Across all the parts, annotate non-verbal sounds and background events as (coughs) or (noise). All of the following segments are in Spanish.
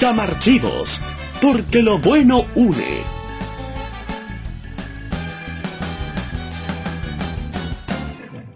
Camarchivos, porque lo bueno une.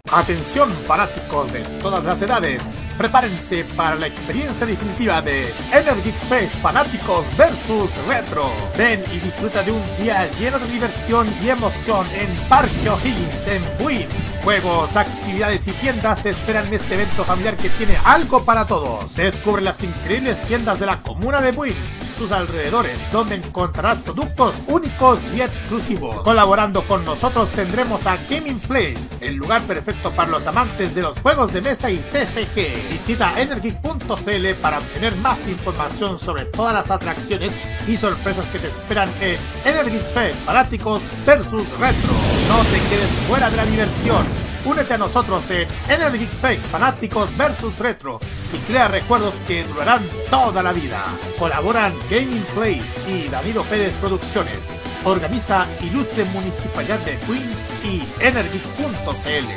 Atención fanáticos de todas las edades, prepárense para la experiencia definitiva de Energy Fest Fanáticos vs Retro. Ven y disfruta de un día lleno de diversión y emoción en Parque O'Higgins en Buin. Juegos, actividades y tiendas te esperan en este evento familiar que tiene algo para todos. Descubre las increíbles tiendas de la comuna de Buin alrededores, donde encontrarás productos únicos y exclusivos. Colaborando con nosotros tendremos a Gaming Place, el lugar perfecto para los amantes de los juegos de mesa y TCG. Visita energeek.cl para obtener más información sobre todas las atracciones y sorpresas que te esperan en Energeek Fest Fanáticos versus Retro. No te quedes fuera de la diversión. Únete a nosotros en Energy Face Fanáticos vs Retro y crea recuerdos que durarán toda la vida. Colaboran Gaming Place y Danilo Pérez Producciones. Organiza Ilustre Municipalidad de Queen y Energy.cl.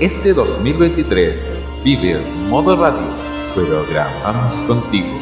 Este 2023 vive en modo radio. Programamos contigo.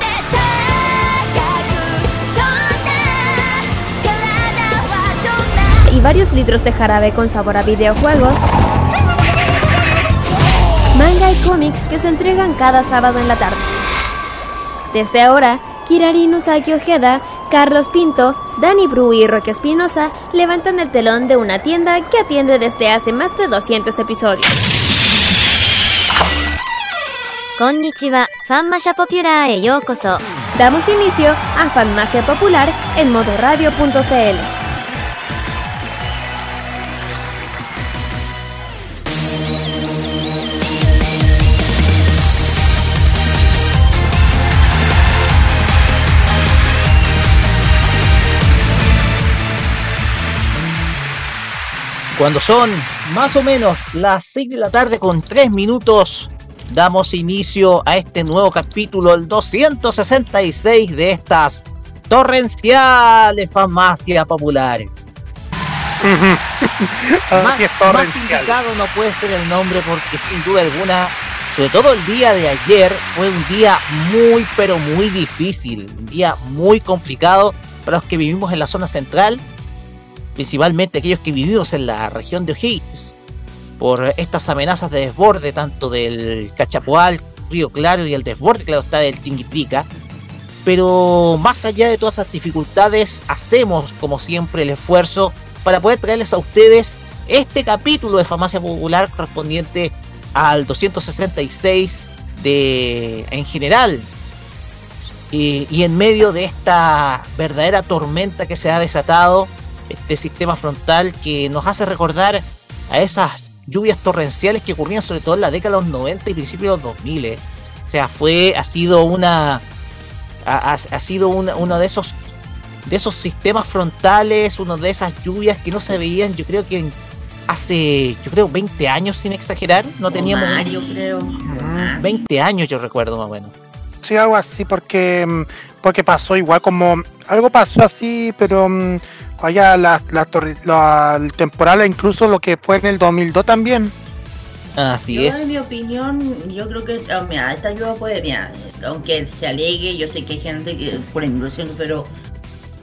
y varios litros de jarabe con sabor a videojuegos, manga y cómics que se entregan cada sábado en la tarde. Desde ahora, Kirari Usagi Ojeda, Carlos Pinto, Dani Bru y Roque Espinosa levantan el telón de una tienda que atiende desde hace más de 200 episodios. Konnichiwa, Fanmasha Popular e yokoso. Damos inicio a Fanmacia Popular en modoradio.cl. Cuando son más o menos las 6 de la tarde con 3 minutos, damos inicio a este nuevo capítulo, el 266 de estas torrenciales farmacias populares. (laughs) más, más indicado no puede ser el nombre porque sin duda alguna, sobre todo el día de ayer, fue un día muy pero muy difícil, un día muy complicado para los que vivimos en la zona central principalmente aquellos que vivimos en la región de O'Higgins, por estas amenazas de desborde tanto del Cachapoal, Río Claro y el desborde, claro está, del Tinguiplica. Pero más allá de todas esas dificultades, hacemos como siempre el esfuerzo para poder traerles a ustedes este capítulo de Farmacia Popular correspondiente al 266 de en general. Y, y en medio de esta verdadera tormenta que se ha desatado, este sistema frontal que nos hace recordar a esas lluvias torrenciales que ocurrían sobre todo en la década de los 90 y principios de los 2000. Eh. O sea, fue, ha sido una, ha, sido uno de esos, de esos sistemas frontales, una de esas lluvias que no se veían, yo creo que hace, yo creo 20 años sin exagerar, no teníamos... yo creo. 20 años yo recuerdo más o menos. Sí, algo así porque, mm, porque pasó igual como, algo pasó así, pero mm, allá la, la, el temporal, incluso lo que fue en el 2002 también. Así es. En mi opinión, yo creo que oh, mira, esta ayuda puede, mira, aunque se alegue, yo sé que hay gente que por inclusión, pero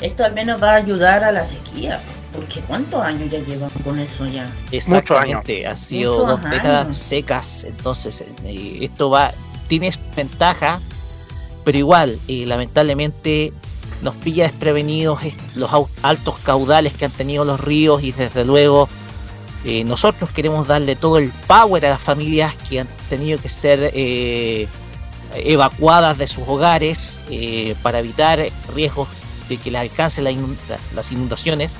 esto al menos va a ayudar a la sequía. Porque ¿cuántos años ya llevan con eso ya? Exactamente, ha sido dos décadas secas, entonces eh, esto va, tiene su ventaja, pero igual, eh, lamentablemente nos pilla desprevenidos los altos caudales que han tenido los ríos y desde luego eh, nosotros queremos darle todo el power a las familias que han tenido que ser eh, evacuadas de sus hogares eh, para evitar riesgos de que les alcancen las inundaciones.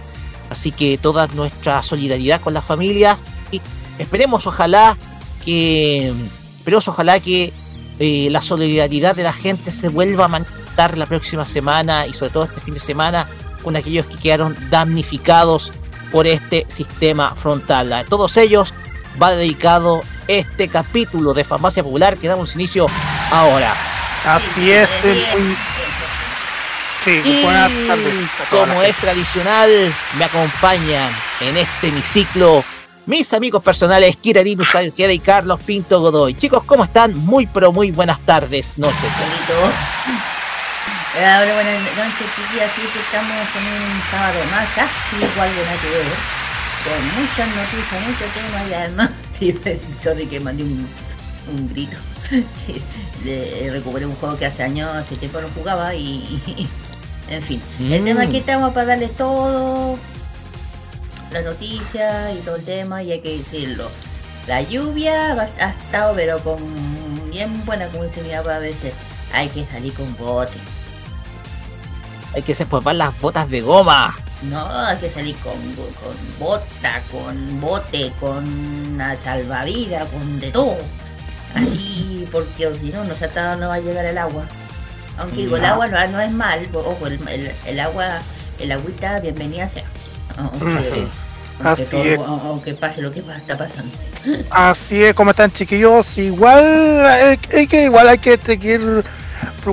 Así que toda nuestra solidaridad con las familias y esperemos ojalá que esperemos ojalá que la solidaridad de la gente se vuelva a manifestar la próxima semana y sobre todo este fin de semana con aquellos que quedaron damnificados por este sistema frontal. A todos ellos va dedicado este capítulo de Farmacia Popular que damos inicio ahora. Así es, Sí, buenas tardes. Como es tradicional, me acompañan en este hemiciclo mis amigos personales Kira Usain y Carlos Pinto Godoy. Chicos, ¿cómo están? Muy pero muy buenas tardes, noches. Ahora, buenas noches, chiquillas. Así que estamos en un sábado más, casi igual de nada que ver. Con muchas noticias, muchos temas y además, (laughs) sí, sorry que mandé un, un grito. (laughs) Sí, de, recuperé un juego que hace años, hace tiempo no jugaba y, (laughs) en fin. El tema es que mm. estamos para darles todo, la noticia y todo el tema, y hay que decirlo. La lluvia ha estado, pero con bien buena, como dice mi papá a veces. Hay que salir con bote hay que sepultar las botas de goma. No, hay que salir con, con bota, con bote, con salvavidas, con de todo. Así, porque si no, no, no va a llegar el agua. Aunque digo, el agua no, es mal, ojo, el, el, agua, el agüita, bienvenida sea. Aunque, Así es. aunque pase lo que está pasando. Así es, como están chiquillos, igual hay, que igual hay que seguir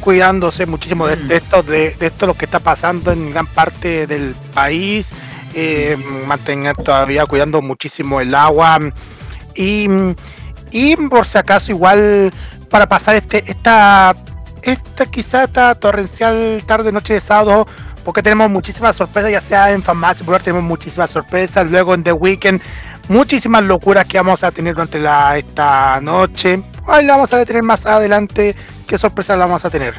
cuidándose muchísimo de, esto, de, esto lo que está pasando en gran parte del país, eh, mantener todavía cuidando muchísimo el agua. Y, y por si acaso igual para pasar este esta esta quizá esta torrencial tarde noche de sábado porque tenemos muchísimas sorpresas ya sea en farmacia tenemos muchísimas sorpresas luego en The Weekend muchísimas locuras que vamos a tener durante la, esta noche. Ahí la vamos a tener más adelante qué sorpresa la vamos a tener.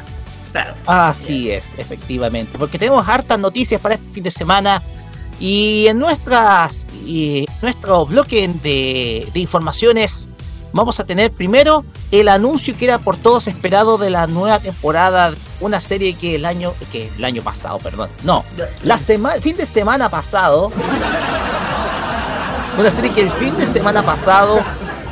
Claro. Así es, efectivamente, porque tenemos hartas noticias para este fin de semana y en nuestras y nuestro bloque de, informaciones vamos a tener primero el anuncio que era por todos esperado de la nueva temporada, una serie que el año que el año pasado, perdón, no, la semana fin de semana pasado, una serie que el fin de semana pasado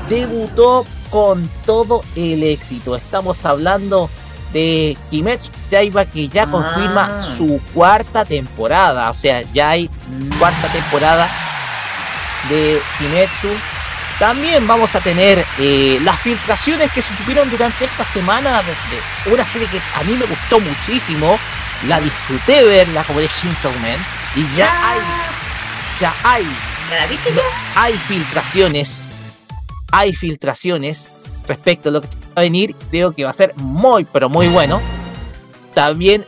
debutó con todo el éxito. Estamos hablando de Kimetsu Yaiba que ya confirma ah. su cuarta temporada. O sea, ya hay cuarta temporada de Kimetsu. También vamos a tener eh, las filtraciones que se tuvieron durante esta semana desde una serie que a mí me gustó muchísimo. La disfruté verla como de Shinzo Men. Y ya hay. Ya hay. Hay filtraciones hay filtraciones respecto a lo que va a venir. Creo que va a ser muy, pero muy bueno. También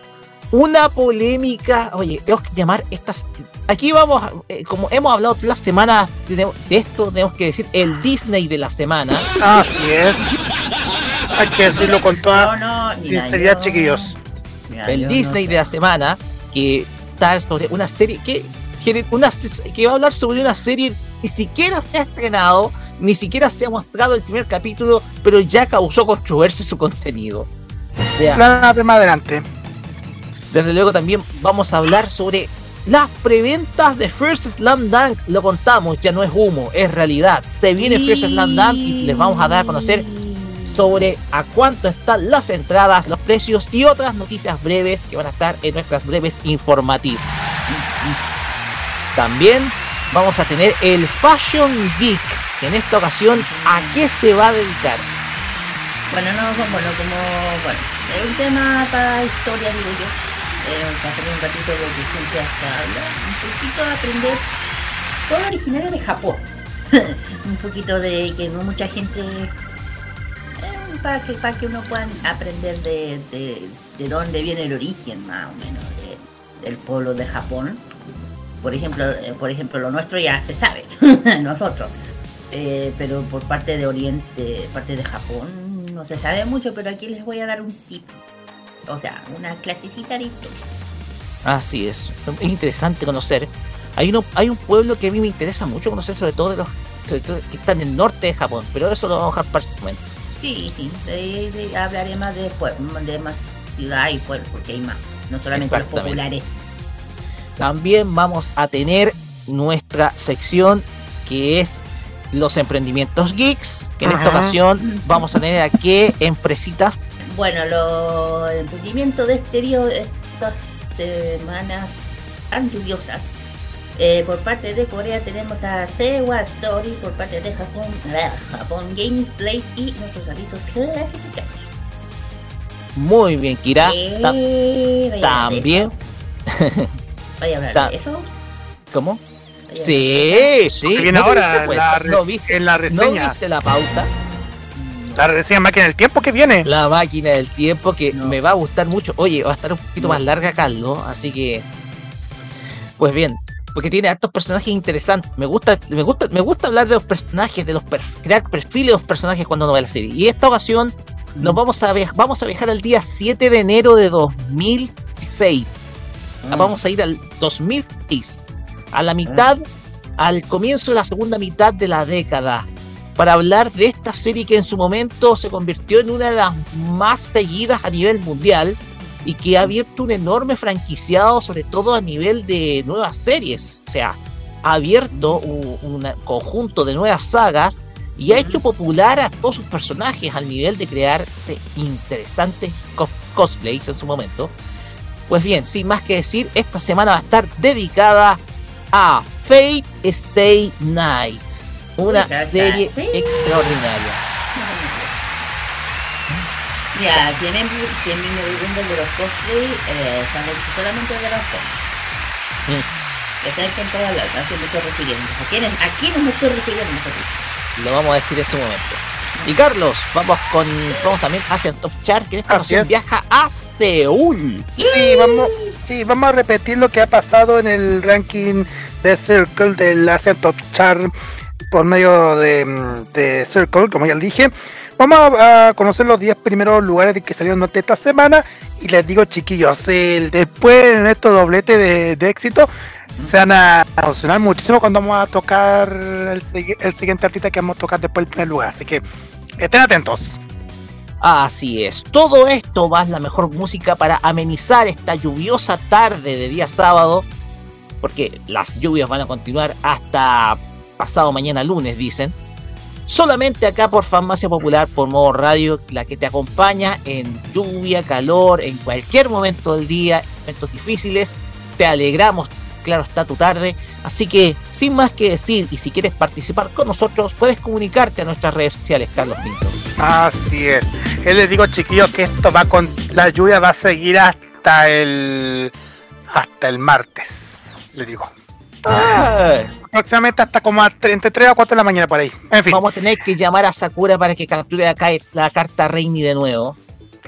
una polémica. Oye, tengo que llamar estas. Aquí vamos, eh, como hemos hablado todas las semanas de, esto, tenemos que decir el Disney de la semana. Así es. Hay que decirlo con toda sinceridad, chiquillos. el Disney de la semana, que está sobre una serie que, una, que va a hablar sobre una serie ni siquiera se ha estrenado ni siquiera se ha mostrado el primer capítulo, pero ya causó controversia su contenido. O sea, más adelante. Desde luego también vamos a hablar sobre las preventas de First Slam Dunk. Lo contamos, ya no es humo, es realidad. Se viene First Slam Dunk y les vamos a dar a conocer sobre a cuánto están las entradas, los precios y otras noticias breves que van a estar en nuestras breves informativas. También vamos a tener el Fashion Geek en esta ocasión, ¿a qué se va a dedicar? Bueno, no, bueno, como, bueno, es un tema para historia, digo yo, eh, para tener un ratito de lo que siempre hasta hablar, un poquito aprender todo originario de Japón, (laughs) un poquito de que no mucha gente, eh, para, que, para que uno pueda aprender de, de, dónde viene el origen más o menos del pueblo de Japón. Por ejemplo, eh, por ejemplo, lo nuestro ya se sabe, (laughs) nosotros. Eh, pero por parte de Oriente, parte de Japón, no se sabe mucho, pero aquí les voy a dar un tip. O sea, una clasicita de historia. Así es. Es interesante conocer. Hay, uno, hay un pueblo que a mí me interesa mucho conocer, sobre todo de los sobre todo que están en el norte de Japón, pero eso lo vamos a dejar para momento. Sí, sí, de, de- hablaré más de, de más ciudad y pueblos, porque hay más, no solamente los populares. También vamos a tener nuestra sección que es los emprendimientos geeks, que en esta ocasión vamos a tener a qué empresitas Bueno, los emprendimientos de exterior estas semanas tan lluviosas. Eh, por parte de Corea tenemos a Sewa Story, por parte de Japón, Japón Games Place y nuestros avisos clasificados. muy bien, Kira. Eh, Ta- también. Vaya a hablar de eso. ¿cómo? Sí, sí. Que viene ¿No ahora la ¿No viste, en la ¿no reseña. viste la pauta? La reseña máquina del tiempo que viene. La máquina del tiempo que No. me va a gustar mucho. Oye, va a estar un poquito No. más larga, Carlos, así que. Pues bien, porque tiene hartos personajes interesantes. Me gusta, me gusta, me gusta hablar de los personajes, de los perf- crear perfiles de los personajes cuando uno ve la serie. Y esta ocasión nos vamos a viajar, vamos a viajar al día 7 de enero de 2006. Ah. Vamos a ir al 2006, a la mitad, al comienzo de la segunda mitad de la década, para hablar de esta serie que en su momento se convirtió en una de las más seguidas a nivel mundial y que ha abierto un enorme franquiciado, sobre todo a nivel de nuevas series. O sea, ha abierto un, un conjunto de nuevas sagas y ha hecho popular a todos sus personajes al nivel de crearse interesantes cos- cosplays en su momento. Pues bien, sin más que decir, esta semana va a estar dedicada a Fate Stay Night, una ya serie sí. extraordinaria. Ya, tienen, tienen el de los cosplay, eh, solamente de los cosplay. Mm. Que saben que en todas las me estoy refiriendo. ¿A quién, ¿A quién me estoy refiriendo? mejor dicho? Lo vamos a decir en ese momento. Y Carlos, vamos con vamos también hacia el Top Chart, que en esta ocasión es. viaja a Seúl. Sí, vamos, sí, vamos a repetir lo que ha pasado en el ranking de Circle del Asian Top Chart por medio de, de Circle, como ya dije. Vamos a, conocer los 10 primeros lugares de que salieron de esta semana. Y les digo, chiquillos, el, después en estos dobletes de, éxito, se van a emocionar muchísimo cuando vamos a tocar el, el siguiente artista que vamos a tocar después del primer lugar. Así que estén atentos. Así es, todo esto más la mejor música para amenizar esta lluviosa tarde de día sábado, porque las lluvias van a continuar hasta pasado mañana lunes, dicen. Solamente acá por Farmacia Popular, por modo radio, la que te acompaña en lluvia, calor, en cualquier momento del día, momentos difíciles. Te alegramos, claro está tu tarde. Así que, sin más que decir, y si quieres participar con nosotros, puedes comunicarte a nuestras redes sociales, Carlos Pinto. Así es. Él les digo, chiquillos, que esto va con. La lluvia va a seguir hasta el. hasta el martes. Le digo. Aproximadamente hasta como a tre- entre 3 a 4 de la mañana por ahí. En fin. Vamos a tener que llamar a Sakura para que capture acá la carta Reini de nuevo.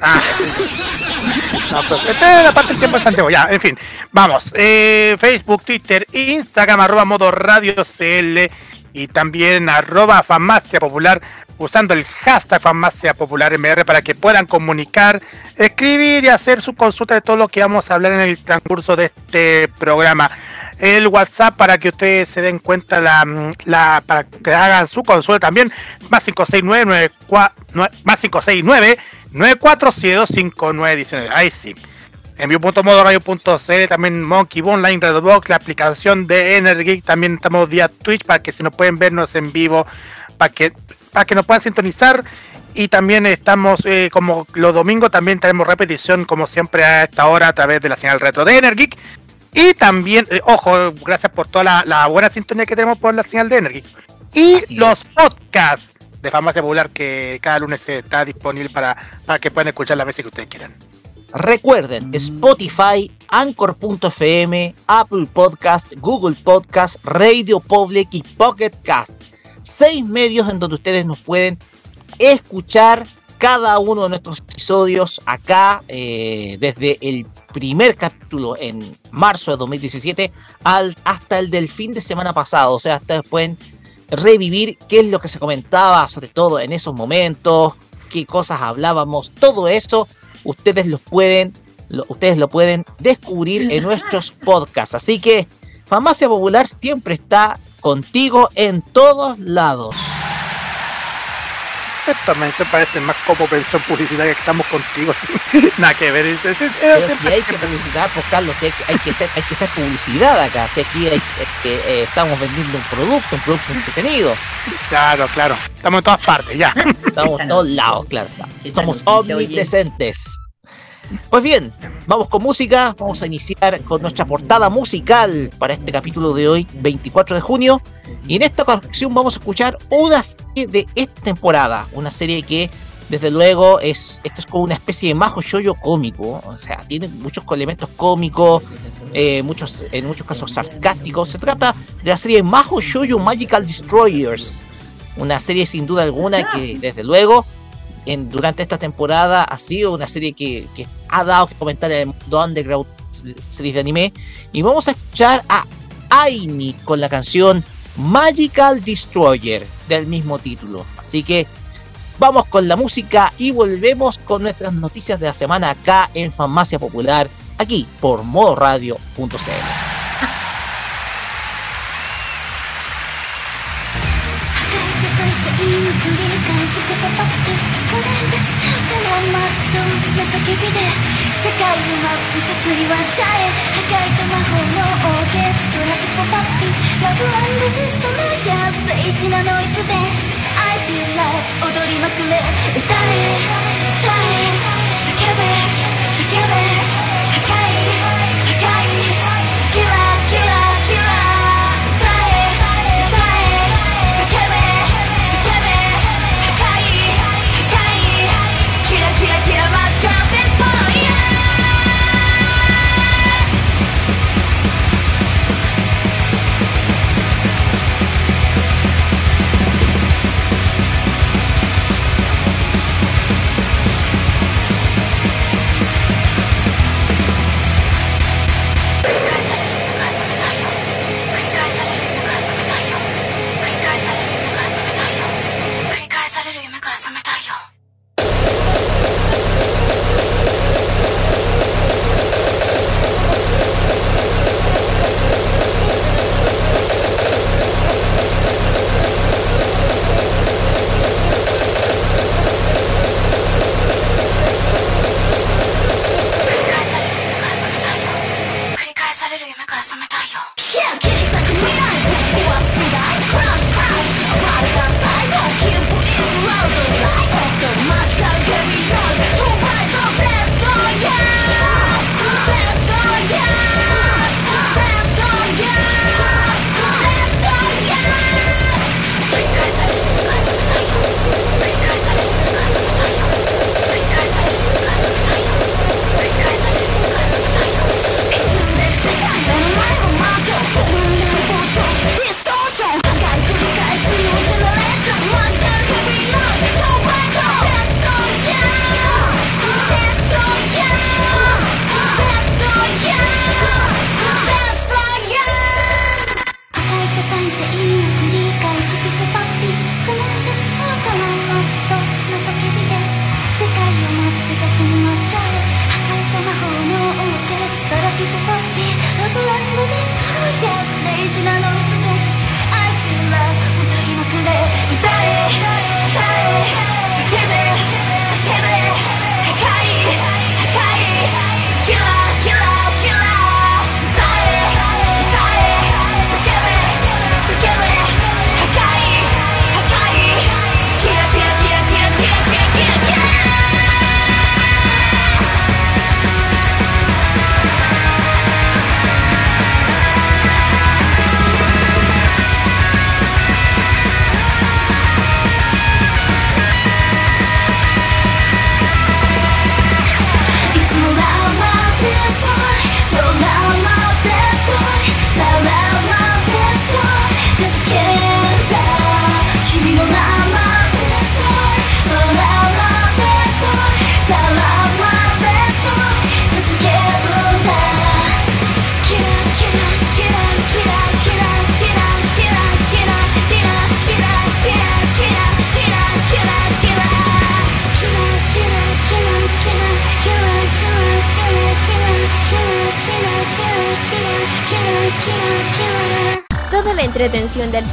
Ah, (laughs) (laughs) no, pero esta es la parte del tiempo de Santiago. Ya, en fin. Vamos. Eh, Facebook, Twitter, Instagram, arroba modo radio CL y también arroba farmacia popular usando el hashtag farmacia popular MR para que puedan comunicar, escribir y hacer su consulta de todo lo que vamos a hablar en el transcurso de este programa. El WhatsApp para que ustedes se den cuenta la, la para que hagan su consulta también más 569 94 más 569 9472919 ahí sí. Envío.modoradio.cl también Monkey Online Redbox la aplicación de Energy también estamos vía Twitch para que si no pueden vernos en vivo para que para que nos puedan sintonizar y también estamos eh, como los domingos también tenemos repetición como siempre a esta hora a través de la señal retro de Energeek y también, eh, ojo, gracias por toda la, la buena sintonía que tenemos por la señal de Energy. Y Así los es. podcasts de Farmacia Popular que cada lunes está disponible para, para que puedan escuchar las veces que ustedes quieran. Recuerden, Spotify, Anchor.fm, Apple Podcast, Google Podcast, Radio Public y Pocket Cast. Seis medios en donde ustedes nos pueden escuchar cada uno de nuestros episodios acá eh, desde el primer capítulo en marzo de 2017 al, hasta el del fin de semana pasado. O sea, ustedes pueden revivir qué es lo que se comentaba, sobre todo en esos momentos, qué cosas hablábamos, todo eso ustedes lo pueden, ustedes lo pueden descubrir en nuestros podcasts. Así que Farmacia Popular siempre está contigo en todos lados también se parece más como pensión publicidad que estamos contigo. (laughs) Nada que ver. Pero si hay que publicidad, pues Carlos, hay que, hay que, ser, hay que ser publicidad acá. Si aquí hay, que, eh, estamos vendiendo un producto, un producto entretenido. Claro, claro. Estamos en todas partes, ya. Estamos en todos lados, claro. Somos omnipresentes. Pues bien, vamos con música, vamos a iniciar con nuestra portada musical para este capítulo de hoy, 24 de junio. Y en esta ocasión vamos a escuchar una serie de esta temporada, una serie que desde luego es esto es como una especie de majo yoyo cómico, o sea, tiene muchos elementos cómicos, eh, muchos en muchos casos sarcásticos. Se trata de la serie Majo Yoyo Magical Destroyers, una serie sin duda alguna que desde luego durante esta temporada ha sido una serie que, ha dado que comentar en el mundo underground series de anime. Y vamos a escuchar a Aimi con la canción Magical Destroyer del mismo título. Así que vamos con la música y volvemos con nuestras noticias de la semana acá en Farmacia Popular, aquí por modoradio.cl. しくパパってこれ出しちゃうからマットの叫びで世界を真っ二つに割っちゃえ破壊と魔法のオーケストラピポパッピラブテストのヤスレイジなノイズで I feel love 踊りまくれ歌え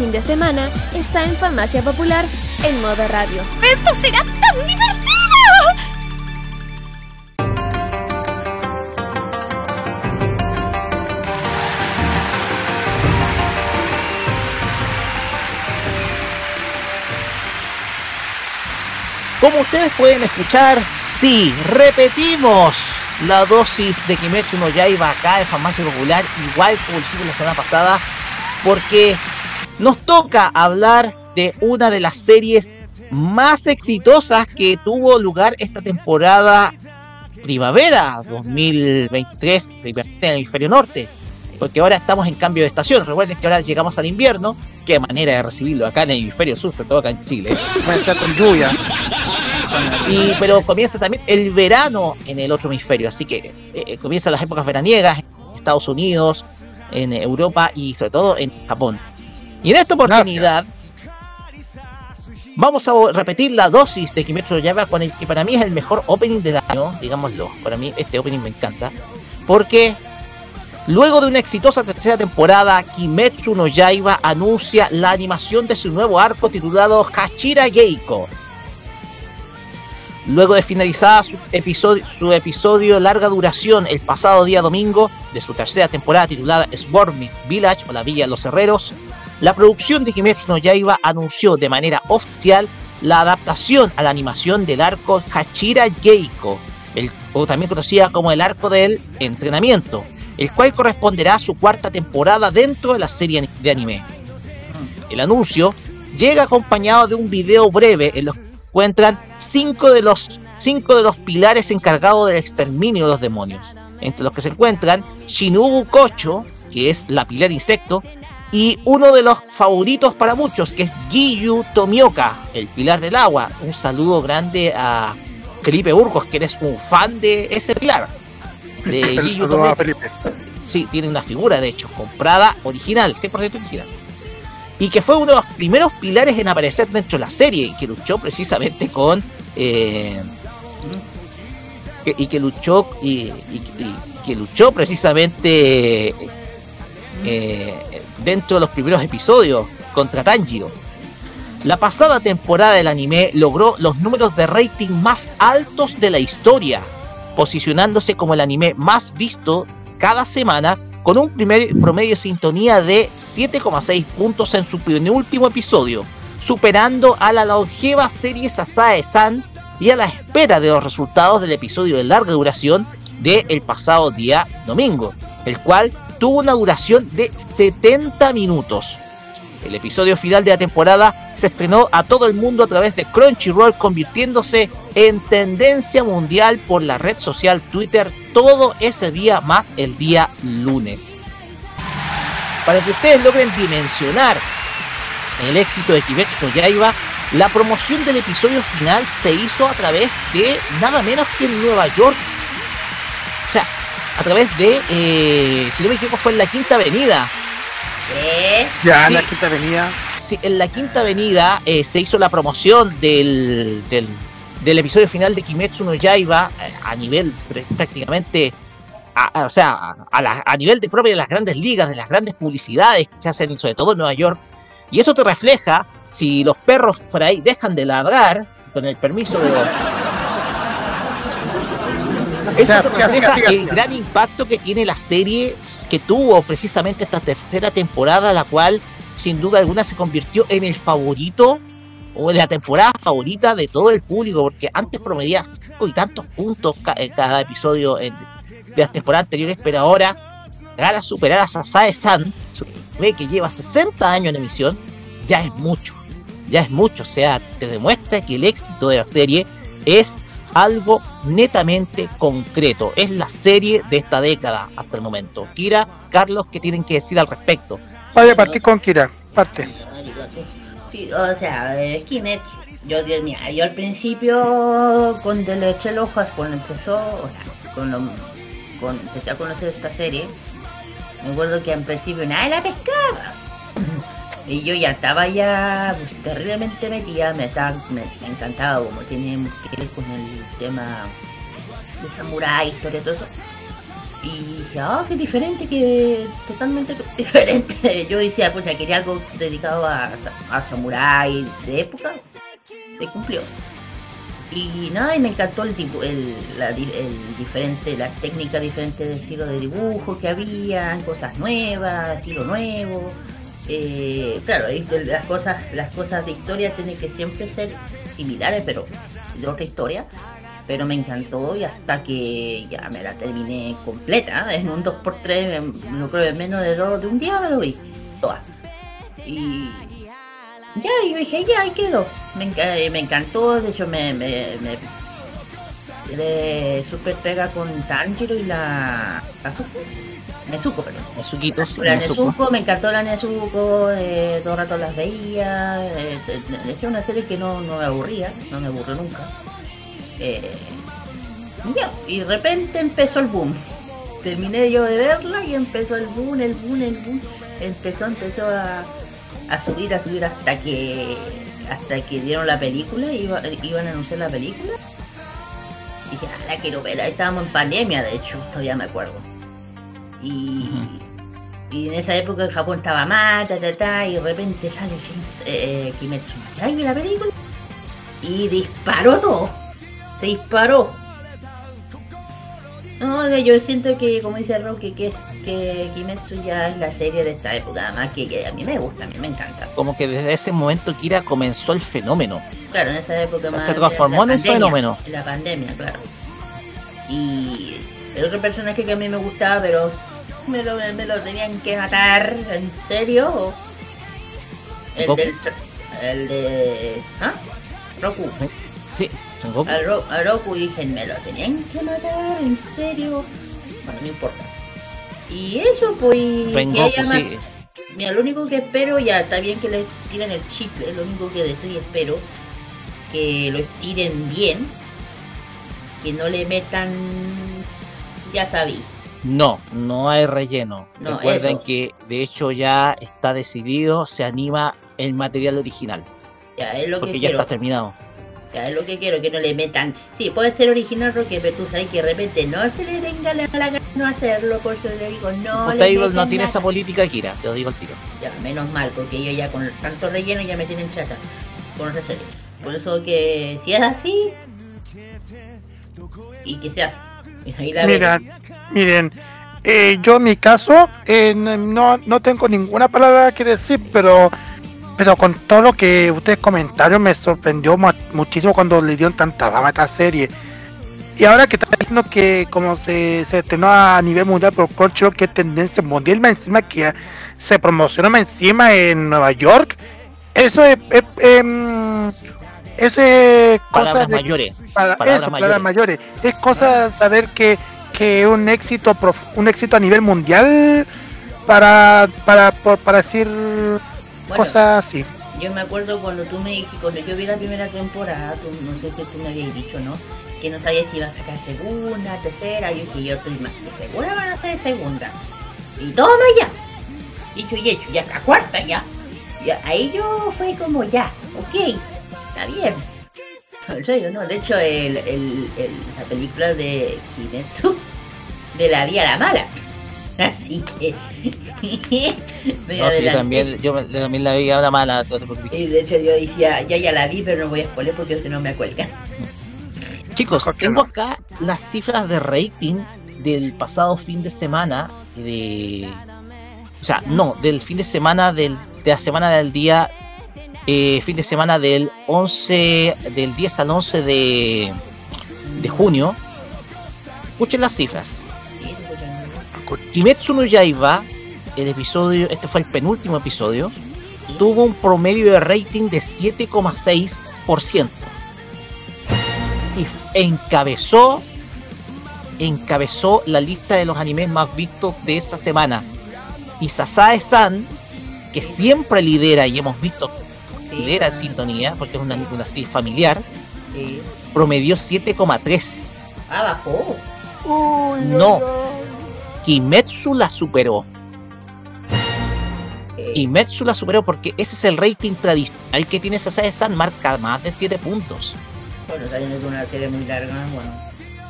fin de semana está en Farmacia Popular en modo radio. ¡Esto será tan divertido! Como ustedes pueden escuchar, sí, repetimos la dosis de Kimetsu no Yaiba acá en Farmacia Popular, igual como hicimos la semana pasada, porque nos toca hablar de una de las series más exitosas que tuvo lugar esta temporada primavera 2023, primavera en el hemisferio norte. Porque ahora estamos en cambio de estación. Recuerden que ahora llegamos al invierno. Qué manera de recibirlo acá en el hemisferio sur, sobre todo acá en Chile. con lluvia. Y, pero comienza también el verano en el otro hemisferio. Así que eh, comienzan las épocas veraniegas en Estados Unidos, en Europa y sobre todo en Japón. Y en esta oportunidad vamos a repetir la dosis de Kimetsu no Yaiba con el que para mí es el mejor opening del año, digámoslo. Para mí este opening me encanta porque Luego de una exitosa tercera temporada, Kimetsu no Yaiba anuncia la animación de su nuevo arco titulado Hachira Geiko. Luego de finalizada su episodio, su episodio larga duración el pasado día domingo de su tercera temporada titulada Swarmith Village o la Villa de los Herreros, la producción de Kimetsu no Yaiba anunció de manera oficial la adaptación a la animación del arco Hachira Geiko, el, o también conocida como el arco del entrenamiento, el cual corresponderá a su cuarta temporada dentro de la serie de anime. El anuncio llega acompañado de un video breve en los que encuentran cinco de los, cinco de los pilares encargados del exterminio de los demonios, entre los que se encuentran Shinobu Kocho, que es la pilar insecto, y uno de los favoritos para muchos, que es Giyu Tomioka, el pilar del agua. Un saludo grande a Felipe Burgos, que eres un fan de ese pilar de Sí, Giyu Tomioka. Felipe. Sí, tiene una figura, de hecho, comprada original, 100% original. Y que fue uno de los primeros pilares en aparecer dentro de la serie, y que luchó precisamente con. eh, y que luchó. Y, y- y que luchó precisamente. eh, dentro de los primeros episodios contra Tanjiro. La pasada temporada del anime logró los números de rating más altos de la historia, posicionándose como el anime más visto cada semana con un primer promedio de sintonía de 7,6 puntos en su penúltimo episodio, superando a la longeva serie Sasae-san y a la espera de los resultados del episodio de larga duración del pasado día domingo, el cual tuvo una duración de 70 minutos. El episodio final de la temporada se estrenó a todo el mundo a través de Crunchyroll, convirtiéndose en tendencia mundial por la red social Twitter todo ese día más el día lunes. Para que ustedes logren dimensionar el éxito de Kimetsu no Yaiba, la promoción del episodio final se hizo a través de nada menos que Nueva York. O sea, a través de, eh, si no me equivoco, fue en la Quinta Avenida. ¿Qué? Ya, en Sí. la quinta avenida. Sí, en la Quinta Avenida eh, se hizo la promoción del, del, del episodio final de Kimetsu no Yaiba eh, a nivel pr- prácticamente, a- a- o sea, a, a la- a nivel de propia de las grandes ligas, de las grandes publicidades que se hacen sobre todo en Nueva York. Y eso te refleja si los perros por ahí dejan de ladrar, con el permiso de los... Eso refleja el gran impacto que tiene la serie que tuvo precisamente esta tercera temporada, la cual sin duda alguna se convirtió en el favorito o en la temporada favorita de todo el público, porque antes promedia cinco y tantos puntos en cada episodio en- de las temporadas anteriores, pero ahora llegar a superar a Sasae-san, su anime que lleva 60 años en emisión, ya es mucho, ya es mucho, o sea, te demuestra que el éxito de la serie es algo netamente concreto, es la serie de esta década hasta el momento. Kira, Carlos, ¿qué tienen que decir al respecto? Vaya a partir con Kira. Parte. Sí, o sea, eh, yo, Dios mío, yo al principio, cuando le eché el ojo, cuando empezó, o sea, con lo, con, empecé a conocer esta serie, me acuerdo que al principio nadie la pescaba. Y yo ya estaba ya terriblemente metida, me, estaba, me, encantaba como tiene que ver con el tema de samurái, historia, todo eso. Y dije, ah, qué diferente, que totalmente (laughs) diferente. Yo decía, pues ya quería algo dedicado a, a samurai de época. Se cumplió. Y nada, y me encantó el, el, el diferente, la técnica diferente de estilo de dibujo que había, cosas nuevas, estilo nuevo. Eh, claro, las cosas, las cosas de historia tienen que siempre ser similares, pero de otra historia. Pero me encantó y hasta que ya me la terminé completa, en un 2x3, no creo en menos de, dos, de un día me lo vi, todas. Y ya, yo dije, ya, ahí quedó. Me, eh, me encantó, de hecho me, super pega con Tanjiro y la Nezuko, perdón. Nezuquito, sí. La Nezuko. me encantó la Nezuko, eh, todo el rato las veía. Eh, de hecho, una serie que no, no me aburría, no me aburrió nunca. Eh, ya, y de repente empezó el boom. Terminé yo de verla y empezó el boom, el boom, el boom. Empezó, empezó a, a subir, a subir hasta que hasta que dieron la película, iba, iban a anunciar la película. Y dije, ah, la quiero ver, estábamos en pandemia, de hecho, todavía me acuerdo. Y, y en esa época en Japón estaba mal, ta, ta, ta, y de repente sale James, eh, Kimetsu Yaiba la película y disparó todo. Se disparó. No, yo siento que, como dice Rocky, que, que Kimetsu ya es la serie de esta época, además que, que, a mí me gusta, a mí me encanta. Como que desde ese momento Kira comenzó el fenómeno. Claro, en esa época se transformó en un fenómeno. En la pandemia, claro. Y el otro personaje que a mí me gustaba, pero me lo, me lo tenían que matar, ¿en serio? El del, el de... ¿Ah? Roku. Sí, a, Ro a, Roku dije, me lo tenían que matar, ¿en serio? Bueno, no importa. Y eso, pues... Rengoku, que sí. Mira, lo único que espero, ya está bien que le tiren el chip, es lo único que deseo y espero que lo estiren bien, que no le metan, ya sabí. No, no hay relleno. Recuerden que de hecho ya está decidido, se anima el material original. Ya, es lo porque que ya quiero. está terminado. Ya, es lo que quiero, que no le metan. Sí, puede ser original, Roque, pero tú sabes que de repente no se le venga la gana no hacerlo, por eso le digo, no. Le no tiene esa política, Kira, te lo digo al tiro. Ya, menos mal, porque yo ya con tanto relleno ya me tienen chata con serie. Por eso que si es así, y que miren, eh, yo en mi caso eh, no, no tengo ninguna palabra que decir, pero pero con todo lo que ustedes comentaron me sorprendió muchísimo cuando le dieron tanta fama a esta serie. Y ahora que está diciendo que como se, se estrenó a nivel mundial por Crunchyroll, que tendencia mundial, más encima que se promocionó más encima en Nueva York, eso es... es, em, es, es palabras mayores. Para, palabras eso, mayores. palabras mayores. Es cosa saber que, que un éxito un éxito a nivel mundial para, para, para, para decir bueno, cosas así. Yo me acuerdo cuando tú me dijiste, cuando yo vi la primera temporada, tú, no sé si tú me habías dicho, ¿no? Que no sabías si iba a sacar segunda, tercera, yo dije, yo estoy más que segura van a hacer segunda. Y toma ya. Dicho y hecho, ya está cuarta ya. ya. Ahí yo fue como ya, ok, está bien. En serio, no, de hecho el, el, el, la película de Kimetsu de la vía la mala. (laughs) Así que. (laughs) no, sí, también, yo también la vi ahora mala. Y de hecho, yo decía, ya ya la vi, pero no voy a spoiler porque si no me cuelgan. (laughs) Chicos, tengo acá las cifras de rating del pasado fin de semana. De. O sea, no, del fin de semana del, de la semana del día. Eh, fin de semana del 11. Del 10 al 11 de. De junio. Escuchen las cifras. Kimetsu no Yaiba, el episodio, este fue el penúltimo episodio, tuvo un promedio de rating de 7,6% y encabezó encabezó la lista de los animes más vistos de esa semana. Y Sasae-san, que siempre lidera y hemos visto lidera en sintonía, porque es una, una serie familiar, Sí. promedió 7,3. Ah, bajó. No, Kimetsu la superó. Eh, Kimetsu la superó porque ese es el rating tradicional que tiene Sasae-san, marca más de 7 puntos. Bueno, sabiendo que una serie muy larga, bueno.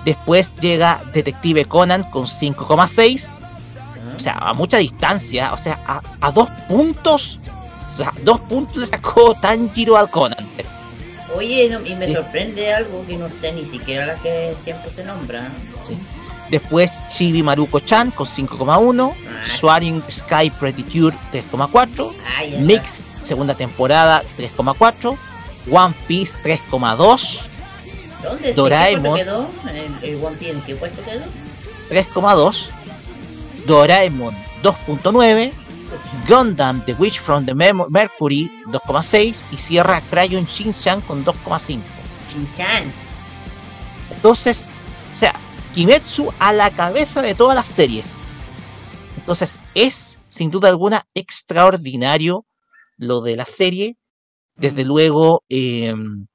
Después llega Detective Conan con 5,6. O sea, a mucha distancia, o sea, a, dos puntos. O sea, dos puntos le sacó Tanjiro al Conan. Oye, y me sorprende algo que no esté ni siquiera la que siempre se nombra. Sí. Después Chibi Maruko-chan con 5,1. Ah. Swaring Sky Pretty Cure 3,4. Ah, Mix segunda temporada 3,4. One Piece 3,2. ¿Dónde Doraemon, quedó? ¿El, One Piece en qué puesto quedó? 3,2. Doraemon 2.9. Gundam The Witch from the Mercury 2,6 y cierra Crayon Shin-chan con 2,5. Shin-chan. Entonces, o sea, Kimetsu a la cabeza de todas las series. Entonces, es sin duda alguna extraordinario lo de la serie. Desde luego, em,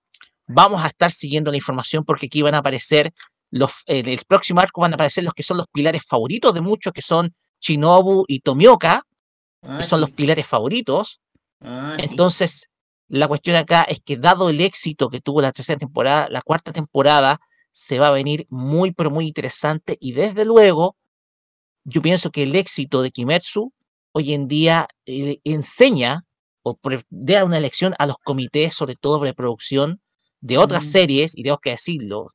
vamos a estar siguiendo la información porque aquí van a aparecer los, en el próximo arco van a aparecer los que son los pilares favoritos de muchos, que son Shinobu y Tomioka, que son los pilares favoritos. Entonces, la cuestión acá es que dado el éxito que tuvo la tercera temporada, la cuarta temporada se va a venir muy, pero muy interesante y desde luego, yo pienso que el éxito de Kimetsu hoy en día eh, enseña o da una lección a los comités, sobre todo de producción de otras mm. series, y tengo que decirlo,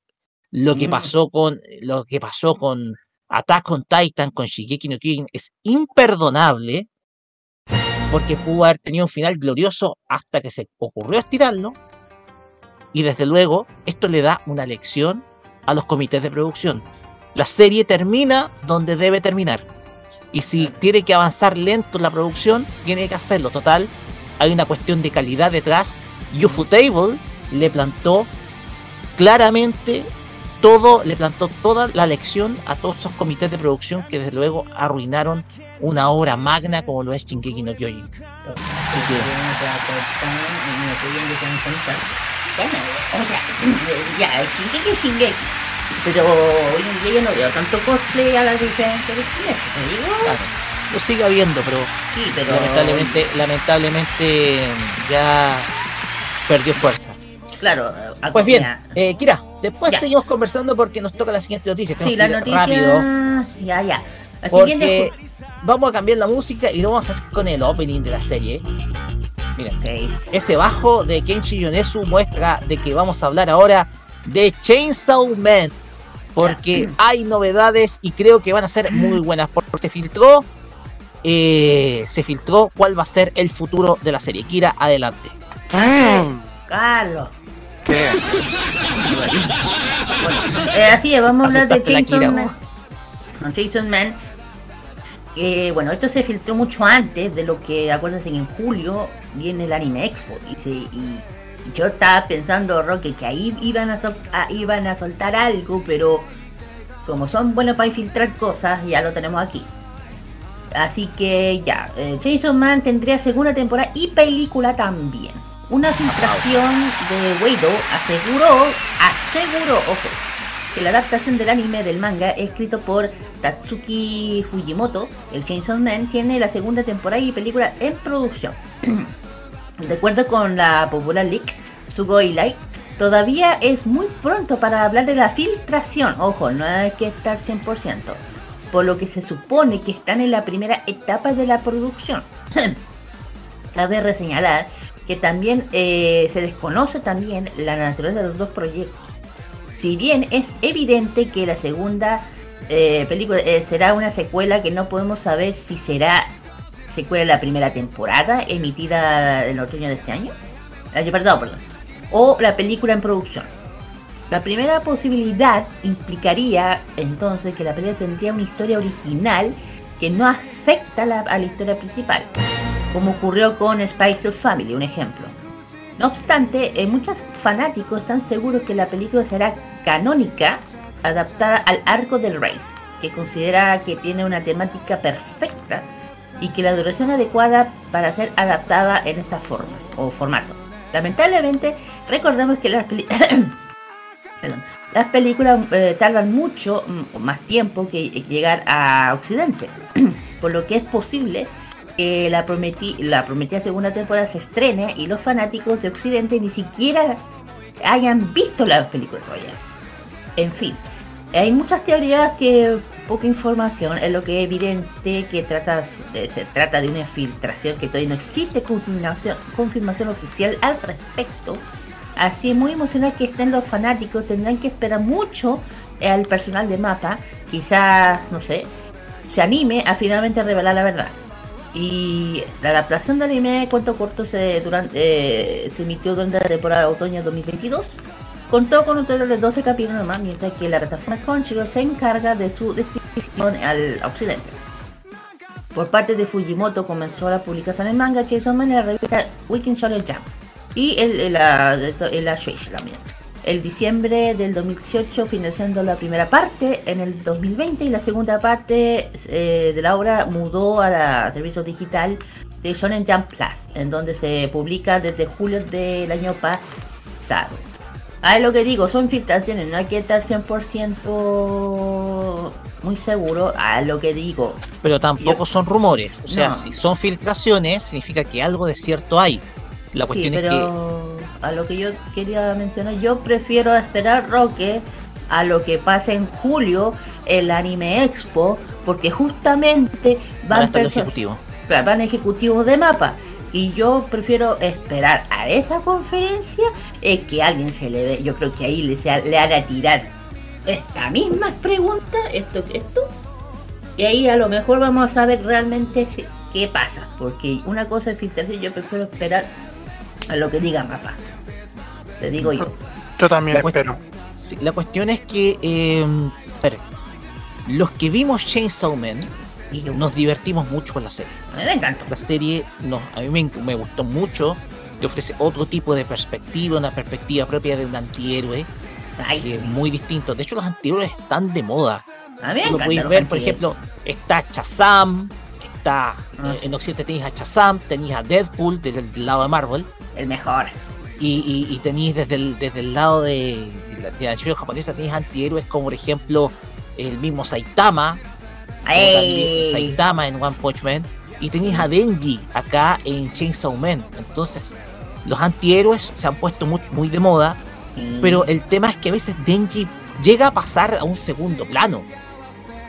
lo que mm. pasó con lo que pasó con Attack on Titan, con Shigeki no Kyojin, es imperdonable, porque pudo haber tenido un final glorioso hasta que se ocurrió estirarlo, y desde luego esto le da una lección a los comités de producción. La serie termina donde debe terminar. Y si tiene que avanzar lento la producción, tiene que hacerlo. Total, hay una cuestión de calidad detrás. Ufotable le plantó claramente todo, le plantó toda la lección a todos esos comités de producción que desde luego arruinaron una obra magna como lo es Shingeki no Kyojin. O sea, ya, Shingeki es Shingeki. Pero hoy en día yo no veo tanto cosplay a las diferentes vestimentas. Claro, lo sigue habiendo, pero, sí, pero lamentablemente, lamentablemente ya perdió fuerza. Claro, pues bien, eh, Kira, después seguimos conversando porque nos toca la siguiente noticia. Sí, la noticia. Rápido. Ya, ya. La porque vamos a cambiar la música y lo vamos a hacer con el opening de la serie. Miren, ese bajo de Kenshi Yonesu muestra de que vamos a hablar ahora de Chainsaw Man. Porque (clears throat) hay novedades y creo que van a ser muy buenas. Porque se filtró. Eh, se filtró cuál va a ser el futuro de la serie. Kira, adelante. Carlos. ¿Qué? Eh, así es, vamos a hablar de Chainsaw Man. Chainsaw Man eh, bueno, esto se filtró mucho antes de lo que, acuérdense que en julio viene el Anime Expo. Y, yo estaba pensando, Roque, que ahí iban a, iban a soltar algo, pero como son buenos para infiltrar cosas, ya lo tenemos aquí. Así que ya, eh, Jason Man tendría segunda temporada y película también. Una filtración de Weido aseguró, aseguró, ojo, que la adaptación del anime del manga escrito por Tatsuki Fujimoto, el Chainsaw Man, tiene la segunda temporada y película en producción. (clears throat) de acuerdo con la popular leak Sugoi Light, todavía es muy pronto para hablar de la filtración. Ojo, no hay que estar 100%. Por lo que se supone que están en la primera etapa de la producción. (clears throat) Cabe reseñalar que también eh, se desconoce también la naturaleza de los dos proyectos si bien es evidente que la segunda eh, película eh, será una secuela que no podemos saber si será secuela de la primera temporada emitida en otoño de este año, año perdón, perdón, o la película en producción. La primera posibilidad implicaría entonces que la película tendría una historia original que no afecta a la historia principal, como ocurrió con Spicer Family, un ejemplo. No obstante, eh, muchos fanáticos están seguros que la película será canónica, adaptada al arco del Race, que considera que tiene una temática perfecta y que la duración adecuada para ser adaptada en esta forma o formato. Lamentablemente, recordemos que las, (coughs) las películas eh, tardan mucho mm, más tiempo que llegar a Occidente, (clears throat) por lo que es posible que la, prometí, la prometida segunda temporada se estrene y los fanáticos de Occidente ni siquiera hayan visto las películas todavía. En fin, hay muchas teorías que poca información, es lo que es evidente que trata, eh, se trata de una filtración que todavía no existe confirmación, confirmación oficial al respecto. Así es muy emocional que estén los fanáticos, tendrán que esperar mucho al personal de mapa, quizás, no sé, se anime a finalmente revelar la verdad. Y la adaptación de anime de cuento corto se, durante, eh, se emitió durante la temporada otoño 2022 Contó con un total de 12 capítulos más, mientras que la plataforma Crunchyroll se encarga de su distribución al occidente. Por parte de Fujimoto comenzó la publicación en manga Chainsaw Man en la revista Weekend Shonen Jump y el, la, la Shueisha también. El diciembre del 2018 finalizando la primera parte en el 2020 y la segunda parte eh, de la obra mudó a la servicio digital de Shonen Jump Plus, en donde se publica desde julio del año pasado. Ah, es lo que digo, son filtraciones, no hay que estar 100% muy seguro a lo que digo. Pero tampoco son rumores, o sea, si son filtraciones, significa que algo de cierto hay. La cuestión sí, pero a lo que yo quería mencionar, yo prefiero esperar Roque a lo que pase en julio el Anime Expo, porque justamente van, van, ejecutivo. van ejecutivos de mapa. Y yo prefiero esperar a esa conferencia es que alguien se le ve. Yo creo que ahí le, sea, le haga tirar esta misma pregunta, esto, esto. Y ahí a lo mejor vamos a ver realmente qué pasa. Porque una cosa es filtración, yo prefiero esperar a lo que diga papá. Te digo yo. Yo también espero. Sí, la cuestión es que, eh, a ver, los que vimos Chainsaw Man nos divertimos mucho con la serie. A mí me encanta. La serie nos, a mí me, me, gustó mucho, que ofrece otro tipo de perspectiva, una perspectiva propia de un antihéroe, Ay, que sí. es muy distinto. De hecho, los antihéroes están de moda. A mí me Tú lo encanta podéis los ver, por ejemplo, está Shazam, está Ah, eh, sí. en Occidente tenéis a Shazam, tenéis a Deadpool del, del lado de Marvel, El mejor. y, y, y tenéis desde el, desde el lado de, de la, japonesa, tenéis antihéroes como, por ejemplo, el mismo Saitama, también. Saitama en One Punch Man, y tenéis a Denji acá en Chainsaw Man. Entonces, los antihéroes se han puesto muy, muy de moda, Sí. pero el tema es que a veces Denji llega a pasar a un segundo plano.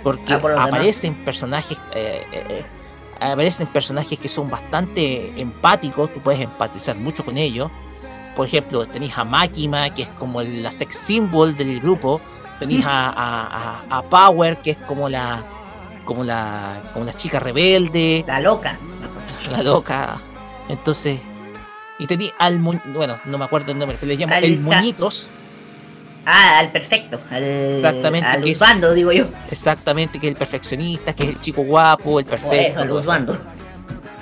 Porque Ah, por demás. aparecen personajes. eh, eh, aparecen personajes que son bastante empáticos, tú puedes empatizar mucho con ellos. Por ejemplo, tenéis a Makima, que es como la sex symbol del grupo. Tenéis a, a- a- a Power, que es como la como la como la chica rebelde, La loca. la loca. Entonces, y tenía al bueno, no me acuerdo el nombre, pero le llamo el Muñitos, Ah, al perfecto. Al, Exactamente, Al que es- Usbando, digo yo. exactamente, que es el perfeccionista, que es el chico guapo, el perfecto, eso. Usbando.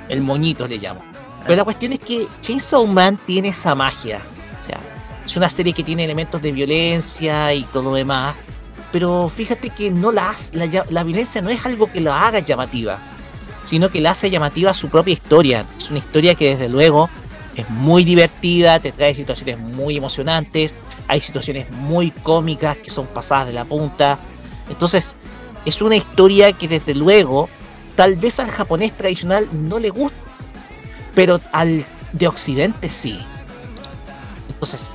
el Moñitos le llamo. Pero la cuestión es que Chainsaw Man tiene esa magia. O sea, es una serie que tiene elementos de violencia y todo lo demás. Pero fíjate que no la, hace- la, la violencia no es algo que la haga llamativa, sino que la hace llamativa su propia historia. Es una historia que desde luego es muy divertida, te trae situaciones muy emocionantes, hay situaciones muy cómicas que son pasadas de la punta. Entonces, es una historia que desde luego tal vez al japonés tradicional no le gusta, pero al de Occidente sí. Entonces,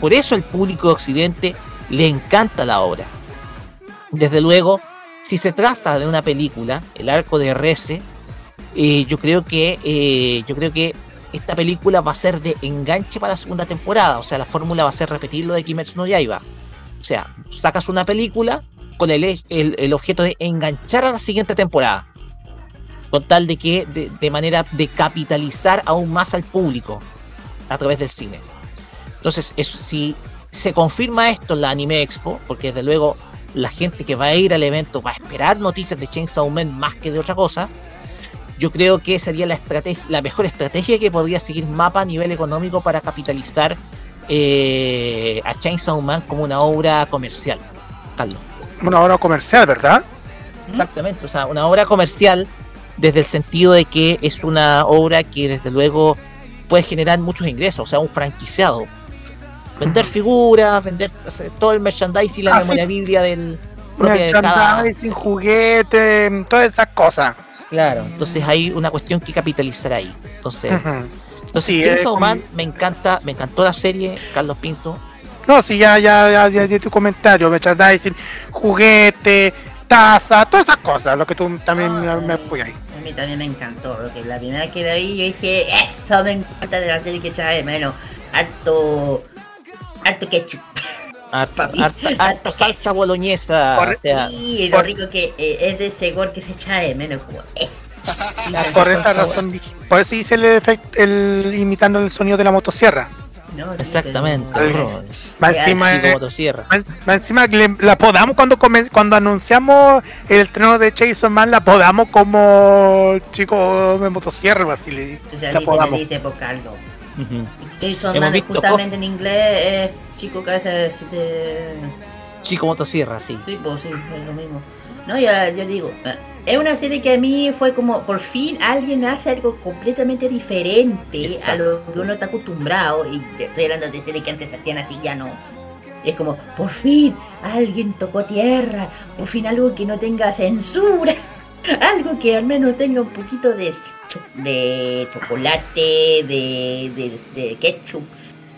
por eso el público de Occidente le encanta la obra. Desde luego, si se trata de una película, el arco de RS, eh, yo creo que eh, yo creo que esta película va a ser de enganche para la segunda temporada. O sea, la fórmula va a ser repetir lo de Kimetsu no Yaiba. O sea, sacas una película con el, el, el objeto de enganchar a la siguiente temporada con tal de que de, de, manera de capitalizar aún más al público a través del cine. Entonces, si se confirma esto en la Anime Expo, porque desde luego la gente que va a ir al evento va a esperar noticias de Chainsaw Man más que de otra cosa, yo creo que sería la estrategia, la mejor estrategia que podría seguir Mapa a nivel económico para capitalizar eh, a Chainsaw Man como una obra comercial. Carlos. Una obra comercial, ¿verdad? Exactamente, o sea, una obra comercial desde el sentido de que es una obra que desde luego puede generar muchos ingresos, o sea, un franquiciado. Vender figuras, vender todo el merchandising y la Ah, memoria sí. biblia del cada... Merchandising, juguetes, todas esas cosas. Claro, entonces hay una cuestión que capitalizar ahí. Entonces, entonces Sí, Chainsaw Man me encanta, me encantó la serie, Carlos Pinto. No, sí, ya, ya, ya, ya di tu comentario, merchandising, juguete, taza, todas esas cosas, lo que tú también Ah, me apoyas ahí. A mí también me encantó, porque la primera vez que la vi yo dije, eso me encanta de la serie que echaba de menos. Harto. Harto ketchup. (laughs) Harta, salsa boloñesa. Por- O sea, y lo por- rico que eh, es de ese gol que se echaba de menos. Como, eh. (laughs) Por esa razón, por eso hice el efecto, el imitando el sonido de la motosierra. No, sí, exactamente. Ya, encima, Sí, encima le- la podamos cuando come- cuando anunciamos el estreno de Jason Man, la podamos como chico de motosierra, así le, O sea, la dice, le podamos. dice Carlos. Ujú. Jason justamente en inglés es chico cabeza de, de... Chico motosierra, sí. Sí, pues sí, es lo mismo. No, ya, yo digo, eh, es una serie que a mí fue como, por fin alguien hace algo completamente diferente a lo que uno está acostumbrado. Y te- estoy hablando de series que antes hacían así, ya no. Es como, por fin alguien tocó tierra, por fin algo que no tenga censura, (laughs) algo que al menos tenga un poquito de, cho- de chocolate, de, de, de ketchup,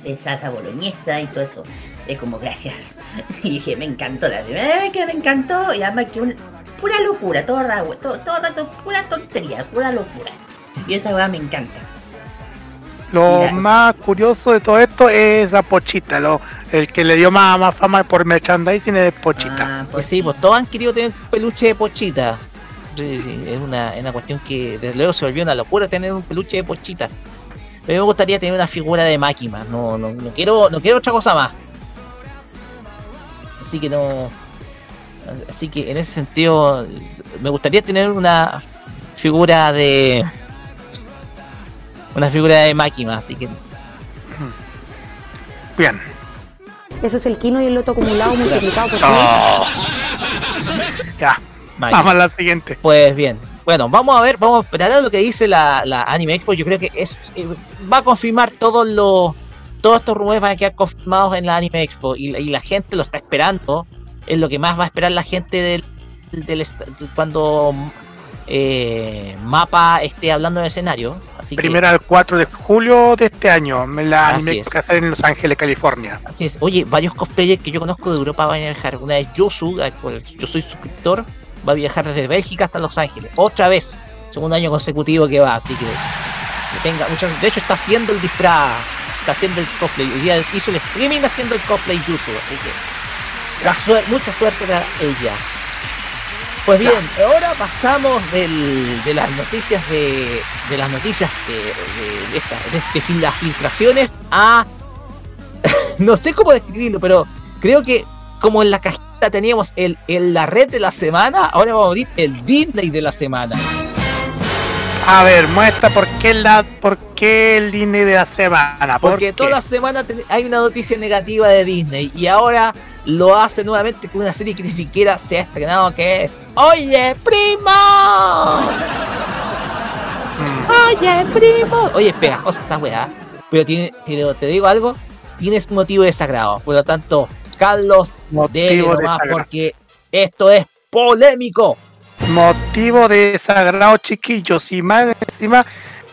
de salsa boloñesa y todo eso. Es como, gracias. (laughs) Y dije, me encantó la primera vez que me encantó y además que un, pura locura, todo, ra- todo, todo rato, pura tontería, pura locura. Y esa weá me encanta. Lo Mira, más curioso de todo esto es la Pochita, lo, el que le dio más, más fama por merchandising es Pochita. Ah, Pues sí, pues todos han querido tener un peluche de pochita. Sí, sí, es una, es una cuestión que desde luego se volvió una locura tener un peluche de pochita. Pero me gustaría tener una figura de máquina, no, no, no quiero, no quiero otra cosa más. Así que no. Así que en ese sentido me gustaría tener una figura de. Una figura de máquina, así que Bien. Ese es el quino y el loto acumulado multiplicado por Oh. Ya, vamos a la siguiente. Pues bien, bueno, vamos a ver, vamos a esperar a lo que dice la, la Anime Expo. Yo creo que es eh, va a confirmar todos los todos estos rumores van a quedar confirmados en la Anime Expo y, la- y la gente lo está esperando. Es lo que más va a esperar la gente del, del cuando eh, Mapa esté hablando en el escenario. Así que- Primero al 4 de julio de este año, la anime es. que sale en Los Ángeles, California. Así es. Oye, varios cosplayers que yo conozco de Europa van a viajar. Una vez Yosu, yo soy suscriptor, va a viajar desde Bélgica hasta Los Ángeles. Otra vez, segundo año consecutivo que va, así que, que tenga. De hecho está haciendo el disfraz, está haciendo el cosplay. Hoy día hizo el streaming haciendo el cosplay Yosu, así que mucha suerte para ella. Pues bien, ahora pasamos del- de las noticias de, de las noticias de, de- de esta- de este las filtraciones a (laughs) no sé cómo describirlo, pero creo que como en la cajita teníamos el, el- la red de la semana, ahora vamos a abrir el Disney de la semana. A ver, muestra por qué, la, por qué el Disney de la semana. ¿Por Porque qué? toda la semana hay una noticia negativa de Disney y ahora lo hace nuevamente con una serie que ni siquiera se ha estrenado, que es Oye, primo. Oye, primo. Oye, es pegajosa esa weá. Pero tiene, si te digo algo, tienes un motivo de desagrado. Por lo tanto, Carlos, Motivo de nomás desagrado. porque esto es polémico. motivo de desagrado chiquillos y más encima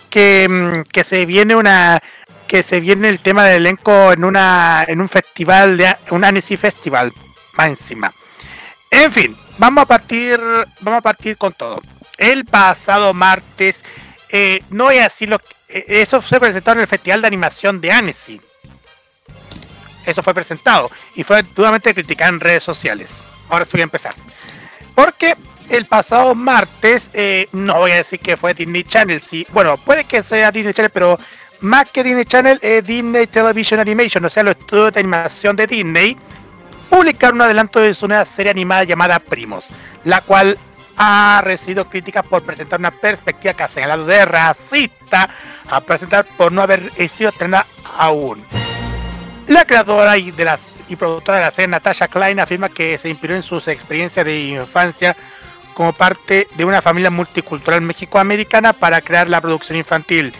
que, mm, que se viene una que se viene el tema del elenco en una en un festival de un Annecy Festival más encima en fin vamos a partir vamos a partir con todo el pasado martes eh, no voy a decirlo eh, eso fue presentado en el festival de animación de Annecy eso fue presentado y fue duramente criticado en redes sociales ahora sí voy a empezar porque el pasado martes, eh, no voy a decir que fue Disney Channel, sí, bueno, puede que sea Disney Channel, pero más que Disney Channel es Disney Television Animation, o sea, los estudios de animación de Disney, publicaron un adelanto de su nueva serie animada llamada Primos, la cual ha recibido críticas por presentar una perspectiva que ha señalado de racista a presentar por no haber sido estrenada aún. La creadora y, de la, y productora de la serie, Natasha Klein, afirma que se inspiró en sus experiencias de infancia como parte de una familia multicultural mexicoamericana para crear la producción infantil.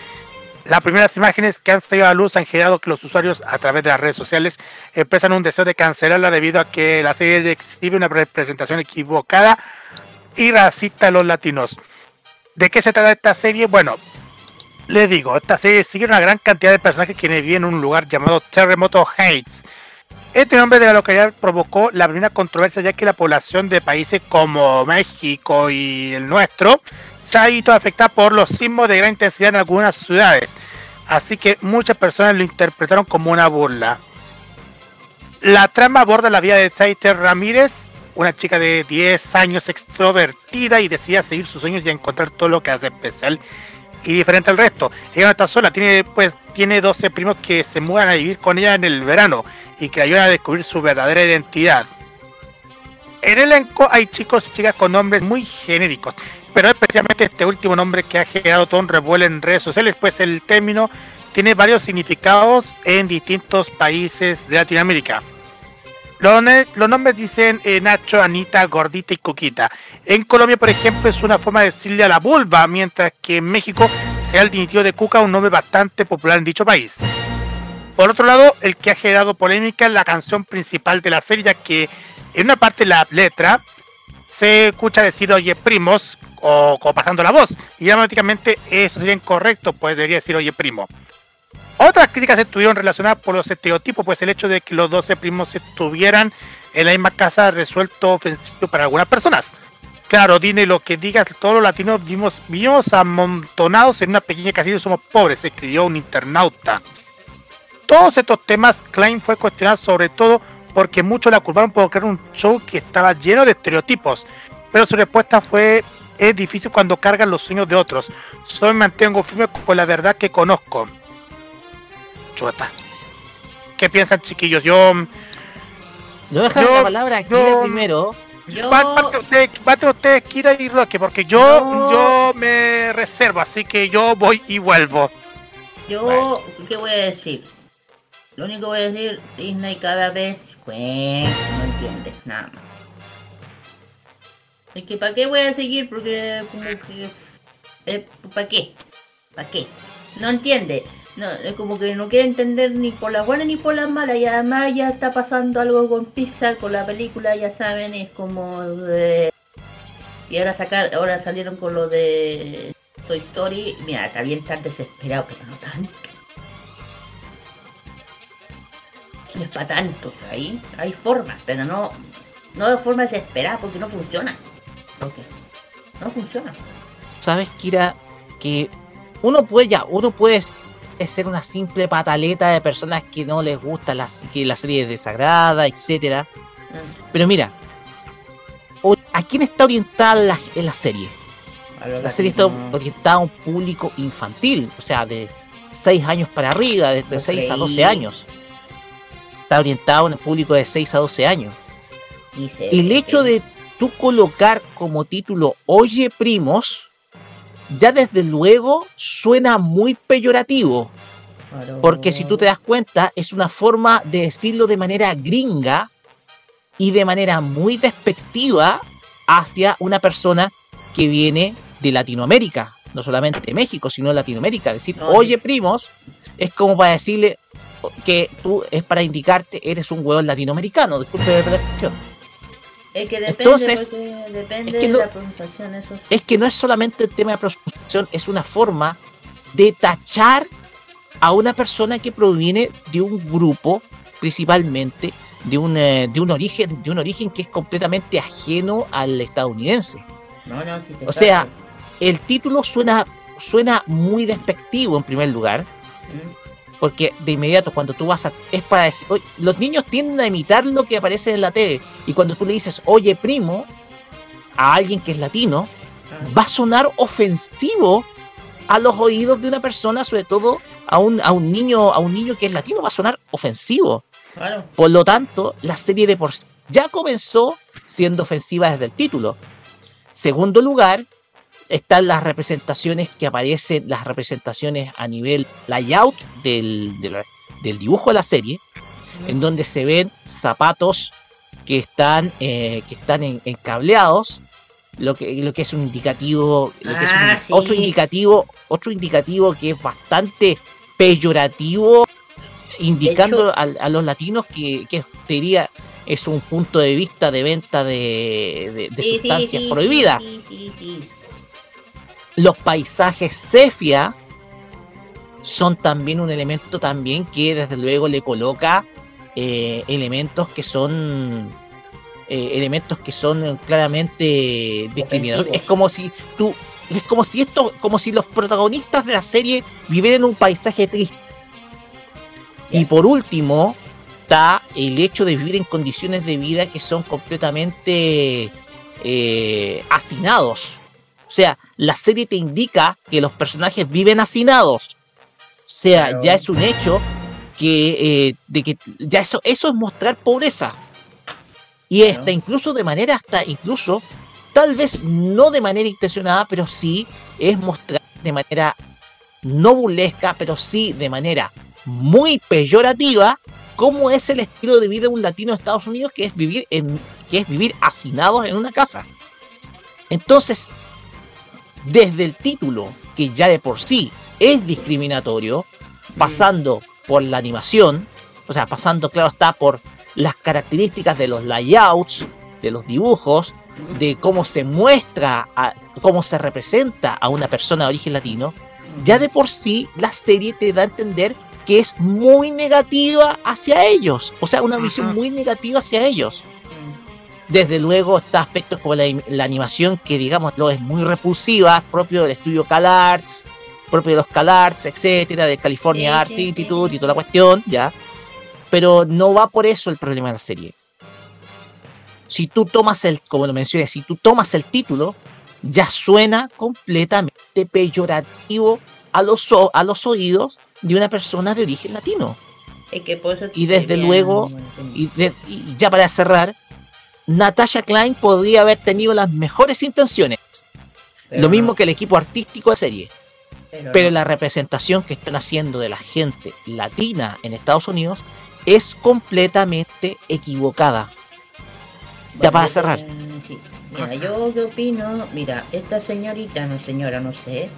Las primeras imágenes que han salido a luz han generado que los usuarios a través de las redes sociales expresan un deseo de cancelarla debido a que la serie exhibe una representación equivocada y racista de los latinos. ¿De qué se trata esta serie? Bueno, les digo, esta serie sigue una gran cantidad de personajes quienes viven en un lugar llamado Terremoto Heights, Este nombre de la localidad provocó la primera controversia ya que la población de países como México y el nuestro se ha visto afectada por los sismos de gran intensidad en algunas ciudades. Así que muchas personas lo interpretaron como una burla. La trama aborda la vida de Taiter Ramírez, una chica de 10 años extrovertida y decide seguir sus sueños y encontrar todo lo que hace especial y diferente al resto. Ella no está sola, tiene pues tiene 12 primos que se mudan a vivir con ella en el verano y que ayudan a descubrir su verdadera identidad. En el elenco hay chicos y chicas con nombres muy genéricos, pero especialmente este último nombre que ha generado todo un revuelo en redes sociales, pues el término tiene varios significados en distintos países de Latinoamérica. Los, nombres dicen eh, Nacho, Anita, Gordita y Coquita. En Colombia, por ejemplo, es una forma de decirle a la vulva, mientras que en México sea el diminutivo de Cuca, un nombre bastante popular en dicho país. Por otro lado, el que ha generado polémica es la canción principal de la serie, ya que en una parte de la letra se escucha decir oye primos o, o pasando la voz, y automáticamente eso sería incorrecto, pues debería decir oye primo. Otras críticas estuvieron relacionadas por los estereotipos, pues el hecho de que los 12 primos estuvieran en la misma casa resuelto ofensivo para algunas personas. Claro, dime lo que digas, todos los latinos vivimos, vivimos amontonados en una pequeña casilla y somos pobres, escribió un internauta. Todos estos temas, Klein fue cuestionado sobre todo porque muchos la culparon por crear un show que estaba lleno de estereotipos, pero su respuesta fue es difícil cuando cargan los sueños de otros. Solo me mantengo firme con la verdad que conozco. Chueta. ¿Qué piensan, chiquillos? Yo. Yo dejar Yo- la palabra aquí yo- primero. Yo, Va- Parte ustedes, ustedes, Kira y Roque, porque yo, No. yo me reservo, así que yo voy y vuelvo. yo, ¿qué voy a decir? Lo único que voy a decir, Disney cada vez, pues, no entiendes nada más. Es que, ¿para qué voy a seguir? Porque, como que, eh, ¿para qué? ¿Para qué? No entiende. No, es como que no quiere entender ni por las buenas ni por las malas. Y además ya está pasando algo con Pixar, con la película, ya saben, es como... de- Y ahora sacar, ahora salieron con lo de Toy Story. Mira, está bien estar desesperado, pero no tanto. No es para tanto, ahí hay formas, pero no, no de forma desesperada porque no funciona. Porque no funciona. sabes, Kira, que uno puede ya, uno puede ser una simple pataleta de personas que no les gusta la, que la serie es desagrada, etcétera. Mm, Pero mira, ¿a quién está orientada la, en la serie? La serie está orientada a un público infantil, o sea, de 6 años para arriba, de, de No 6 a 12 creí. años. Está orientado a un público de 6 a 12 años. El hecho de tú colocar como título Oye Primos, ya desde luego suena muy peyorativo, Claro. porque si tú te das cuenta, es una forma de decirlo de manera gringa y de manera muy despectiva hacia una persona que viene de Latinoamérica, no solamente de México, sino de Latinoamérica. Decir, No, oye primos, es como para decirle que tú es para indicarte eres un hueón latinoamericano. Disculpe la expresión. Es que depende, Entonces, depende es que de no- la pronunciación, eso sí. es que no es solamente el tema de prostitución, es una forma de tachar a una persona que proviene de un grupo, principalmente de un, eh, de un origen, de un origen que es completamente ajeno al estadounidense. No, no, O sea. El título suena, suena muy despectivo en primer lugar, Mm, porque de inmediato cuando tú vas a... Es para decir, los niños tienden a imitar lo que aparece en la TV, y cuando tú le dices, oye primo, a alguien que es latino, ah, va a sonar ofensivo a los oídos de una persona, sobre todo a un, a un niño, a un niño que es latino, va a sonar ofensivo. Claro. Por lo tanto, la serie de por sí ya comenzó siendo ofensiva desde el título. Segundo lugar, están las representaciones que aparecen, las representaciones a nivel layout del, del, del dibujo de la serie, en donde se ven zapatos que están, eh, que están en- encableados, lo que, lo que es un indicativo, lo que es un- Ah, sí. otro indicativo, otro indicativo que es bastante peyorativo, indicando a, a los latinos que, que diría es un punto de vista de venta de, de- de Sí, sí, sustancias sí, prohibidas. Sí, sí, sí. Los paisajes sepia son también un elemento también que desde luego le coloca eh, elementos que son eh, elementos que son claramente discriminadores. Es como si tú es como si esto, como si los protagonistas de la serie vivieran en un paisaje triste. Y por último, está el hecho de vivir en condiciones de vida que son completamente eh, hacinados. O sea, la serie te indica que los personajes viven hacinados. O sea, ya es un hecho que, eh, de que ya eso, eso es mostrar pobreza. Y está incluso de manera, hasta incluso, tal vez no de manera intencionada, pero sí es mostrar de manera no burlesca, pero sí de manera muy peyorativa, cómo es el estilo de vida de un latino de Estados Unidos, que es vivir en, que es vivir hacinados en una casa. Entonces, desde el título, que ya de por sí es discriminatorio, pasando por la animación, o sea, pasando, claro está, por las características de los layouts, de los dibujos, de cómo se muestra, cómo se representa a una persona de origen latino, ya de por sí la serie te da a entender que es muy negativa hacia ellos, o sea, una visión muy negativa hacia ellos. Desde luego está aspectos como la, animación que digamos lo es muy repulsiva, propio del estudio CalArts, propio de los CalArts, etcétera, de California Arts Institute y toda la cuestión, ya. Pero no va por eso el problema de la serie. Si tú tomas el, como lo mencioné, si tú tomas el título, ya suena completamente peyorativo a los, a los oídos de una persona de origen latino. y desde luego, y, ya para cerrar, Natasha Klein podría haber tenido las mejores intenciones. lo mismo que el equipo artístico de serie. Pero, la representación que están haciendo de la gente latina en Estados Unidos es completamente equivocada. ya para cerrar. Mira, yo qué opino, mira, esta señorita, no señora, no sé,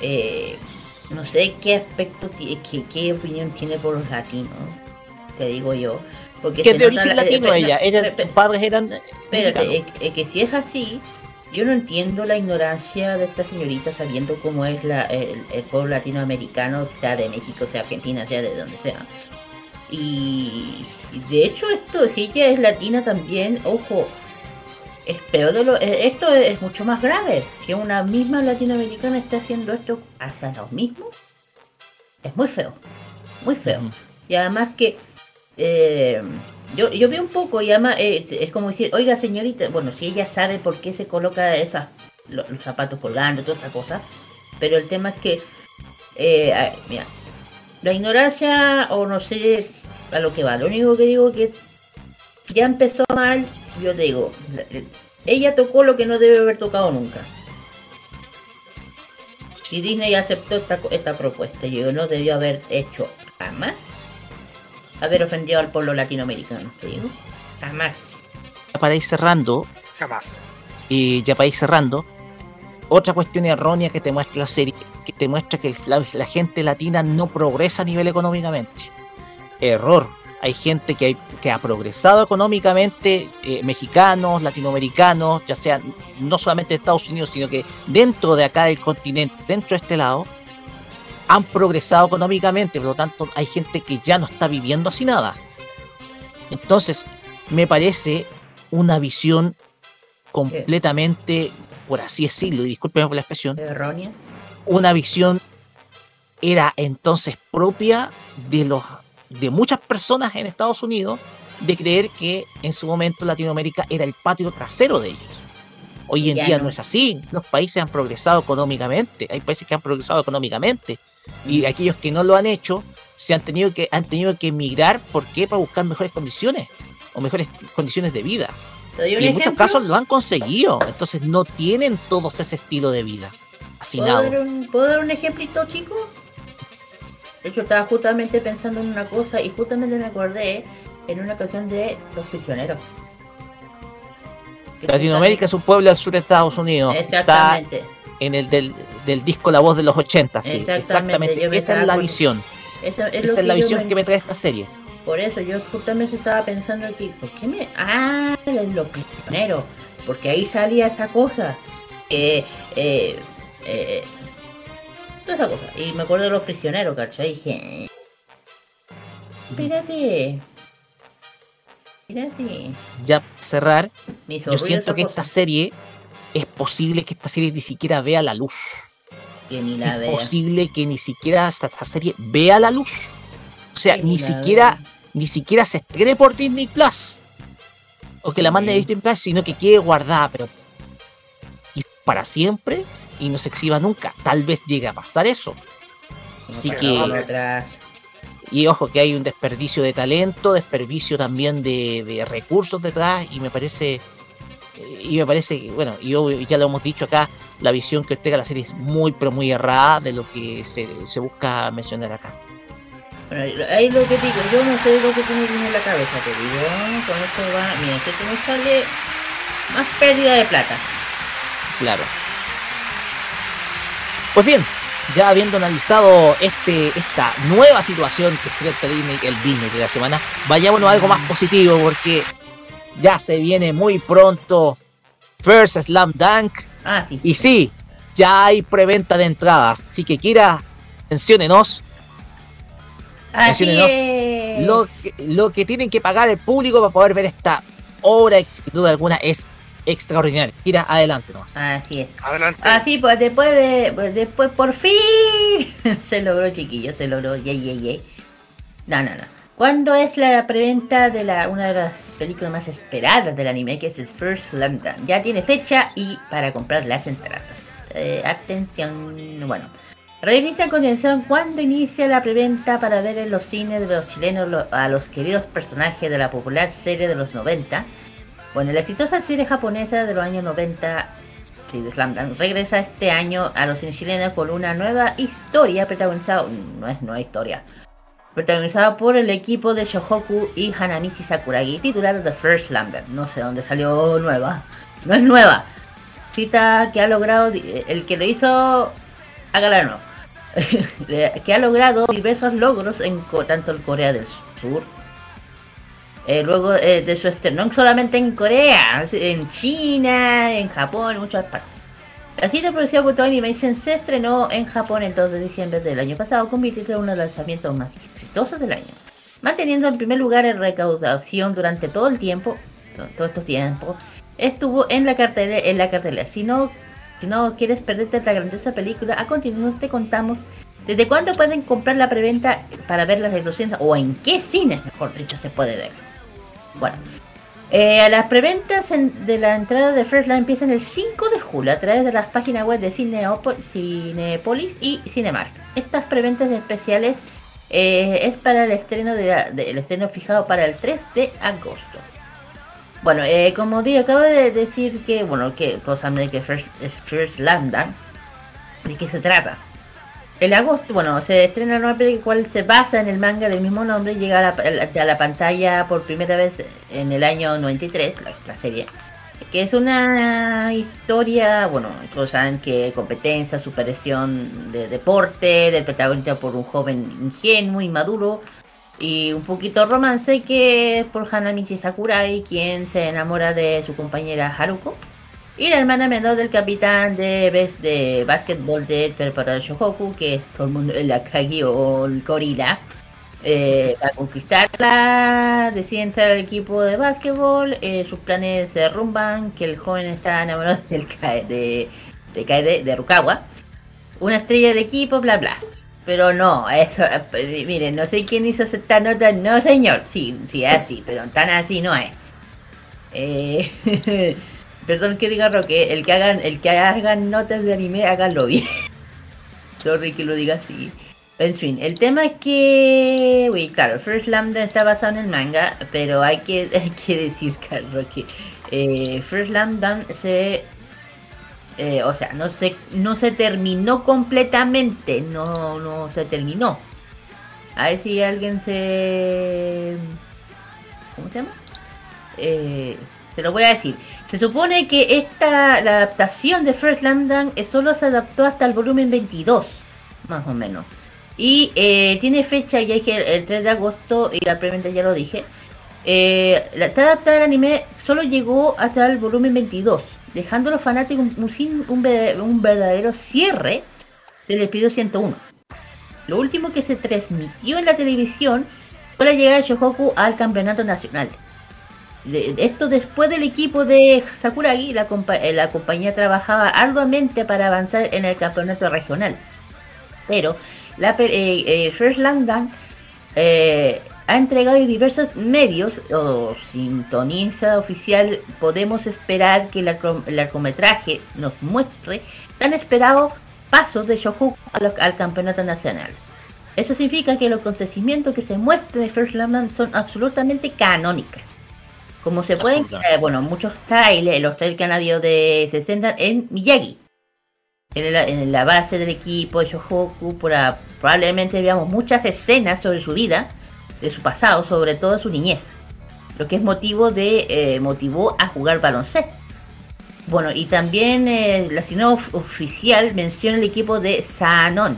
eh, no sé qué aspecto, qué, qué opinión tiene por los latinos, te digo yo. Porque que de origen latino ella, ella sus padres eran... Espérate, es, que si es así, yo no entiendo la ignorancia de esta señorita sabiendo cómo es la, el, pueblo latinoamericano, sea de México, sea Argentina, sea de donde sea. Y, de hecho esto, si ella es latina también, ojo, es peor de lo... Eh, esto es mucho más grave, que una misma latinoamericana esté haciendo esto hacia los mismos. Es muy feo, muy feo. Y además que eh, yo, yo veo un poco y además eh, es como decir, oiga señorita, bueno, si ella sabe por qué se coloca esas, los, zapatos colgando, toda esta cosa, pero el tema es que, eh, mira, la ignorancia o no sé a lo que va, lo único que digo que ya empezó mal, yo digo, ella tocó lo que no debe haber tocado nunca. Y Disney aceptó esta, esta propuesta, yo no debió haber hecho jamás haber ofendido al pueblo latinoamericano, te digo. Jamás. Para ir cerrando. Jamás. Y ya para ir cerrando. Otra cuestión errónea que te muestra la serie, que te muestra que la, gente latina no progresa a nivel económicamente. Error. Hay gente que, que ha progresado económicamente, eh, mexicanos, latinoamericanos, ya sea no solamente de Estados Unidos, sino que dentro de acá del continente, dentro de este lado, han progresado económicamente, por lo tanto hay gente que ya no está viviendo así nada. Entonces, me parece una visión completamente, por así decirlo, y discúlpeme por la expresión, errónea. Una visión era entonces propia de los de muchas personas en Estados Unidos de creer que en su momento Latinoamérica era el patio trasero de ellos. Hoy en día no. es así. Los países han progresado económicamente. Hay países que han progresado económicamente. Y aquellos que no lo han hecho se han tenido que han tenido que emigrar ¿por qué? Para buscar mejores condiciones o mejores condiciones de vida. Y en muchos casos lo han conseguido, entonces no tienen todos ese estilo de vida. ¿Puedo dar, un, ¿Puedo dar un ejemplito, chico? De hecho, estaba justamente pensando en una cosa y justamente me acordé en una ocasión de los prisioneros. Latinoamérica es un pueblo al sur de Estados Unidos. Exactamente en el del, disco La Voz de los 80, sí. Exactamente. Esa es la visión. Esa, es, la visión que me trae esta serie. Por eso yo justamente estaba pensando aquí, ¿por qué me... Ah, los prisioneros. Porque ahí salía esa cosa. Eh, eh, eh, toda esa cosa. Y me acuerdo de los prisioneros, ¿cachai? Y dije... Espérate. ya para cerrar, yo siento que cosa. esta serie es posible que esta serie ni siquiera vea la luz. Que ni la es vea. posible que ni siquiera esta, esta serie vea la luz. O sea, Que ni siquiera, ni siquiera se estrene por Disney Plus. O que la mande a. Disney Plus, sino que quede guardada, pero y para siempre y no se exhiba nunca. Tal vez llegue a pasar eso. Así que, y ojo que hay un desperdicio de talento, desperdicio también de, de recursos detrás, y me parece, y me parece, que, bueno, y obvio, ya lo hemos dicho acá, la visión que entrega la serie es muy, pero muy errada de lo que se, se busca mencionar acá. Bueno, ahí lo que digo, yo no sé lo que tiene bien en la cabeza, te digo, con esto va, mira, que esto me sale más pérdida de plata. Claro. Pues bien, ya habiendo analizado este, esta nueva situación que se trata Disney, el Disney de la semana, vayámonos a algo más positivo porque ya se viene muy pronto First Slam Dunk. Ah, sí. Y sí, ya hay preventa de entradas. Así que Kira, menciónenos Así menciónenos es. lo que, lo que tienen que pagar el público para poder ver esta obra sin duda alguna es extraordinaria. Kira, adelante nomás. Así es. Adelante. Así pues después de pues, después por fin (laughs) se logró chiquillos, se logró, yay yay yay. No, no, no. ¿Cuándo es la preventa de la una de las películas más esperadas del anime que es el First Dunk? Ya tiene fecha y para comprar las entradas. Eh, atención, bueno. Revisa con atención cuándo inicia la preventa para ver en los cines de los chilenos a los queridos personajes de la popular serie de los 90. Bueno, la exitosa serie japonesa de los años 90 Sí, de Slam Dunk regresa este año a los cines chilenos con una nueva historia protagonizada, no es nueva historia, protagonizada por el equipo de Shohoku y Hanamichi Sakuragi, titulada The First Dunk. No sé dónde salió nueva, no es nueva. Cita que ha logrado, el que lo hizo, nuevo. (laughs) que ha logrado diversos logros en tanto en Corea del Sur, eh, luego eh, de su estreno, no solamente en Corea, en China, en Japón, en muchas partes. La cita producida por Animation se estrenó en Japón el 2 de diciembre del año pasado, convirtiéndose en uno de los lanzamientos más exitosos del año. Manteniendo en primer lugar en recaudación durante todo el tiempo, to- todo este tiempo, estuvo en la cartelera. En la cartelera. Si no, si no quieres perderte la grandiosa película, a continuación te contamos desde cuándo pueden comprar la preventa para ver las exclusivas o en qué cines, mejor dicho, se puede ver. Bueno, eh, las preventas en- de la entrada de First Light empiezan el 5 de julio a través de las páginas web de Cinepolis y Cinemark. Estas preventas especiales eh, es para el estreno de la- estreno fijado para el 3 de agosto. Bueno, eh, como digo, acabo de decir que, bueno, que saben que First, First. ¿De qué se trata? El agosto, bueno, se estrena una película cual se basa en el manga del mismo nombre llega a la, a la pantalla por primera vez en el año 93, la, la serie. Que es una historia, bueno, todos saben que competencia, superación de deporte, del protagonista por un joven ingenuo, inmaduro y un poquito romance que es por Hanamichi Sakurai, quien se enamora de su compañera Haruko. Y la hermana menor del capitán de, de básquetbol de preparador Shohoku, que todo el mundo el Akagi o el gorila. Eh, para conquistarla, decide entrar al equipo de básquetbol. eh, sus planes se derrumban, que el joven está enamorado del de, de, Kaede- de Rukawa. Una estrella del equipo, bla bla. Pero no, eso, eh, miren, no sé quién hizo esta nota, no señor, sí, sí, así, pero tan así no es. Eh, (laughs) perdón que diga Roque, el que hagan, el que hagan notas de anime, háganlo bien. (laughs) Sorry que lo diga así. En fin, el tema es que, uy, claro, First Lambda está basado en el manga, pero hay que, (laughs) hay que decir, Carlos, que eh, First Lambda se, eh, o sea, no se, no se terminó completamente, no, no se terminó. A ver si alguien se, ¿cómo se llama? Eh, te lo voy a decir. Se supone que esta, la adaptación de First Lambda eh, solo se adaptó hasta el volumen 22, más o menos. Y eh, tiene fecha, ya dije, el 3 de agosto, y la preventa ya lo dije. Eh, la adaptada del anime solo llegó hasta el volumen 22, dejando a los fanáticos un, un verdadero cierre del episodio 101. Lo último que se transmitió en la televisión fue la llegada de Shohoku al campeonato nacional. Esto después del equipo de Sakuragi, la, eh, la compañía trabajaba arduamente para avanzar en el campeonato regional. Pero la eh, eh, eh, ha entregado en diversos medios o sintoniza oficial. Podemos esperar que el, largometraje nos muestre tan esperado pasos de Shohoku al, campeonato nacional. Eso significa que los acontecimientos que se muestran de First Landang son absolutamente canónicas. Como se pueden, eh, bueno, muchos trailers, los trailers que han habido de se centran en Miyagi, en la, base del equipo de Shohoku, probablemente veamos muchas escenas sobre su vida, de su pasado, sobre todo su niñez, lo que es motivo de eh, motivó a jugar baloncesto. Bueno, y también eh, la sino oficial menciona el equipo de Sanon,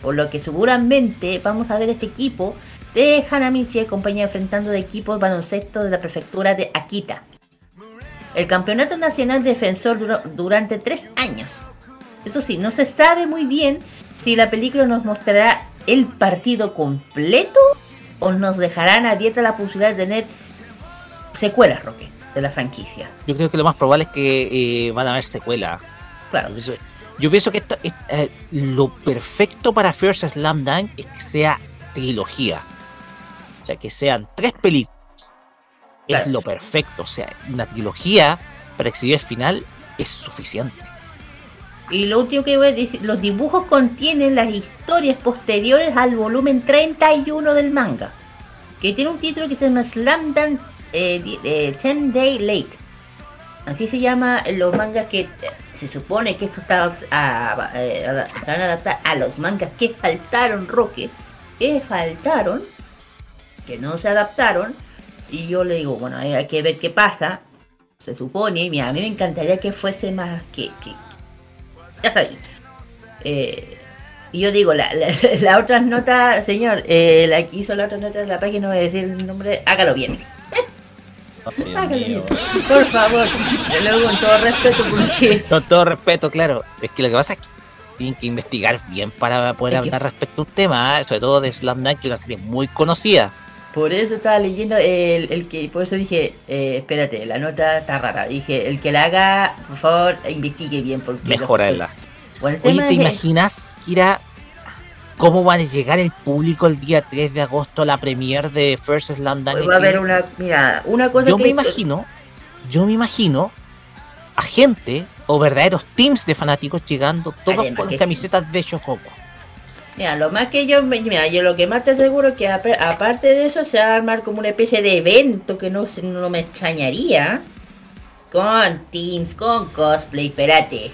por lo que seguramente vamos a ver este equipo de Hanamichi y compañía enfrentando de equipos baloncesto de la prefectura de Akita. El campeonato nacional defensor duró durante tres años. Eso sí, no se sabe muy bien si la película nos mostrará el partido completo o nos dejarán abierta la posibilidad de tener secuelas, Roque, de la franquicia. Yo creo que lo más probable es que eh, van a haber secuelas. Claro. Yo pienso que esto, eh, lo perfecto para First Slam Dunk es que sea trilogía. O sea, que sean tres películas. Es lo perfecto. O sea, una trilogía para exhibir el final es suficiente. Y lo último que voy a decir, los dibujos contienen las historias posteriores al volumen 31 del manga, que tiene un título que se llama Slam Dunk eh, eh, Ten Day Late. Así se llama los mangas que eh, se supone que esto está a, van a adaptar a los mangas que faltaron, Roque, que faltaron, que no se adaptaron. Y yo le digo, bueno, hay que ver qué pasa. Se supone, mira, a mí me encantaría que fuese más que, que, ya sabéis. Eh, y yo digo, la, (laughs) la, otra nota, señor, eh, la que hizo la otra nota de la página, no voy a decir el nombre, hágalo bien. hágalo bien. Por favor, luego con todo respeto, porque. (laughs) Con todo respeto, claro. Es que lo que pasa es que tienen que investigar bien para poder hablar respecto a un tema, ¿eh? sobre todo de Slam Dunk, que es una serie muy conocida. Por eso estaba leyendo el, el que, por eso dije, eh, espérate, la nota está rara. Dije, el que la haga, por favor, investigue bien. Porque Mejorarla. Bueno, Oye, ¿te imaginas, Kira, cómo va a llegar el público el día 3 de agosto a la premier de First Slam Dunk? Va a haber una, mira, una cosa yo me imagino, yo me imagino a gente o verdaderos teams de fanáticos llegando todos con las camisetas de Shohoku. Mira, lo más que yo, mira, yo lo que más te aseguro es que aparte de eso se va a armar como una especie de evento que no, no me extrañaría. Con teams, con cosplay, espérate.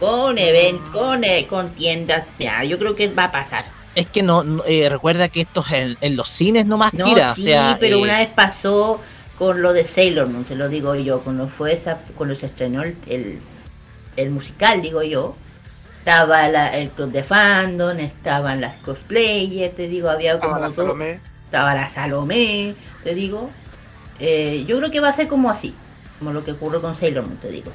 Con eventos, con, eh, con tiendas. Mira, yo creo que va a pasar. Es que no, eh, recuerda que esto es en, los cines nomás no, Sí, pero eh, una vez pasó con lo de Sailor Moon, te lo digo yo, cuando fue esa, cuando se estrenó el, el musical, digo yo estaba el club de fandom, estaban las cosplayers, te digo, había como... Estaba la Salomé. Estaba la Salomé, te digo. Eh, yo creo que va a ser como así, como lo que ocurrió con Sailor Moon, te digo.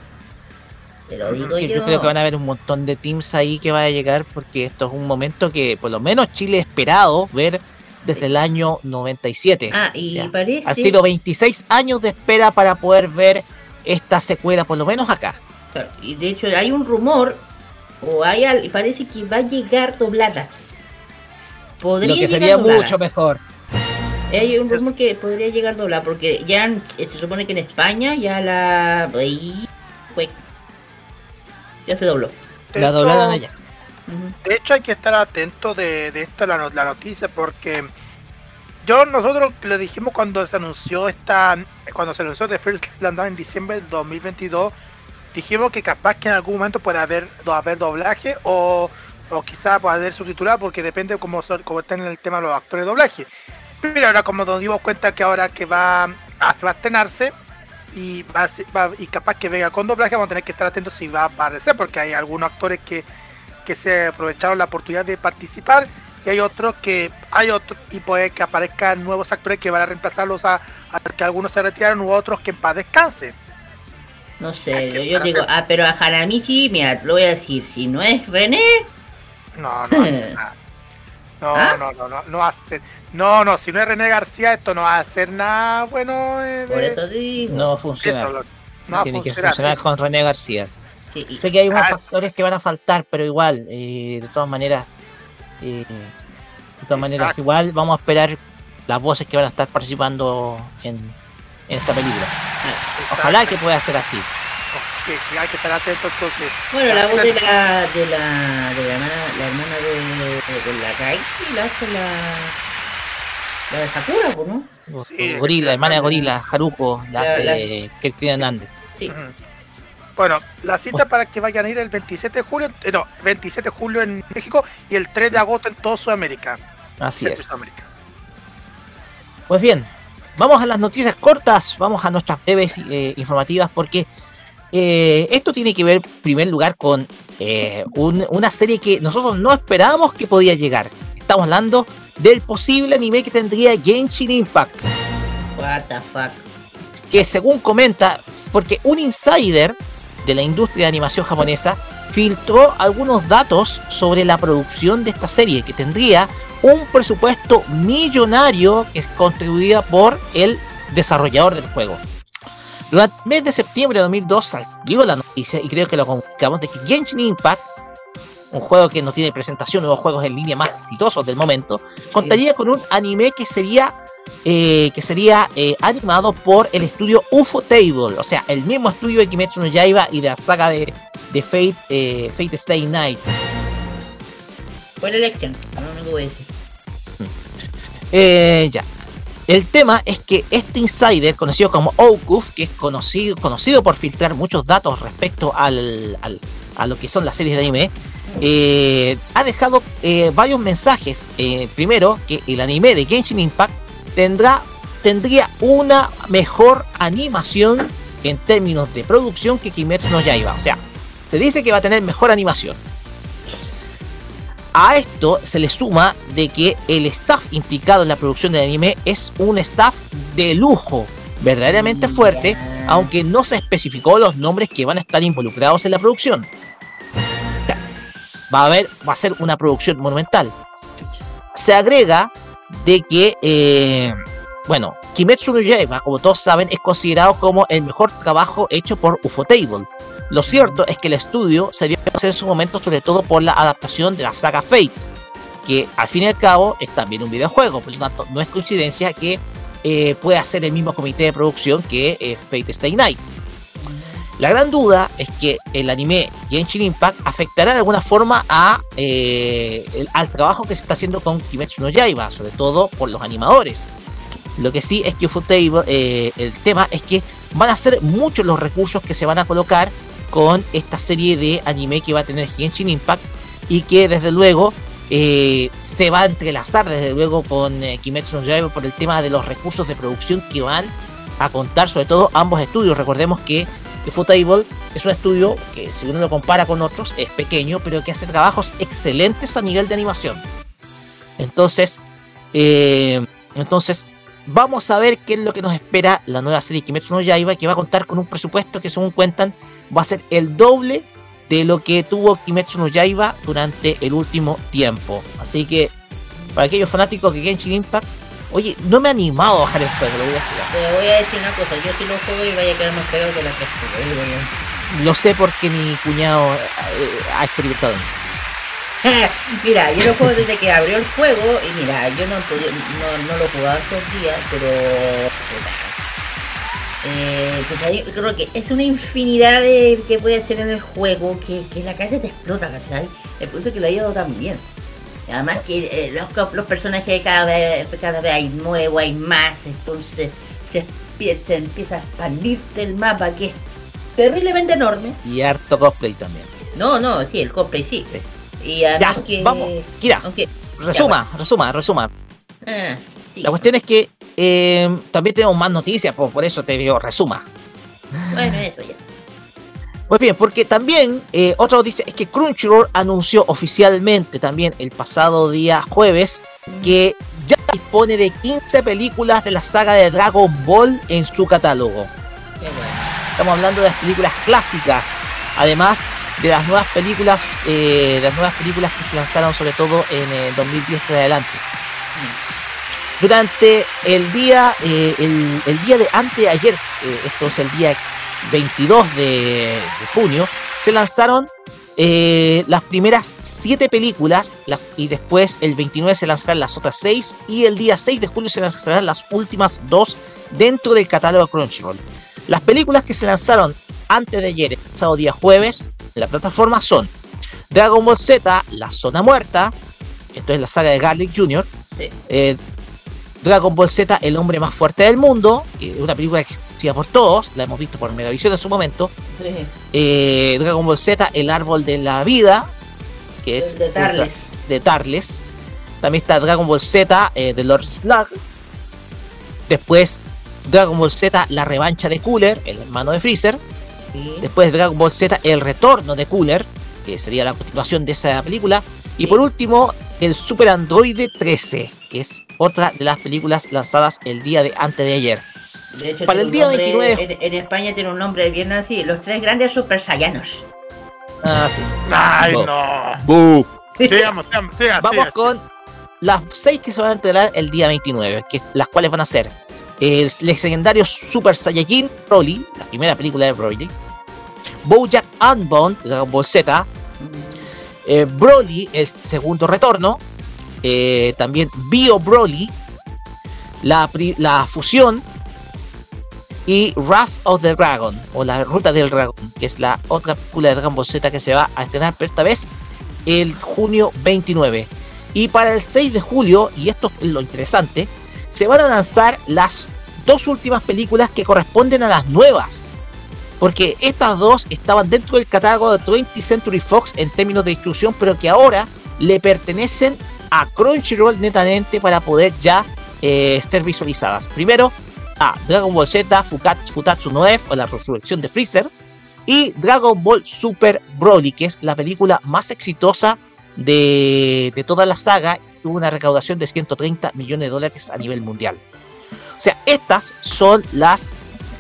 Te lo digo yo. Yo creo que van a haber un montón de teams ahí que va a llegar porque esto es un momento que por lo menos Chile ha esperado ver desde el año 97. Ah, y parece... Ha sido 26 años de espera para poder ver esta secuela, por lo menos acá. Claro, y de hecho hay un rumor o hay parece que va a llegar doblada. Podría Lo que sería mucho mejor. Hay un rumor que podría llegar doblada porque ya se supone que en España ya la ya se dobló. la doblaron allá. De hecho hay que estar atento de, de esta la, la noticia porque yo nosotros le dijimos cuando se anunció esta cuando se anunció The First Land en diciembre del 2022 dijimos que capaz que en algún momento puede haber, haber doblaje o, o quizá pueda haber subtitulado porque depende cómo, cómo estén en el tema los actores de doblaje. Pero ahora como nos dimos cuenta que ahora que va a, se va a estrenarse y, va, y capaz que venga con doblaje, vamos a tener que estar atentos si va a aparecer porque hay algunos actores que, que se aprovecharon la oportunidad de participar y hay otros que hay otros y puede que aparezcan nuevos actores que van a reemplazarlos a, que algunos se retiraron u otros que en paz descanse. No sé, yo, digo, ah, pero a Hanamichi, mira, lo voy a decir, si no es René. No, no (laughs) nada. No, ¿Ah? no, no, no, no ser- No, no, si no es René García, esto no va a hacer nada bueno. eh, Por eso digo. No va a eso, funcionar. lo- no va a Tiene que funcionar. funcionar eso. con René García. Sí, y- Sé que hay unos Ah. factores que van a faltar, pero igual, eh, de todas maneras, eh, de todas maneras, Exacto. igual vamos a esperar las voces que van a estar participando en, en esta película. Ojalá que pueda ser así. Sí, sí, hay que estar atento entonces. Bueno, la voz la- de la, de la, de la hermana, la hermana de, de la Kai la hace la, la de Sakura, pues, ¿no? Sí, Gorila, hermana de Gorila, Haruko, la La- hace Cristina Hernández. Sí. Bueno, la cita para que vayan a ir el 27 de julio, eh, no, 27 de julio en México y el 3 de agosto en toda Sudamérica. Así es. Sudamérica. Pues bien, vamos a las noticias cortas, vamos a nuestras breves eh, informativas porque eh, esto tiene que ver, en primer lugar, con eh, un- una serie que nosotros no esperábamos que podía llegar. Estamos hablando del posible anime que tendría Genshin Impact, What the fuck. que según comenta, porque un insider de la industria de animación japonesa filtró algunos datos sobre la producción de esta serie, que tendría un presupuesto millonario que es contribuida por el desarrollador del juego. Durante el mes de septiembre de 2002 salió la noticia y creo que lo comunicamos de que Genshin Impact, un juego que no tiene presentación, los juegos en línea más exitosos del momento, contaría con un anime que sería eh, que sería eh, animado por el estudio UFO Table, o sea, el mismo estudio de Kimetsu no Yaiba y de la saga de, de Fate, eh, Fate Stay Night. Buena elección, no decir. (laughs) Eh, ya. El tema es que este insider, conocido como Okuf, que es conocido, conocido por filtrar muchos datos respecto al, al- a lo que son las series de anime, eh, ha dejado eh, varios mensajes. Eh, primero, que el anime de Genshin Impact tendrá, tendría una mejor animación en términos de producción que Kimetsu no Yaiba. O sea, se dice que va a tener mejor animación. A esto se le suma de que el staff implicado en la producción del anime es un staff de lujo, verdaderamente fuerte, aunque no se especificó los nombres que van a estar involucrados en la producción. O sea, va a haber, va a ser una producción monumental. Se agrega de que, eh, bueno, Kimetsu no Yaiba, como todos saben, es considerado como el mejor trabajo hecho por Ufotable. Lo cierto es que el estudio se dio a conocer en su momento sobre todo por la adaptación de la saga Fate, que al fin y al cabo es también un videojuego, por lo tanto no es coincidencia que eh, pueda ser el mismo comité de producción que eh, Fate Stay Night. La gran duda es que el anime Genshin Impact afectará de alguna forma eh, al trabajo que se está haciendo con Kimetsu no Yaiba, sobre todo por los animadores. Lo que sí es que el tema es que van a ser muchos los recursos que se van a colocar con esta serie de anime que va a tener Genshin Impact y que desde luego eh, se va a entrelazar desde luego con eh, Kimetsu no Yaiba por el tema de los recursos de producción que van a contar sobre todo ambos estudios. Recordemos que Ufotable es un estudio que si uno lo compara con otros es pequeño pero que hace trabajos excelentes a nivel de animación. Entonces, eh, entonces vamos a ver qué es lo que nos espera la nueva serie Kimetsu no Yaiba que va a contar con un presupuesto que según cuentan va a ser el doble de lo que tuvo Kimetsu no Yaiba durante el último tiempo. Así que para aquellos fanáticos de Genshin Impact, oye, no me he animado a bajar el juego, lo voy a jugar. Te voy a decir una cosa, yo si lo juego y vaya a quedar más pegado que la que yo. Lo sé porque mi cuñado eh, ha experimentado. (laughs) mira, yo lo juego desde que abrió el juego y mira, yo no, no, no lo jugaba estos días, pero... Eh, pues ahí creo que es una infinidad de que puede hacer en el juego que, que la calle te explota, ¿cachai? Es por eso que lo ha ido tan bien. Además que eh, los, los personajes cada vez, cada vez hay nuevos, hay más, entonces se, se empieza a expandirte el mapa que es terriblemente enorme. Y harto cosplay también. No, no, sí, el cosplay sí. Y además Ya, que... vamos, Kira, Aunque, resuma, resuma, resuma. ah, sí. La cuestión es que eh, también tenemos más noticias, por, por eso te digo, resuma. Bueno, eso ya. Pues bien, porque también eh, otra noticia es que Crunchyroll anunció oficialmente también el pasado día jueves que ya dispone de 15 películas de la saga de Dragon Ball en su catálogo. Qué bueno. Estamos hablando de las películas clásicas. Además, de las nuevas películas, eh, de las nuevas películas que se lanzaron sobre todo en el 2010 en adelante. Durante el día, eh, el, el día de anteayer, eh, esto es el día 22 de, de junio, se lanzaron eh, las primeras 7 películas la- y después el 29 se lanzarán las otras 6 y el día 6 de julio se lanzarán las últimas 2 dentro del catálogo Crunchyroll. Las películas que se lanzaron antes de ayer, el pasado día jueves, en la plataforma son Dragon Ball Z, La Zona Muerta, esto es la saga de Garlic Jr., Sí. eh, Dragon Ball Z, El Hombre Más Fuerte del Mundo, es una película que conocida por todos, la hemos visto por Megavisión en su momento, Sí. eh, Dragon Ball Z, El Árbol de la Vida, que es de Tarles. de Tarles. También está Dragon Ball Z, eh, de Lord Slug. Después Dragon Ball Z, La Revancha de Cooler, el hermano de Freezer. Sí. Después Dragon Ball Z, El Retorno de Cooler, que sería la continuación de esa película. Y por último, el Super Android 13, que es otra de las películas lanzadas el día de antes de ayer. De hecho, Para el día nombre- 29. En, en España tiene un nombre bien así: Los tres grandes super saiyanos. Ah, sí. Ay, no. Bu. Sigamos, sigamos, siga, Vamos con las seis que se van a enterar el día 29, que las cuales van a ser el legendario Super Saiyajin Broly, la primera película de Broly, Bojack Unbound Dragon Ball Z, eh, Broly, el segundo retorno, eh, también Bio Broly, la, la fusión y Wrath of the Dragon o la Ruta del Dragón, que es la otra película de Dragon Ball Z que se va a estrenar, pero esta vez el junio 29. Y para el 6 de julio, y esto es lo interesante, se van a lanzar las dos últimas películas que corresponden a las nuevas. Porque estas dos estaban dentro del catálogo de 20th Century Fox en términos de distribución, pero que ahora le pertenecen a Crunchyroll netamente para poder ya eh, ser visualizadas. Primero, a Dragon Ball Z Futatsu no F o la resurrección de Freezer y Dragon Ball Super Broly, que es la película más exitosa de, de toda la saga, tuvo una recaudación de 130 millones de dólares a nivel mundial. O sea, estas son las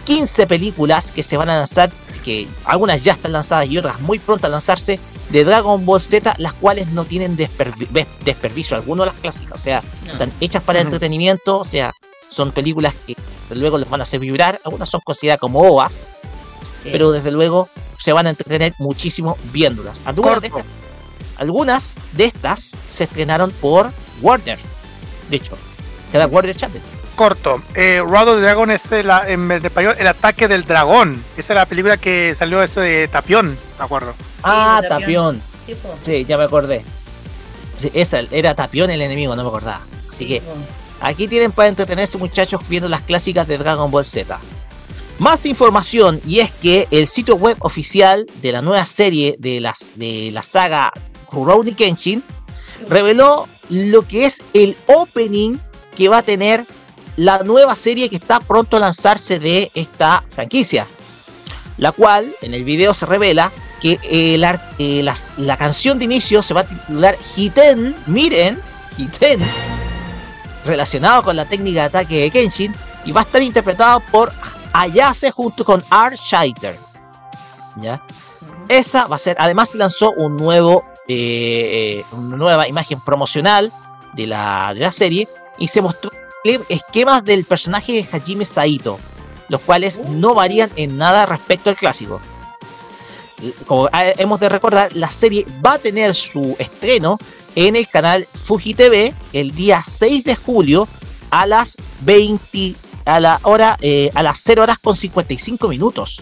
15 películas que se van a lanzar, que algunas ya están lanzadas y otras muy pronto a lanzarse, de Dragon Ball Z, las cuales no tienen despervi- desperdicio alguno de las clásicas. O sea, No. están hechas para Ujú. entretenimiento, o sea, son películas que desde luego les van a hacer vibrar, algunas son consideradas como ovas, Sí. pero desde luego se van a entretener muchísimo viéndolas. Algunas de, estas, algunas de estas se estrenaron por Warner, de hecho, era Warner Channel. Corto. Eh, Road of the Dragon es el, en español El ataque del dragón. Esa es la película que salió eso de Tapión, me acuerdo. Ah, de Tapión. Sí, ya me acordé. Sí, esa era Tapión el enemigo, no me acordaba. Así Sí, que. Aquí tienen para entretenerse muchachos viendo las clásicas de Dragon Ball Z. Más información y es que el sitio web oficial de la nueva serie de, las, de la saga Rurouni Kenshin reveló lo que es el opening que va a tener la nueva serie que está pronto a lanzarse de esta franquicia. La cual en el video se revela que eh, la, eh, la canción de inicio se va a titular Hiten, miren, Hiten, relacionado con la técnica de ataque de Kenshin y va a estar interpretado por Ayase junto con Art Scheiter. ¿Ya? Esa va a ser, además se lanzó un nuevo, eh, una nueva imagen promocional de la, de la serie y se mostró esquemas del personaje de Hajime Saito, los cuales no varían en nada respecto al clásico. Como eh, hemos de recordar, la serie va a tener su estreno en el canal Fuji TV el día 6 de julio a las 20 a la hora eh, a las 0 horas con 55 minutos.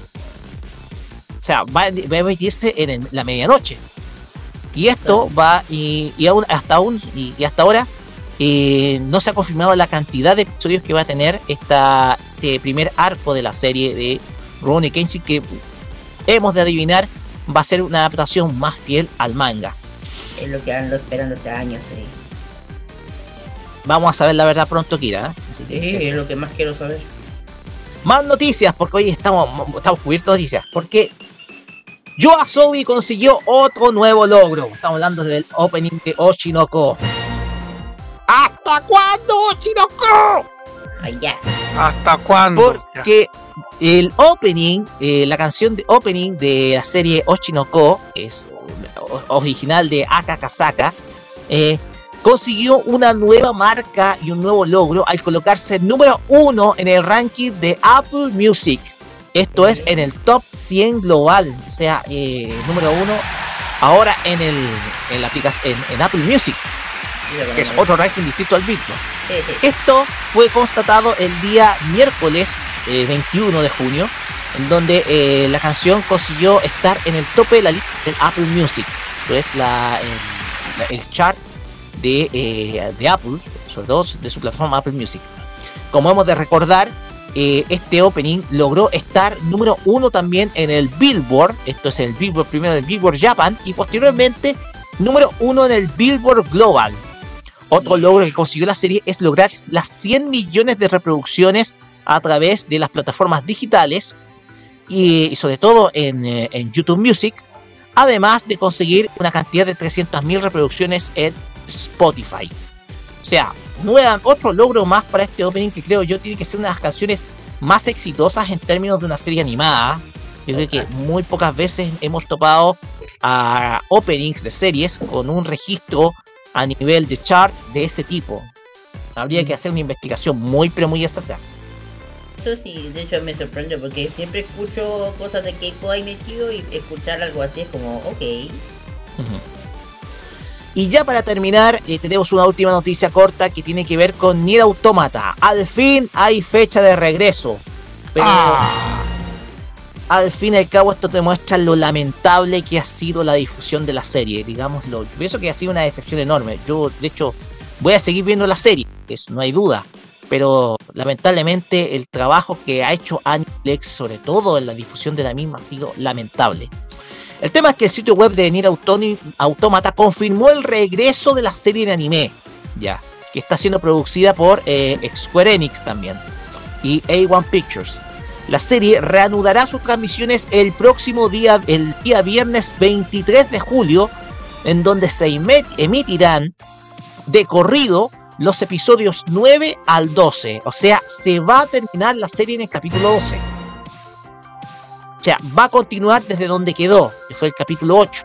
O sea, va, a- va a emitirse en el- la medianoche. Y esto va y, y aún hasta aún y, y hasta ahora eh, no se ha confirmado la cantidad de episodios que va a tener esta, este primer arco de la serie de Rurouni Kenshin que hemos de adivinar va a ser una adaptación más fiel al manga. Es lo que ando esperando hace años. Sí. Vamos a saber la verdad pronto, Kira. ¿eh? Que Sí, es lo que más quiero saber. Más noticias, porque hoy estamos, estamos cubiertos de noticias. Porque Yoasobi consiguió otro nuevo logro. Estamos hablando del opening de Oshinoko. ¿Hasta cuándo, Oshinoko? Ay, ya. ¿Hasta cuándo? Porque el opening, eh, la canción de opening de la serie Oshinoko, que es original de Aka Kasaka, eh, consiguió una nueva marca y un nuevo logro al colocarse número uno en el ranking de Apple Music. Esto es en el top 100 global, o sea, eh, número uno ahora en el en la en, Apple Music, que es otro ranking distinto al Billboard. Esto fue constatado el día miércoles 21 eh, de junio, en donde eh, la canción consiguió estar en el tope de la lista del Apple Music, es la, el, chart de, de Apple, sobre todo de su plataforma Apple Music. Como hemos de recordar, eh, este opening logró estar número uno también en el Billboard, esto es el Billboard primero del Billboard Japan y posteriormente número uno en el Billboard Global. Otro logro que consiguió la serie es lograr las 100 millones de reproducciones a través de las plataformas digitales y, sobre todo en, eh, en, YouTube Music, además de conseguir una cantidad de 300.000 reproducciones en Spotify. O sea, nueva, otro logro más para este opening que creo yo tiene que ser una de las canciones más exitosas en términos de una serie animada. Yo creo que muy pocas veces hemos topado a openings de series con un registro a nivel de charts de ese tipo. Habría que hacer una investigación muy pero muy exacta. Eso sí, de hecho me sorprende porque siempre escucho cosas de Keiko ahí metido y escuchar algo así es como, ok. Y ya para terminar, eh, tenemos una última noticia corta que tiene que ver con Nier Automata. Al fin hay fecha de regreso. Pero ah. Al fin y al cabo esto te muestra lo lamentable que ha sido la difusión de la serie, digámoslo. Yo pienso que ha sido una decepción enorme. Yo, de hecho, voy a seguir viendo la serie, eso no hay duda. Pero lamentablemente el trabajo que ha hecho Aniplex, sobre todo en la difusión de la misma, ha sido lamentable. El tema es que el sitio web de Nier Automata confirmó el regreso de la serie de anime, ya, que está siendo producida por eh, Square Enix también y A1 Pictures. La serie reanudará sus transmisiones el próximo día, el día viernes 23 de julio, en donde se emitirán de corrido los episodios 9 al 12. O sea, se va a terminar la serie en el capítulo 12. O sea, va a continuar desde donde quedó, que fue el capítulo 8.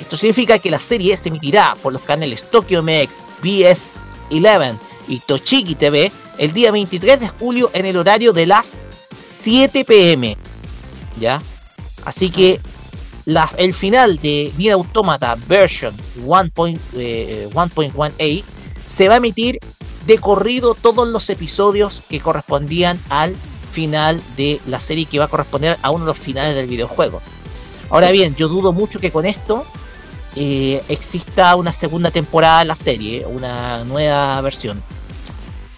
Esto significa que la serie se emitirá por los canales Tokyo MX, BS11 y Tochigi TV el día 23 de julio en el horario de las 7 pm. ¿Ya? Así que el final de Nier Automata version 1.1a eh, se va a emitir de corrido todos los episodios que correspondían al final de la serie que va a corresponder a uno de los finales del videojuego. Ahora bien, yo dudo mucho que con esto eh, exista una segunda temporada de la serie, una nueva versión.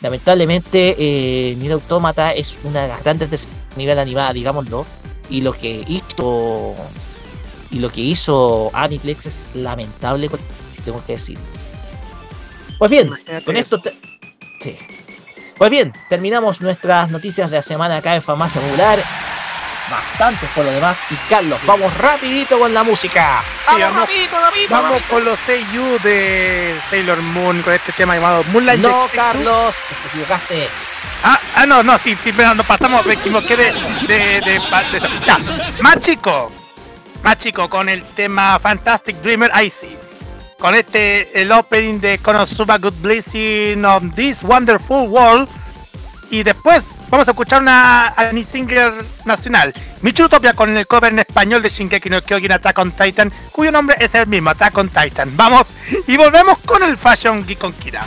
Lamentablemente, eh, Nier Automata es una de las grandes de nivel animada, digámoslo, y lo que hizo y lo que hizo Aniplex es lamentable, tengo que decir. Pues bien, con esto sí. Pues bien, terminamos nuestras noticias de la semana acá en Farmacia Popular. Bastantes por lo demás. Y Carlos, vamos rapidito con la música. vamos, rapidito, rapidito, vamos con los seiyuu de Sailor Moon, con este tema llamado Moonlight. No, Carlos, te equivocaste. Ah, ah, no, no, sí, sí, pero nos pasamos, me equivoqué de, de, de, ya, más chico, más chico, con el tema Fantastic Dreamer Icy con este el opening de Konosuba Good Blessing on This Wonderful World. Y después vamos a escuchar una anime singer nacional. Michurutopia con el cover en español de Shingeki no Kyojin Attack on Titan, cuyo nombre es el mismo, Attack on Titan. Vamos y volvemos con el Fashion Geek con Kira.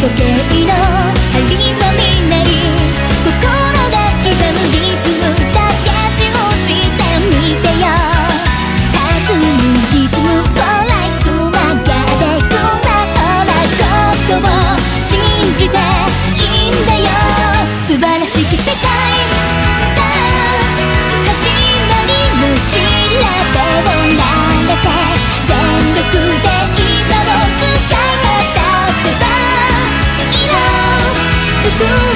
時計の針のみむリズムだけしをしてみてよ。弾むリズムフォーライス曲げてくなほとを信じていいんだよ。素晴らしき世界。さあ始まりの調べを流せ through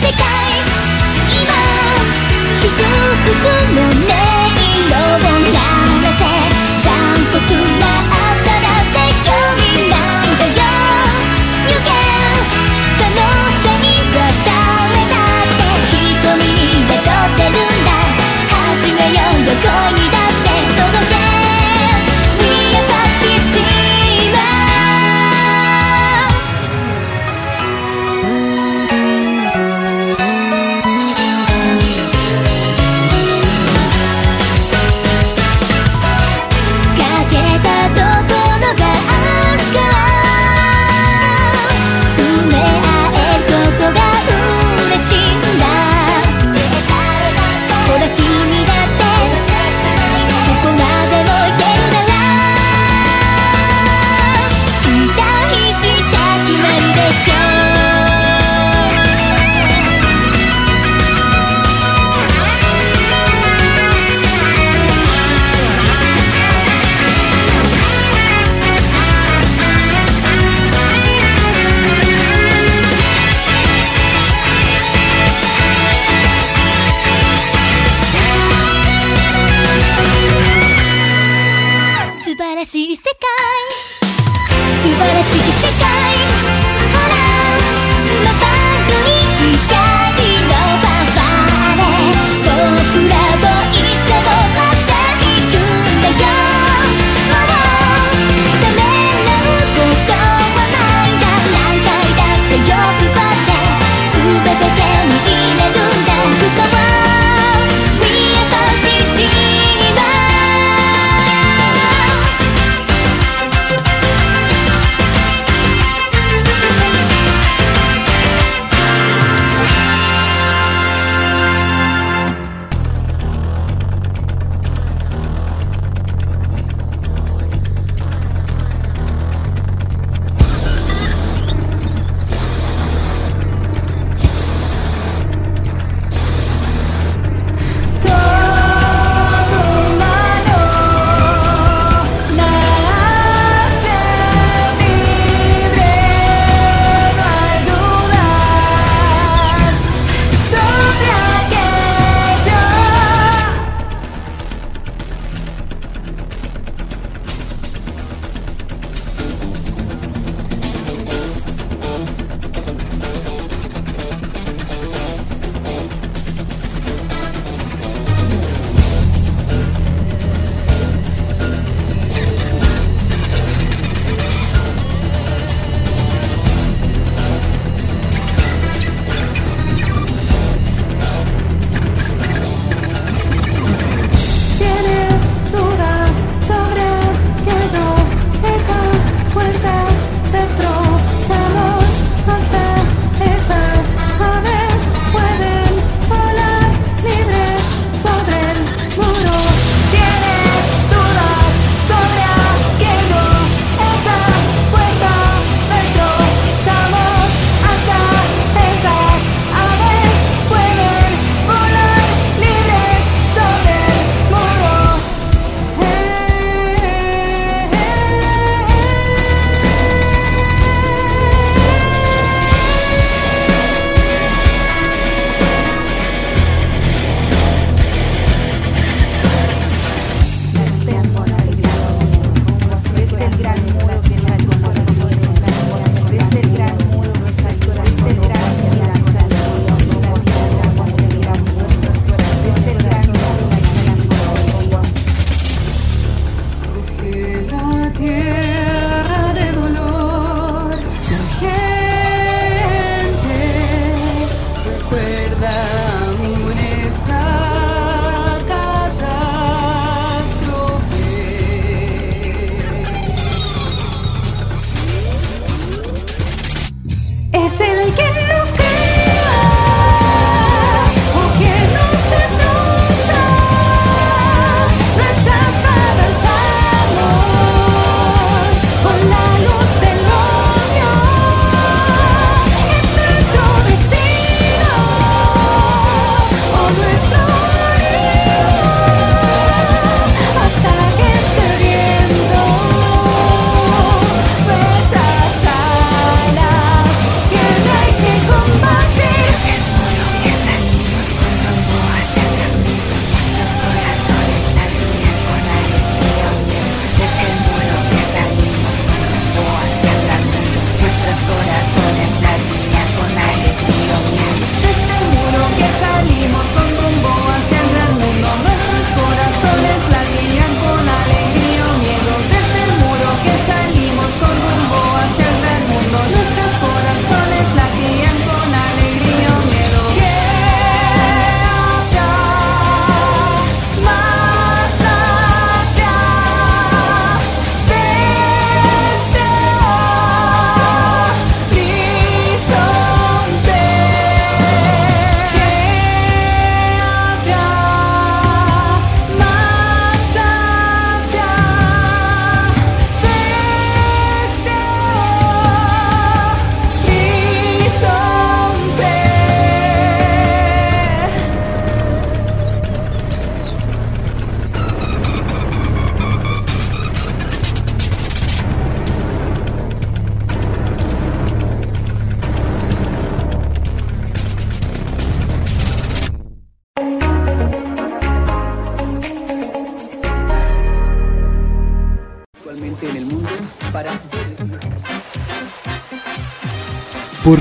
世界。今一のねだ君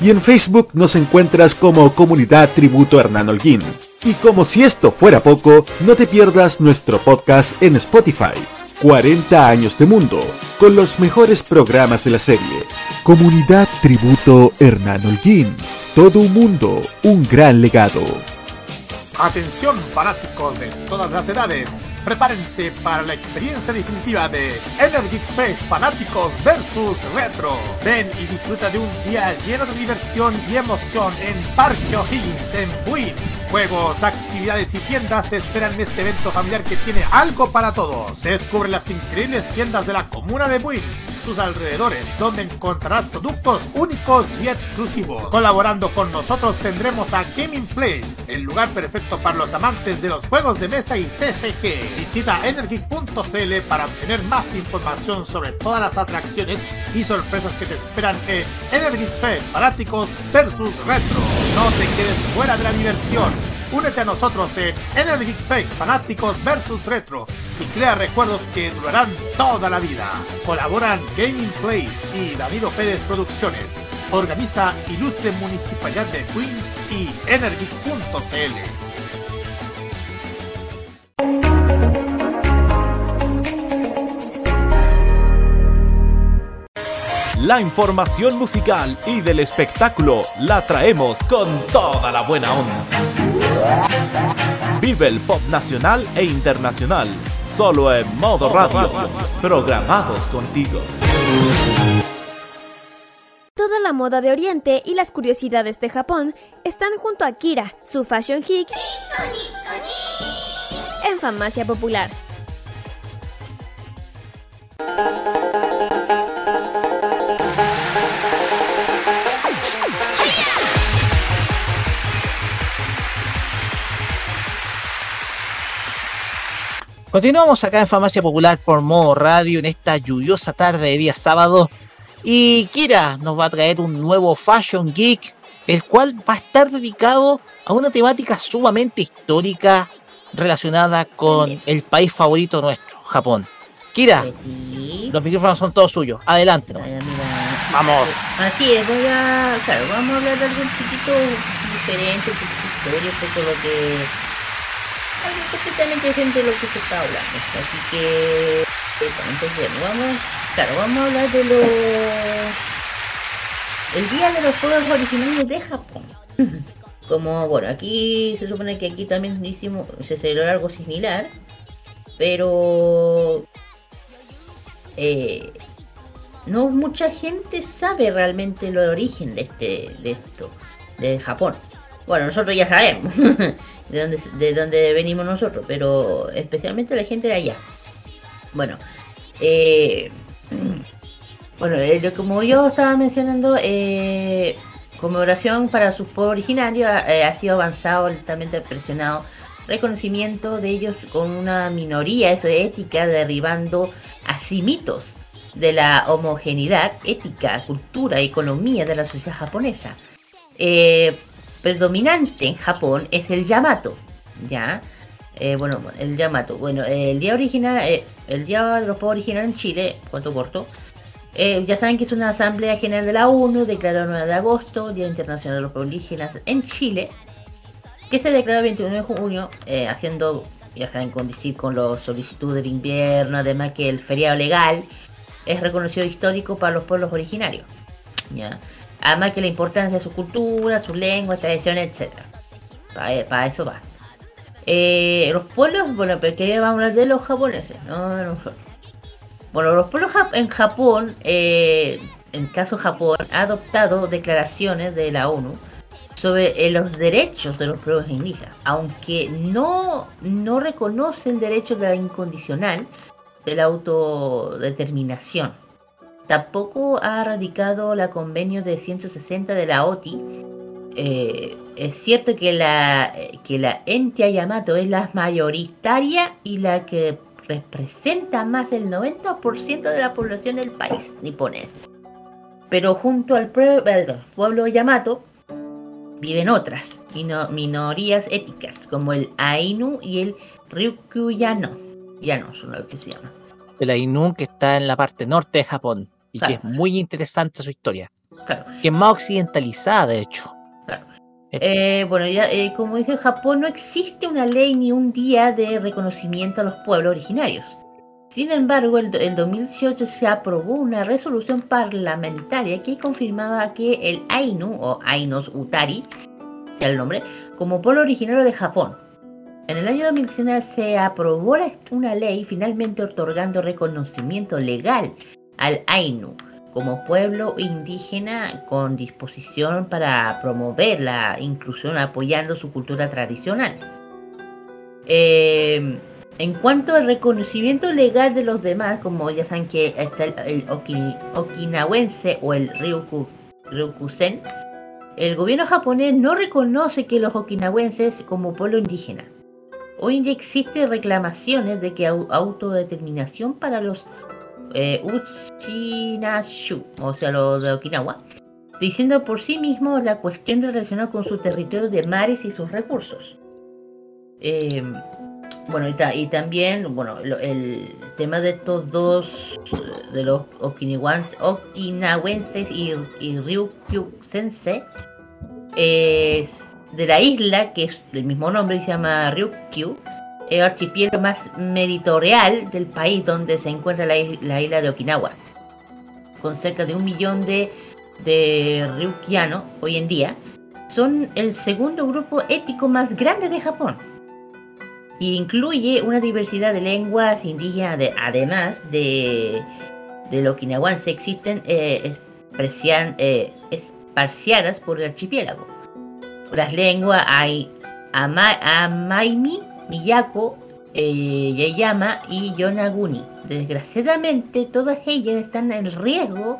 y en Facebook nos encuentras como Comunidad Tributo Hernán Holguín. Y como si esto fuera poco, no te pierdas nuestro podcast en Spotify. 40 años de mundo, con los mejores programas de la serie. Comunidad Tributo Hernán Holguín. Todo un mundo, un gran legado. Atención fanáticos de todas las edades, prepárense para la experiencia definitiva de Energy Fest Fanáticos vs Retro. Ven y disfruta de un día lleno de diversión y emoción en Parque O'Higgins en Buin. Juegos, actividades y tiendas te esperan en este evento familiar que tiene algo para todos. Descubre las increíbles tiendas de la comuna de Buin sus alrededores, donde encontrarás productos únicos y exclusivos. Colaborando con nosotros tendremos a Gaming Place, el lugar perfecto para los amantes de los juegos de mesa y TCG. Visita energy.cl para obtener más información sobre todas las atracciones y sorpresas que te esperan en Energy Fest Fanáticos versus Retro. No te quedes fuera de la diversión. Únete a nosotros en Energy Face Fanáticos vs Retro y crea recuerdos que durarán toda la vida. Colaboran Gaming Place y Danilo Pérez Producciones. Organiza Ilustre Municipalidad de Queen y Energy.cl. La información musical y del espectáculo la traemos con toda la buena onda. Vive el pop nacional e internacional, solo en modo radio, programados contigo. Toda la moda de Oriente y las curiosidades de Japón están junto a Kira, su fashion geek, en Farmacia Popular. Continuamos acá en Farmacia Popular por modo radio en esta lluviosa tarde de día sábado. Y Kira nos va a traer un nuevo Fashion Geek, el cual va a estar dedicado a una temática sumamente histórica relacionada con el país favorito nuestro, Japón. Kira, los micrófonos son todos suyos. Adelante. nomás. Vamos. Así es, voy a. Claro, vamos a hablar de algo un poquito diferente, un poquito historia, un poco lo que. Algo completamente diferente de lo que se está hablando. Así que. bueno, vamos. Claro, vamos a hablar de los. El día de los juegos originales de Japón. (laughs) Como, bueno, aquí se supone que aquí también hicimos, se celebró algo similar. Pero. Eh, no mucha gente sabe realmente el origen de este de esto de Japón bueno nosotros ya sabemos (laughs) de dónde de dónde venimos nosotros pero especialmente la gente de allá bueno eh, (clears throat) bueno eh, como yo estaba mencionando eh, conmemoración para sus pueblos originarios eh, ha sido avanzado lentamente presionado reconocimiento de ellos con una minoría eso de ética derribando así mitos de la homogeneidad ética, cultura economía de la sociedad japonesa. Eh, predominante en Japón es el Yamato, ¿ya? Eh, bueno, el Yamato. Bueno, el día original, eh, el día de los pueblos originales en Chile, cuanto corto, eh, ya saben que es una asamblea general de la ONU, declarado el 9 de agosto, Día Internacional de los Pueblos Indígenas en Chile, que se declaró el 21 de junio, haciendo, ya saben, coincidir con los solicitudes del invierno, además que el feriado legal es reconocido histórico para los pueblos originarios. ¿ya? Además que la importancia de su cultura, su lengua, tradiciones, etc. Para, eso va. Eh, los pueblos, bueno, pero que vamos a hablar de los japoneses, no nosotros. Bueno, los pueblos en Japón, eh, en caso Japón, ha adoptado declaraciones de la ONU sobre eh, los derechos de los pueblos indígenas, aunque no, no reconoce el derecho de la incondicional de la autodeterminación. Tampoco ha radicado la convenio de 160 de la OTI, eh, es cierto que la, que la Yamato es la mayoritaria y la que representa más del 90% de la población del país niponés. Pero junto al pue- al pueblo Yamato viven otras mino- minorías étnicas, como el Ainu y el Ryukyu-yano. Yano son lo que se llama. El Ainu que está en la parte norte de Japón y que es muy interesante su historia. Claro. Que es más occidentalizada, de hecho. Eh, bueno, ya eh, como dije, en Japón no existe una ley ni un día de reconocimiento a los pueblos originarios. Sin embargo, el, el 2018 se aprobó una resolución parlamentaria que confirmaba que el Ainu o Ainos Utari, sea el nombre, como pueblo originario de Japón. En el año 2019 se aprobó una ley finalmente otorgando reconocimiento legal al Ainu como pueblo indígena con disposición para promover la inclusión apoyando su cultura tradicional. Eh, en cuanto al reconocimiento legal de los demás, como ya saben que está el, el oki- okinawense o el ryuku, ryukusen, el gobierno japonés no reconoce que los okinawenses como pueblo indígena. Hoy en existen reclamaciones de que au- autodeterminación para los eh, Uchinashu, o sea, los de Okinawa, diciendo por sí mismos la cuestión relacionada con su territorio de mares y sus recursos. Eh, bueno, y, ta- y también, bueno, lo- el tema de estos dos, eh, de los okinawenses, y, y ryukyusense, es de la isla, que es del mismo nombre, se llama Ryukyu, el archipiélago más meridional del país donde se encuentra la, is- la isla de Okinawa, con cerca de un millón de, de ryukianos hoy en día, son el segundo grupo étnico más grande de Japón. Y incluye una diversidad de lenguas indígenas, de- además de, del okinawense, existen eh, eh, esparciadas por el archipiélago. Las lenguas hay Ama- Amaimi, Miyako, eh, y Yonaguni. Desgraciadamente, todas ellas están en riesgo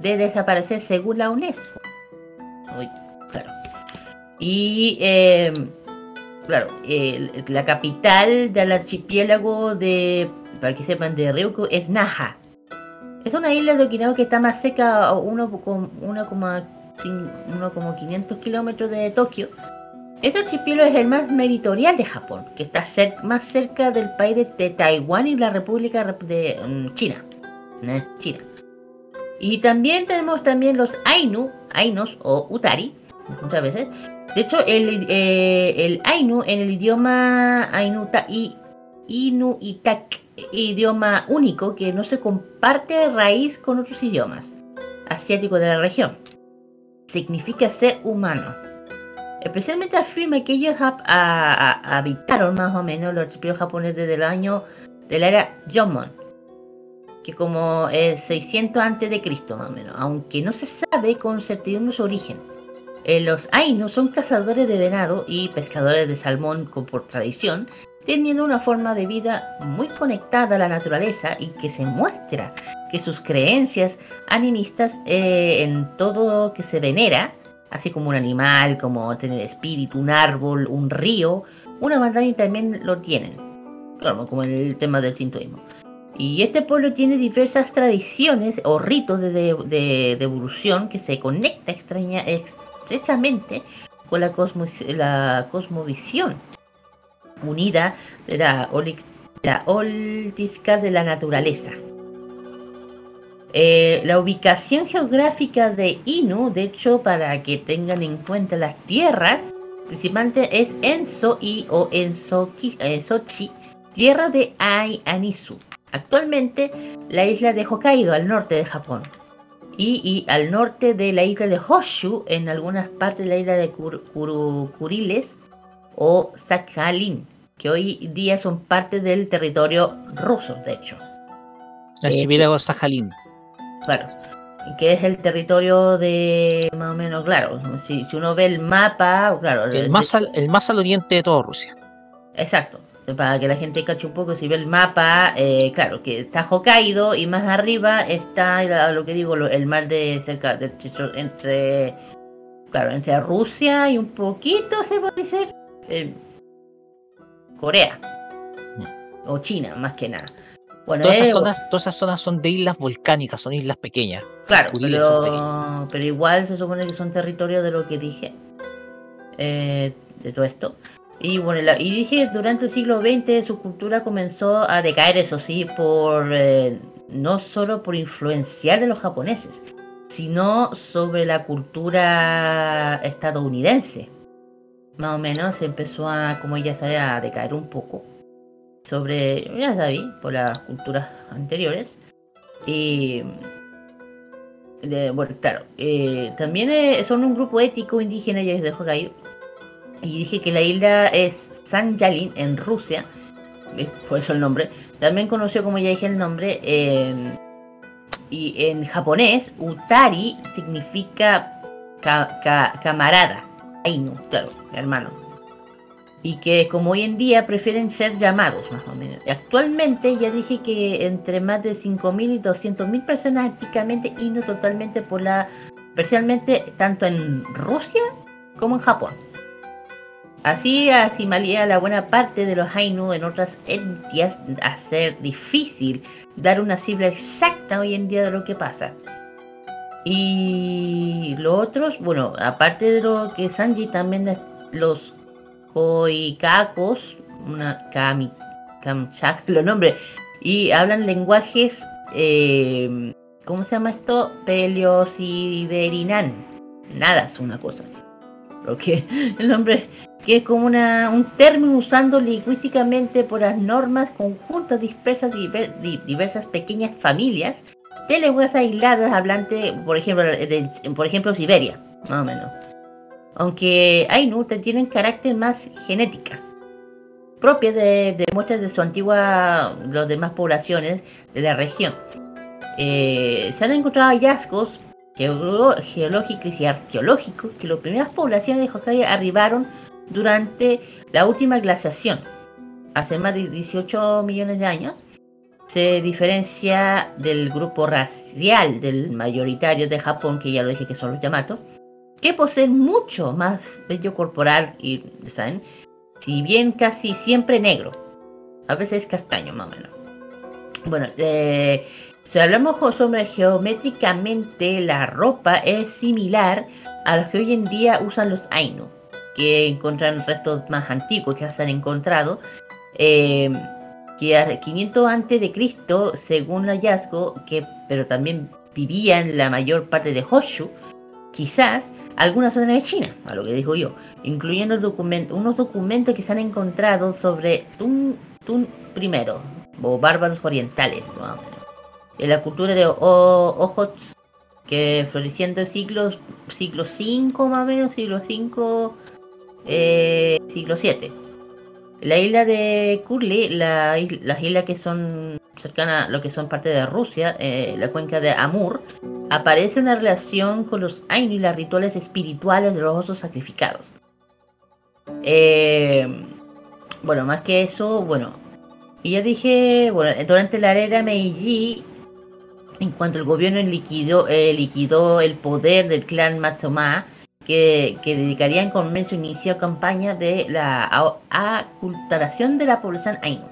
de desaparecer según la UNESCO. Uy, claro. Y, eh, claro, la capital del archipiélago de, para que sepan, de Ryukyu es Naha. Es una isla de Okinawa que está más cerca a 1,500 kilómetros de Tokio. Este archipiélago es el más meridional de Japón, que está más cerca del país de, Taiwán y la República Rep- de mm, China. ¿eh? China. Y también tenemos también los Ainu, Ainos o Utari, muchas veces. De hecho, el, eh, el Ainu en el idioma Ainuta y Inuitak, idioma único que no se comparte raíz con otros idiomas asiáticos de la región. Significa ser humano. Especialmente afirma que ellos hab- a- a- habitaron más o menos los archipiélagos japoneses desde el año de la era Jomon, que como es 600 antes de Cristo más o menos, aunque no se sabe con certidumbre su origen. Eh, los Ainu son cazadores de venado y pescadores de salmón por tradición, teniendo una forma de vida muy conectada a la naturaleza y que se muestra que sus creencias animistas eh, en todo que se venera, así como un animal, como tener espíritu, un árbol, un río, una montaña también lo tienen, claro, como el tema del sintoísmo. Y este pueblo tiene diversas tradiciones o ritos de, de- evolución que se conecta extraña, estrechamente con la, cosmos- la cosmovisión unida de la, oli- la holística de la naturaleza. Eh, la ubicación geográfica de Inu, de hecho, para que tengan en cuenta las tierras, principalmente es Enso y o Ensoki- eh, Sochi, tierra de Ai Anisu. Actualmente, la isla de Hokkaido, al norte de Japón. Y, y al norte de la isla de Honshu, en algunas partes de la isla de Kur- Kuru- Kuriles o Sakhalin, que hoy día son parte del territorio ruso, de hecho. El archipiélago Sajalín. Claro. Que es el territorio de más o menos, claro. Si, si uno ve el mapa, claro. El más, al, el más al oriente de toda Rusia. Exacto. Para que la gente cache un poco, si ve el mapa, eh, claro, que está Hokkaido y más arriba está la- lo que digo, lo- el mar de cerca de, entre claro, entre Rusia y un poquito, se puede decir, eh, Corea. O China, más que nada. Bueno, todas, esas eh, zonas, todas esas zonas son de islas volcánicas, son islas pequeñas. Claro, pero, pero igual se supone que son territorios de lo que dije. eh, de todo esto. Y bueno, la- y dije, durante el siglo XX su cultura comenzó a decaer, eso sí, por eh, no solo por influenciar de los japoneses, sino sobre la cultura estadounidense. Más o menos empezó a, como ya sabe, a decaer un poco. Sobre, ya sabí, por las culturas anteriores. Y de- bueno, claro. eh, también eh, son un grupo ético indígena, ya les dejo caído. Y dije que la isla es San Yalin en Rusia. eh, Por eso el nombre. También conoció, como ya dije, el nombre. y en japonés, Utari significa ca- ca- camarada. Ainu, claro, hermano. Y que como hoy en día prefieren ser llamados, más o menos. Actualmente ya dije que entre más de 5.000 y 200.000 personas activamente y no totalmente por la... Especialmente tanto en Rusia como en Japón. Así asimilaría la buena parte de los Ainu en otras etnias a ser difícil dar una cifra exacta hoy en día de lo que pasa. Y los otros, bueno, aparte de lo que Sanji, también los Koikakos, una Kami, Kamchak, los nombres, y hablan lenguajes, eh, ¿cómo se llama esto? Peleosiberinan. Nada, es una cosa así. Lo que (laughs) el nombre que es como una, un término usando lingüísticamente por las normas conjuntas dispersas diversas pequeñas familias de lenguas aisladas hablantes, por ejemplo, por ejemplo Siberia, más o menos. Aunque Ainu te- tienen carácter más genéticas, propias de, de muestras de su antigua, las demás poblaciones de la región. Eh, se han encontrado hallazgos geológicos y arqueológicos que las primeras poblaciones de Hokkaido arribaron durante la última glaciación, hace más de 18 millones de años. Se diferencia del grupo racial del mayoritario de Japón, que ya lo dije que son los Yamato, que poseen mucho más vello corporal y, ¿saben? Si bien casi siempre negro, a veces castaño más o menos. Bueno, eh, si hablamos sobre geométricamente, la ropa es similar a los que hoy en día usan los Ainu, que encuentran restos más antiguos que se han encontrado, eh, que a 500 antes de Cristo, según el hallazgo, que pero también vivían la mayor parte de Hoshu, quizás algunas zonas de China, a lo que digo yo, incluyendo document- unos documentos que se han encontrado sobre Tun, Tun I, o bárbaros orientales. En la cultura de Ojots, que floreciendo en siglos, siglo V más o menos, siglo V, eh, siglo VII. La isla de Kurli, las islas que son cercanas a lo que son parte de Rusia, eh, la cuenca de Amur, aparece una relación con los Ainu y los rituales espirituales de los osos sacrificados. Eh, bueno, más que eso, bueno, y ya dije, bueno, durante la era Meiji, en cuanto el gobierno liquidó, eh, el poder del clan Matsuma, que, dedicarían con su inicio campaña de la aculturación de la población Ainu.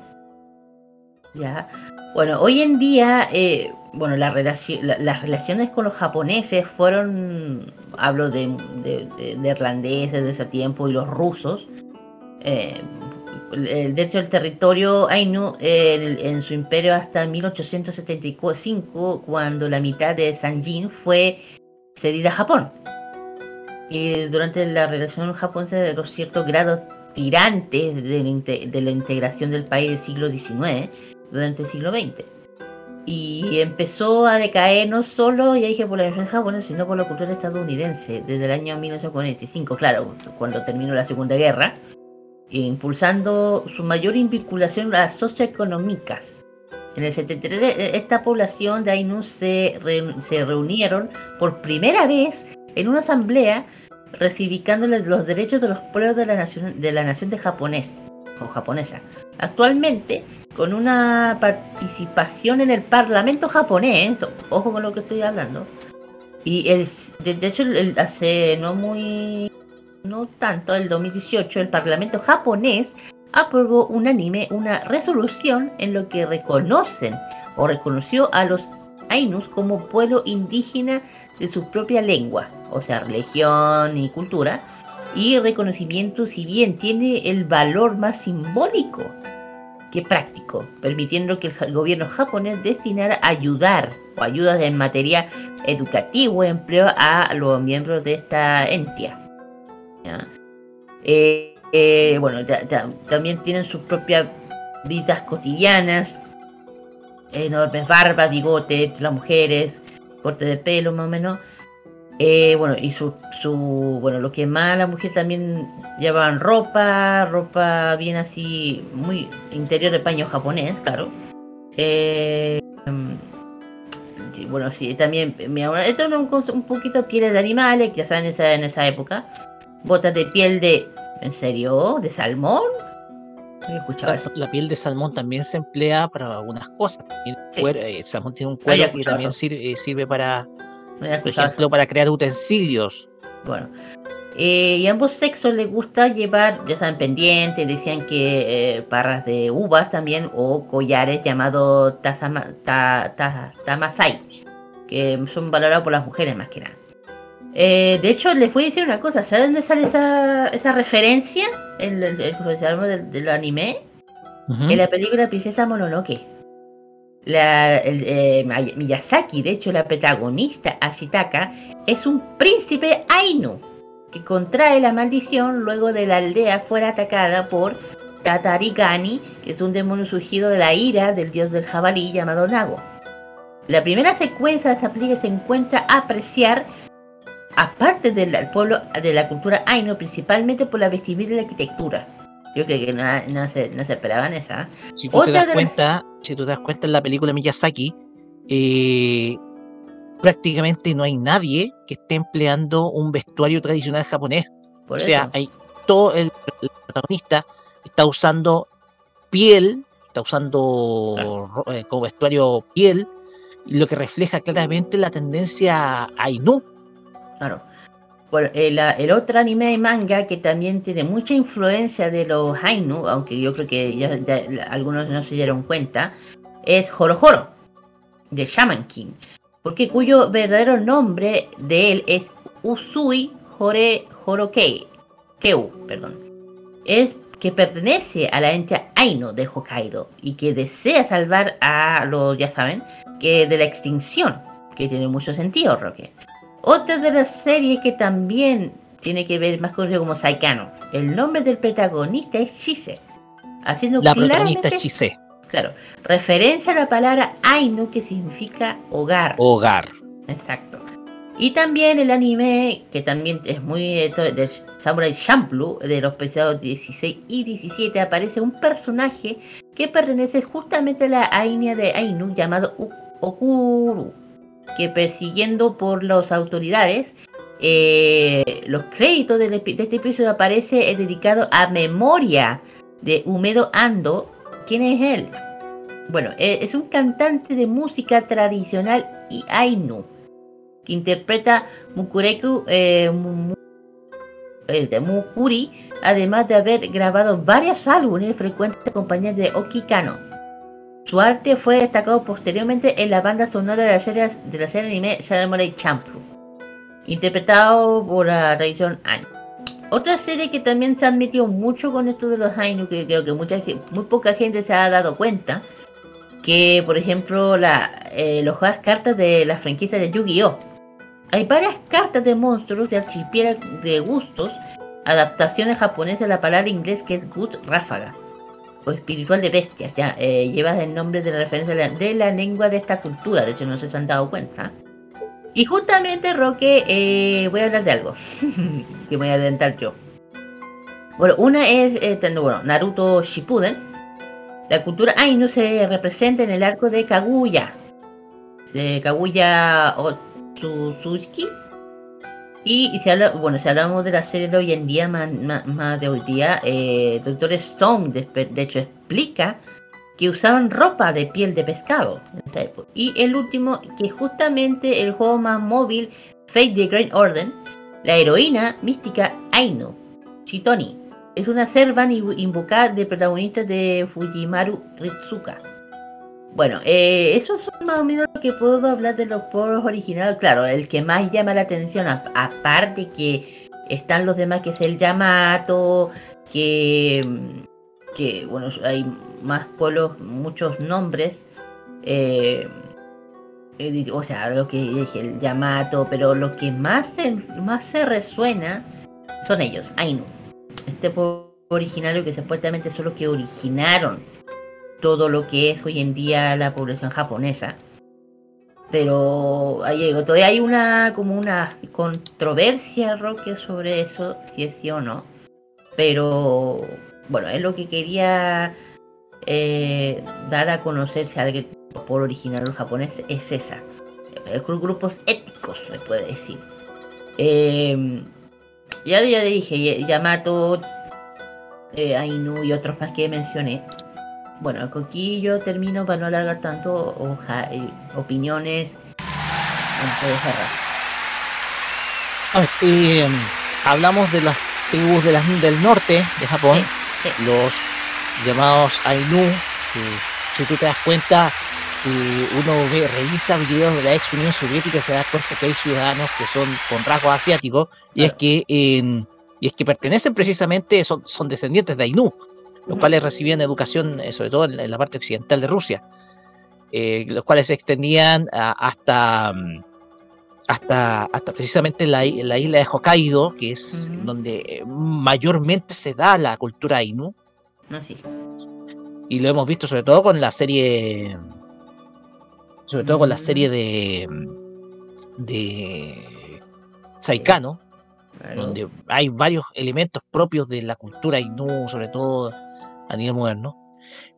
Ya. Bueno, hoy en día, eh, bueno, la relaci- la- las relaciones con los japoneses fueron, hablo de, de- de- de irlandeses de ese tiempo y los rusos, eh, eh, dentro del territorio Ainu en, el- en su imperio hasta 1875, cuando la mitad de Sanjin fue cedida a Japón. Y durante la relación japonesa de los ciertos grados tirantes de de la integración del país del siglo XIX durante el siglo XX. Y empezó a decaer no solo, ya dije, por la influencia japonesa, sino por la cultura estadounidense desde el año 1945, claro, cuando terminó la Segunda Guerra, impulsando su mayor vinculación a las socioeconómicas. En el 73, eh, esta población de Ainu se, reun- se reunieron por primera vez en una asamblea reivindicando los derechos de los pueblos de la nación de la nación de japonés o japonesa. Actualmente, con una participación en el parlamento japonés, ojo con lo que estoy hablando, Y el, de hecho, el- hace no muy. No tanto, el 2018, el Parlamento japonés aprobó unánime una resolución en lo que reconocen o reconoció a los Ainus como pueblo indígena de su propia lengua, o sea, religión y cultura, y reconocimiento si bien tiene el valor más simbólico que práctico, permitiendo que el gobierno japonés destinara ayudar o ayudas en materia educativo y empleo a los miembros de esta entidad. Eh, eh, bueno, ta- ta- también tienen sus propias vidas cotidianas, enormes barbas, bigotes, las mujeres, corte de pelo más o menos. Eh, bueno, y su, su, bueno, lo que más la mujer también llevaban ropa, ropa bien así, muy interior de paño japonés, claro. Eh, mm, bueno, sí, también, mira, esto es un, un poquito pieles de animales, que ya saben, en esa, en esa época. Botas de piel de, ¿en serio? ¿De salmón? Escuchado La, eso. la piel de salmón también se emplea para algunas cosas. También Sí. cuero- eh, el salmón tiene un Ah, cuero que también sirve, eh, sirve para, por ejemplo, para crear utensilios. Bueno, eh, y a ambos sexos les gusta llevar, ya saben, pendientes, decían que eh, parras de uvas también, o collares llamados ta- tamasai, que son valorados por las mujeres más que nada. Eh, de hecho, les voy a decir una cosa, ¿saben dónde sale esa, esa referencia? El, el, el del, del anime, en la película Princesa Mononoke. La, el, eh, Miyazaki, de hecho, la protagonista, Ashitaka, es un príncipe Ainu que contrae la maldición luego de la aldea fuera atacada por Tatarigani, que es un demonio surgido de la ira del dios del jabalí llamado Nago. La primera secuencia de esta película se encuentra a apreciar, aparte del pueblo de la cultura Ainu, principalmente por la vestimenta y la arquitectura. Yo creo que no, no se, no se esperaban esa. Si tú te das cuenta, si tú te das cuenta en la película Miyazaki, eh, prácticamente no hay nadie que esté empleando un vestuario tradicional japonés. Por o sea, eso. hay todo el, el protagonista está usando piel, está usando eh, como vestuario piel, lo que refleja claramente la tendencia Ainu. Claro. El, ah, el otro anime y manga que también tiene mucha influencia de los Ainu, aunque yo creo que ya, algunos no se dieron cuenta, es Horo, de Shaman King, porque cuyo verdadero nombre de él es Usui Hore Horokei, Keu, perdón. Es que pertenece a la entidad Ainu de Hokkaido y que desea salvar a los, ya saben, que de la extinción, que tiene mucho sentido, Roque. Otra de las series que también tiene que ver más conocido como Saikano. El nombre del protagonista es Chise. Haciendo La protagonista es Chise, Claro, referencia a la palabra Ainu que significa hogar. hogar. Exacto. Y también el anime, que también es muy eh, de Samurai Champloo, de los episodios 16 y 17, aparece un personaje que pertenece justamente a la etnia de Ainu llamado Okuru, que persiguiendo por las autoridades, eh, los créditos de este episodio aparece eh, dedicado a memoria de Umedo Ando. ¿Quién es él? Bueno, eh, es un cantante de música tradicional y Ainu que interpreta Mukureku eh, eh, de Mukuri, además de haber grabado varios álbumes frecuentes compañías de Okikano. Su arte fue destacado posteriormente en la banda sonora de la serie, de la serie anime Samurai Champloo, interpretado por la tradición Ainu. Otra serie que también se ha metido mucho con esto de los Ainu, que creo que mucha, muy poca gente se ha dado cuenta, que por ejemplo la, eh, los juegos cartas de la franquicia de Yu-Gi-Oh! Hay varias cartas de monstruos de archipiélago de gustos, adaptaciones japonesas de la palabra inglés que es Gut Ráfaga, o espiritual de bestias, ya, eh, lleva el nombre de la referencia de la, lengua de esta cultura, de hecho no sé si se han dado cuenta. Y justamente, Roque, eh, voy a hablar de algo, (laughs) que voy a adelantar yo. Bueno, una es, eh, bueno, Naruto Shippuden, la cultura Ainu se representa en el arco de Kaguya, de Kaguya Otsutsuki. Y, si, bueno, si hablamos de la serie de hoy en día, más, de hoy día, eh, Doctor Stone de, hecho explica que usaban ropa de piel de pescado. Y el último, que justamente el juego más móvil Fate the Great Order, la heroína mística Ainu, Chitoni, es una servan invocada de protagonista de Fujimaru Ritsuka. Bueno, eh, esos son más o menos lo que puedo hablar de los pueblos originales. Claro, el que más llama la atención, aparte que están los demás, que es el Yamato, que, que bueno, hay más pueblos, muchos nombres. Eh, o sea, lo que dije, el Yamato, pero lo que más se, más se resuena son ellos, Ainu. Este pueblo originario que supuestamente son los que originaron todo lo que es hoy en día la población japonesa. Pero todavía hay una como una controversia, Roque, sobre eso, si es sí o no. Pero bueno, es lo que quería eh, dar a conocer si alguien por original japonés es esa. Eh, grupos étnicos, se puede decir. Eh, ya, ya dije, Yamato, eh, Ainu y otros más que mencioné. Bueno, aquí yo termino para no alargar tanto eh, opiniones de cerrar. hablamos de las tribus de las, del norte de Japón, los llamados Ainu, si tú te das cuenta, uno ve, revisa videos de la ex Unión Soviética y se da cuenta que hay ciudadanos que son con rasgos asiáticos y es que y es que pertenecen precisamente, son, son descendientes de Ainu, los cuales recibían educación, eh, sobre todo en, la parte occidental de Rusia, eh, los cuales se extendían hasta, mm, hasta, hasta precisamente la, la, isla de Hokkaido, que es donde eh, mayormente se da la cultura Ainu. Y lo hemos visto sobre todo con la serie sobre todo con la serie de de Saikano, donde hay varios elementos propios de la cultura Ainu, sobre todo a nivel moderno.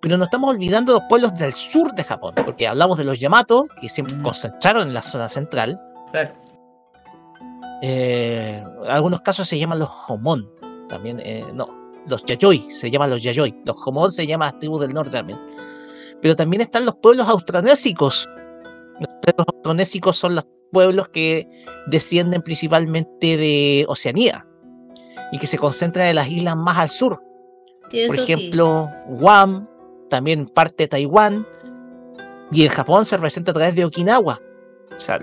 Pero no estamos olvidando los pueblos del sur de Japón, porque hablamos de los Yamato, que se concentraron en la zona central. Eh, en algunos casos se llaman los Homon, también, eh, no, los Yayoi, se llaman los Yayoi. Los Homon se llaman las tribus del norte también. Pero también están los pueblos austronésicos. Los pueblos austronésicos son los pueblos que descienden principalmente de Oceanía y que se concentran en las islas más al sur. Por ejemplo, Guam, también parte de Taiwán, y en Japón se representa a través de Okinawa. O sea,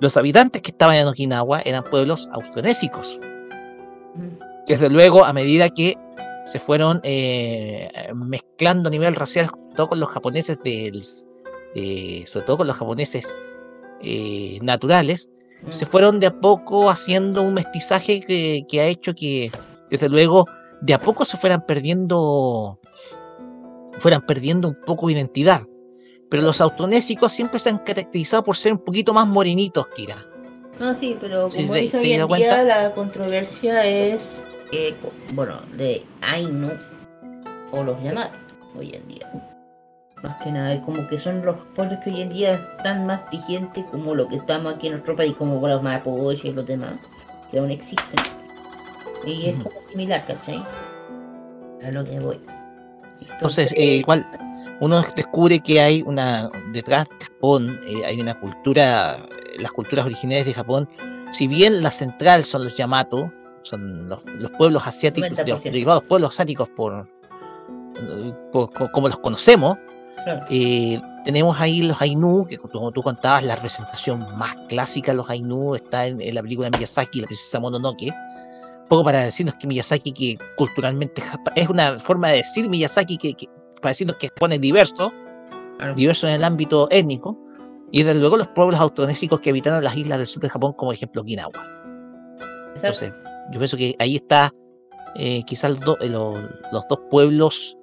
los habitantes que estaban en Okinawa eran pueblos austronésicos. Desde luego, a medida que se fueron eh, mezclando a nivel racial, sobre todo con los japoneses del, sobre todo con los japoneses eh, naturales, se fueron de a poco haciendo un mestizaje que, ha hecho que, desde luego, de a poco se fueran perdiendo, fueran perdiendo un poco de identidad. Pero los austronésicos siempre se han caracterizado por ser un poquito más morenitos, Kira. No, sí, pero como dice hoy en día, la controversia es, bueno, de Ainu o los llamados hoy en día. Más que nada, como que son los pueblos que hoy en día están más vigentes como lo que estamos aquí en nuestro país, como los mapuches y los demás, que aún existen. Y es como similar, ¿cachai? A lo que voy. Entonces, eh, igual, uno descubre que hay una, detrás de Japón, eh, hay una cultura, las culturas originales de Japón, si bien la central son los Yamato, son los, pueblos asiáticos, derivados pueblos asiáticos por, como los conocemos, eh, tenemos ahí los Ainu, que como tú contabas, la representación más clásica de los Ainu está en, en la película de Miyazaki, La princesa Mononoke, poco para decirnos que Miyazaki, que culturalmente es una forma de decir Miyazaki, que, para decirnos que Japón es diverso, diverso en el ámbito étnico, y desde luego los pueblos autonésicos que habitaron las islas del sur de Japón, como ejemplo Okinawa. Entonces, yo pienso que ahí está eh, quizás eh, los, dos pueblos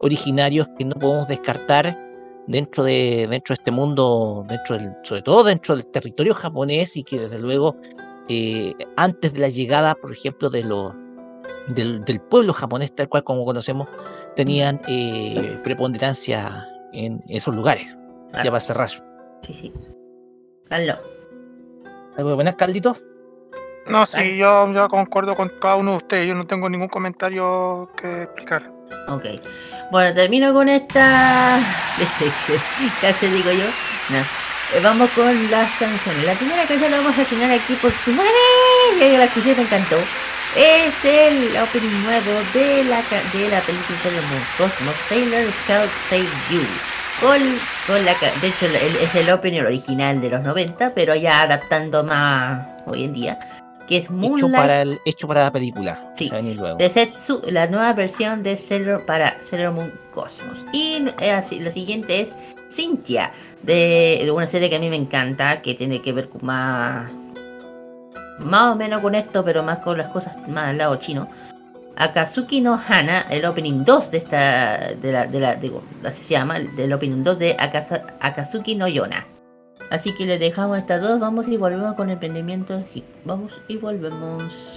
originarios que no podemos descartar dentro de, dentro de este mundo, dentro del, sobre todo dentro del territorio japonés y que desde luego eh, antes de la llegada, por ejemplo, de lo, del, pueblo japonés, tal cual como conocemos, tenían eh, preponderancia en esos lugares. Ya para cerrar. Sí, sí. Carlos. ¿Algo buenas, Caldito? No, sí, yo, yo concuerdo con cada uno de ustedes. Yo no tengo ningún comentario que explicar. Ok. Bueno, termino con esta. (laughs) ¿Qué se digo yo? No. Eh, Vamos con las canciones. La primera canción la vamos a enseñar aquí por primera vez. Ya la escuché, me encantó. Es el opening nuevo de la, de la película Sailor Moon Cosmos Sailor Scout Save You. Con, con la, de hecho, el- es el opening original de los 90, pero ya adaptando más hoy en día. Que es Hecho Moonlight para, el, hecho para la película. Sí, de Setsu, la nueva versión de Sailor para Sailor Moon Cosmos. Y eh, así, lo siguiente es Cynthia, de una serie que a mí me encanta, que tiene que ver con más. Más o menos con esto, pero más con las cosas más al lado chino. Akazuki no Hana, el opening 2 de esta. de la. de la. digo, así se llama, del opening 2 de Akasa- Akazuki no Yona. Así que les dejamos estas dos, vamos y volvemos con el emprendimiento. Vamos y volvemos.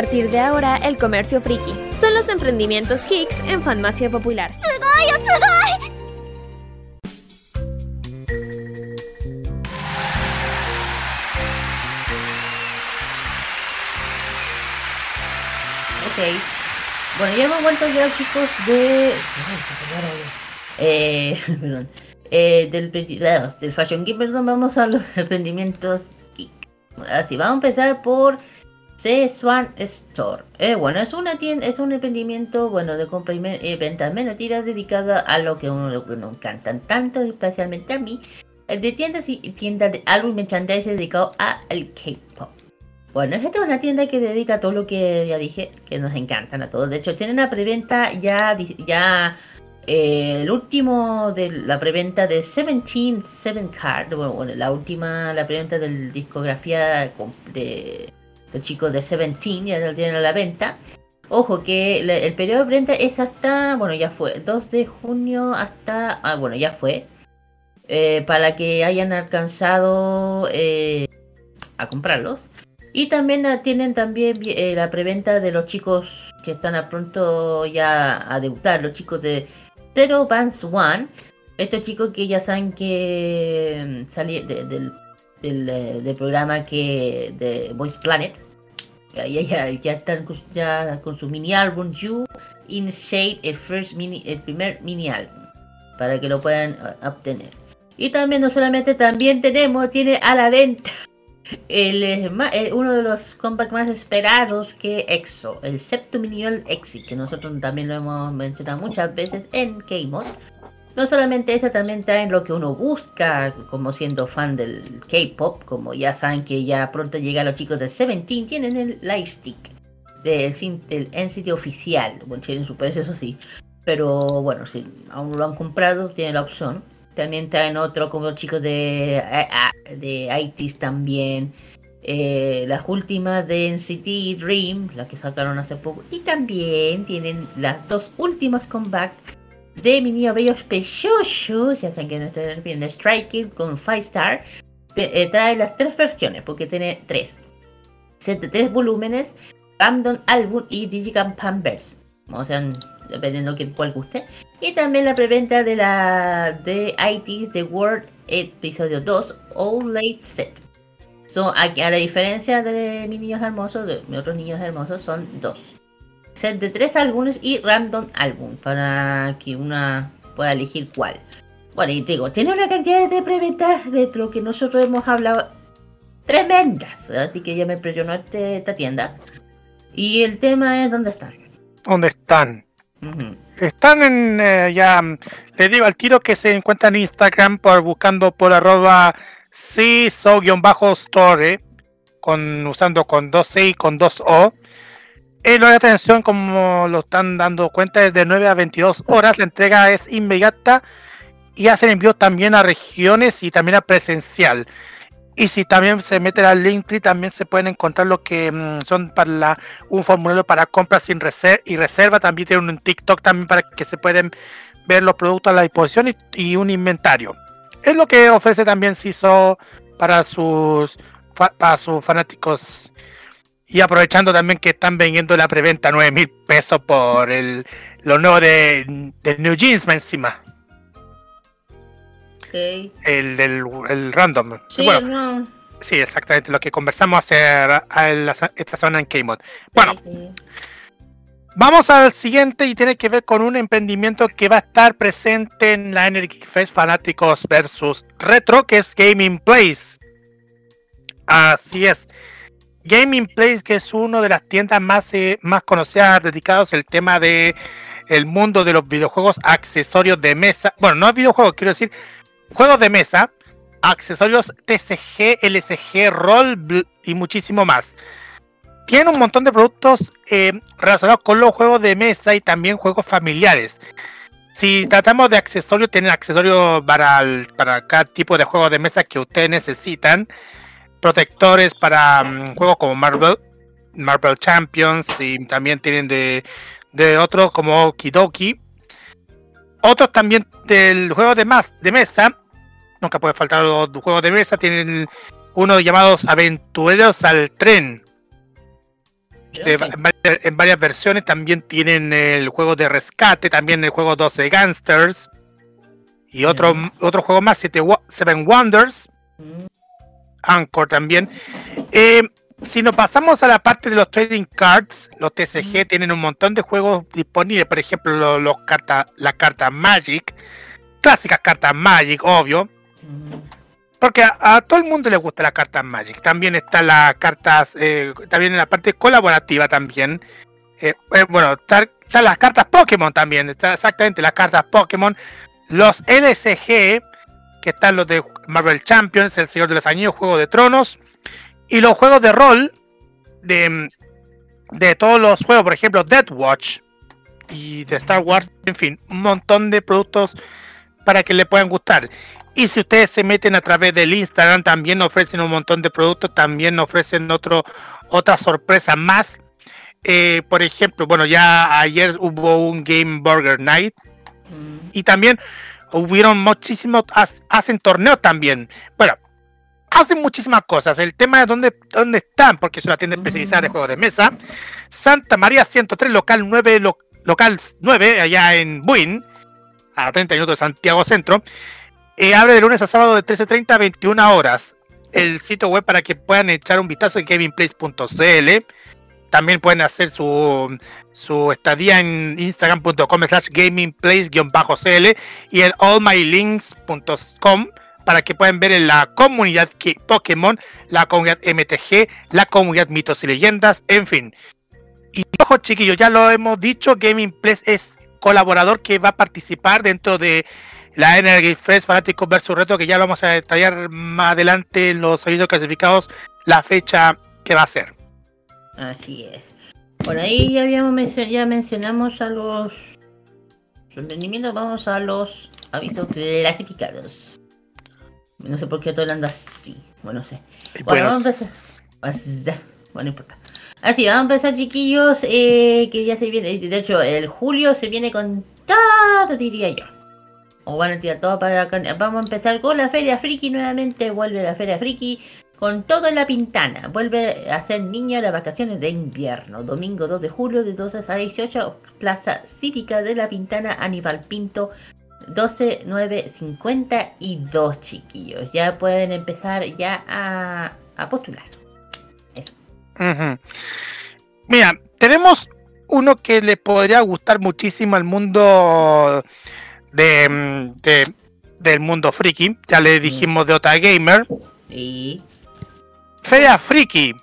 Partir de ahora el comercio friki. Son los emprendimientos Hicks en Farmacia Popular. Ok. Bueno, ya hemos vuelto ya chicos de... Eh, (laughs) perdón. Eh, del, del Fashion Geek, perdón, vamos a los (laughs) emprendimientos geek. Así, vamos a empezar por Swan Store. Eh, bueno, es una tienda, es un emprendimiento, bueno, de compra y eh, venta menos tiras dedicada a lo que uno lo que nos encantan tanto, especialmente a mí, eh, de tiendas y tiendas de álbum merchandise dedicado al K-pop. Bueno, esta es una tienda que dedica a todo lo que ya dije, que nos encantan a todos. De hecho, tienen una preventa ya, ya eh, el último de la preventa de 17 Seven Card, bueno, bueno, la última, la preventa del discografía de los chicos de 17, ya la tienen a la venta. Ojo que el periodo de preventa es hasta, bueno, ya fue, 2 de junio hasta, ah, bueno, ya fue. eh, para que hayan alcanzado eh, a comprarlos. Y también ah, tienen también eh, la preventa de los chicos que están a pronto ya a debutar, los chicos de Zero Bands One. Estos chicos que ya saben que salieron del, del, eh, del programa que de Voice Planet. Ya, ya, ya, están ya con su mini álbum You Inside el first mini, el primer mini álbum para que lo puedan uh, obtener. Y también no solamente también tenemos, tiene a la venta el, eh, el- uno de los compacts más esperados que EXO, el Septum Minimal Exit, que nosotros también lo hemos mencionado muchas veces en K-Mod. No solamente eso, también traen lo que uno busca como siendo fan del K-Pop, como ya saben que ya pronto llegan los chicos de Seventeen, tienen el Lightstick del NCT oficial, bueno, tienen su precio eso sí, pero bueno, si aún no lo han comprado, tienen la opción. También traen otro como los chicos de, eh, ah, de ITs también. eh, las últimas de NCT Dream, las que sacaron hace poco. Y también tienen las dos últimas comeback de mi niño bello precioso. Ya saben que no estoy a Striking con 5 Star. Eh, trae las tres versiones, porque tiene tres. De tres volúmenes, Random Album y Digicam Pampers. O sea, dependiendo que cuál guste. Y también la preventa de la de IT's The World episodio 2 All Late Set. So, a, a la diferencia de mis niños hermosos, de mis otros niños hermosos, son dos. Set de tres álbumes y random álbum para que una pueda elegir cuál. Bueno, y te digo, tiene una cantidad de preventas de lo que nosotros hemos hablado tremendas. Así que ya me impresionó este- esta tienda. Y el tema es dónde están. ¿Dónde están? Están en, eh, ya, mm, les digo al tiro que se encuentran en Instagram por buscando por arroba CISO-store, con, usando con 2C y con 2O. El horario de atención, como lo están dando cuenta, es de 9 a 22 horas. La entrega es inmediata y hacen envíos también a regiones y también a presencial. Y si también se meten al Linktree, también se pueden encontrar lo que mm, son para un formulario para compras sin reser y reserva. También tienen un TikTok también para que se pueden ver los productos a la disposición y, un inventario. Es lo que ofrece también CISO para sus para sus fanáticos. Y aprovechando también que están vendiendo la preventa 9 mil pesos por el lo nuevo de, de New Jeans más encima. Ok. El del el random. Sí, Bueno, no. Sí, exactamente, lo que conversamos hace a- a la- esta semana en K-Mod. Bueno, vamos al siguiente y tiene que ver con un emprendimiento que va a estar presente en la Energy Fest Fanáticos versus Retro, que es Gaming Place. Así es. Gaming Place, que es una de las tiendas más, eh, más conocidas dedicados al tema de mundo de los videojuegos, accesorios de mesa. Bueno, no es videojuegos, quiero decir juegos de mesa, accesorios TCG, LCG, rol bl- y muchísimo más. Tiene un montón de productos eh, relacionados con los juegos de mesa y también juegos familiares. Si tratamos de accesorios, tienen accesorios para, para cada tipo de juego de mesa que ustedes necesitan. Protectores para mm, juegos como Marvel, Marvel Champions y también tienen de, de otros como Okidoki. Otros también del juego de, más, de mesa. Nunca puede faltar los juegos de mesa. Tienen uno llamados Aventureros al Tren. en, varias, en varias versiones. También tienen el juego de rescate, también el juego 12 Gangsters. Y otro, otro juego más, Seven Wonders. Anchor también. Eh, si nos pasamos a la parte de los trading cards, los TCG tienen un montón de juegos disponibles. Por ejemplo, lo- los, cartas, las cartas Magic. Clásicas cartas Magic, obvio. Porque a, a todo el mundo le gusta las cartas Magic. También están las cartas, eh, también en la parte colaborativa también. Eh, bueno, están, están las cartas Pokémon también. Está exactamente las cartas Pokémon. Los LSG, que están los de Marvel Champions, El Señor de los Anillos, Juego de Tronos. Y los juegos de rol de, de todos los juegos, por ejemplo, Death Watch y de Star Wars, en fin, un montón de productos para que le puedan gustar. Y si ustedes se meten a través del Instagram, también ofrecen un montón de productos, también ofrecen otro, otra sorpresa más. Eh, por ejemplo, bueno, ya ayer hubo un Game Burger Night y también hubieron muchísimos, ha- hacen torneos también. Bueno, hacen muchísimas cosas. El tema es dónde, dónde están, porque es una tienda especializada de juegos de mesa. Santa María 103, local 9, lo- local 9, allá en Buin, a 30 minutos de Santiago Centro. Eh, abre de lunes a sábado de 13.30 a 21 horas. El sitio web para que puedan echar un vistazo en gamingplace.cl. También pueden hacer su, su estadía en instagram.com slash gamingplace-cl y en allmylinks.com para que puedan ver en la comunidad Pokémon, la comunidad MTG, la comunidad mitos y leyendas, en fin. Y ojo chiquillos, ya lo hemos dicho, Gaming Place es colaborador que va a participar dentro de la Energy Fest Fanáticos versus Reto, que ya lo vamos a detallar más adelante en los avisos clasificados, la fecha que va a ser. Así es. Por ahí ya habíamos mencio- ya mencionamos a los emprendimientos, vamos a los avisos clasificados. No sé por qué estoy hablando así. Bueno, no sé. Bueno, vamos a empezar. Así, Bueno, no importa. Así, vamos a empezar, chiquillos. eh, que ya se viene. De hecho, el julio se viene con todo, diría yo. O van a tirar todo para acá. Vamos a empezar con la Feria Friki nuevamente. Vuelve la Feria Friki con todo en la pintana. Vuelve a ser niño las vacaciones de invierno. Domingo 2 de julio de 12 a 18. Plaza Cívica de la Pintana. Aníbal Pinto. 12, 9, 52 chiquillos. Ya pueden empezar ya a, a postular. Ujú. Mira, tenemos uno que le podría gustar muchísimo al mundo de, mm, de- del mundo friki. Ya le dijimos de Ota Gamer. Y Feria Friki.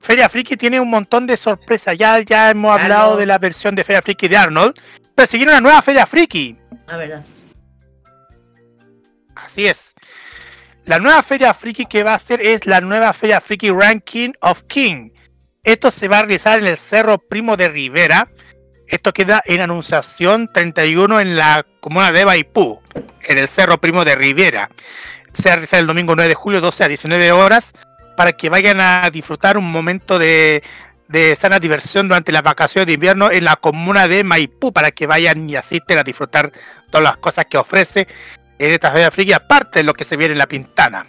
Feria Friki tiene un montón de sorpresas. Ya, ya hemos hablado de la versión de Feria Friki de Arnold. Pero viene una nueva Feria Friki. a ver, Así es. La nueva Feria Friki que va a hacer es la nueva Feria Friki Ranking of King. Esto se va a realizar en el Cerro Primo de Rivera. Esto queda en Anunciación 31 en la comuna de Baipú, en el Cerro Primo de Rivera. Se va a realizar el domingo 9 de julio, 12 a 19 horas, para que vayan a disfrutar un momento de, de sana diversión durante las vacaciones de invierno en la comuna de Maipú, para que vayan y asisten a disfrutar todas las cosas que ofrece en esta feria friki, aparte de lo que se viene en la pintana.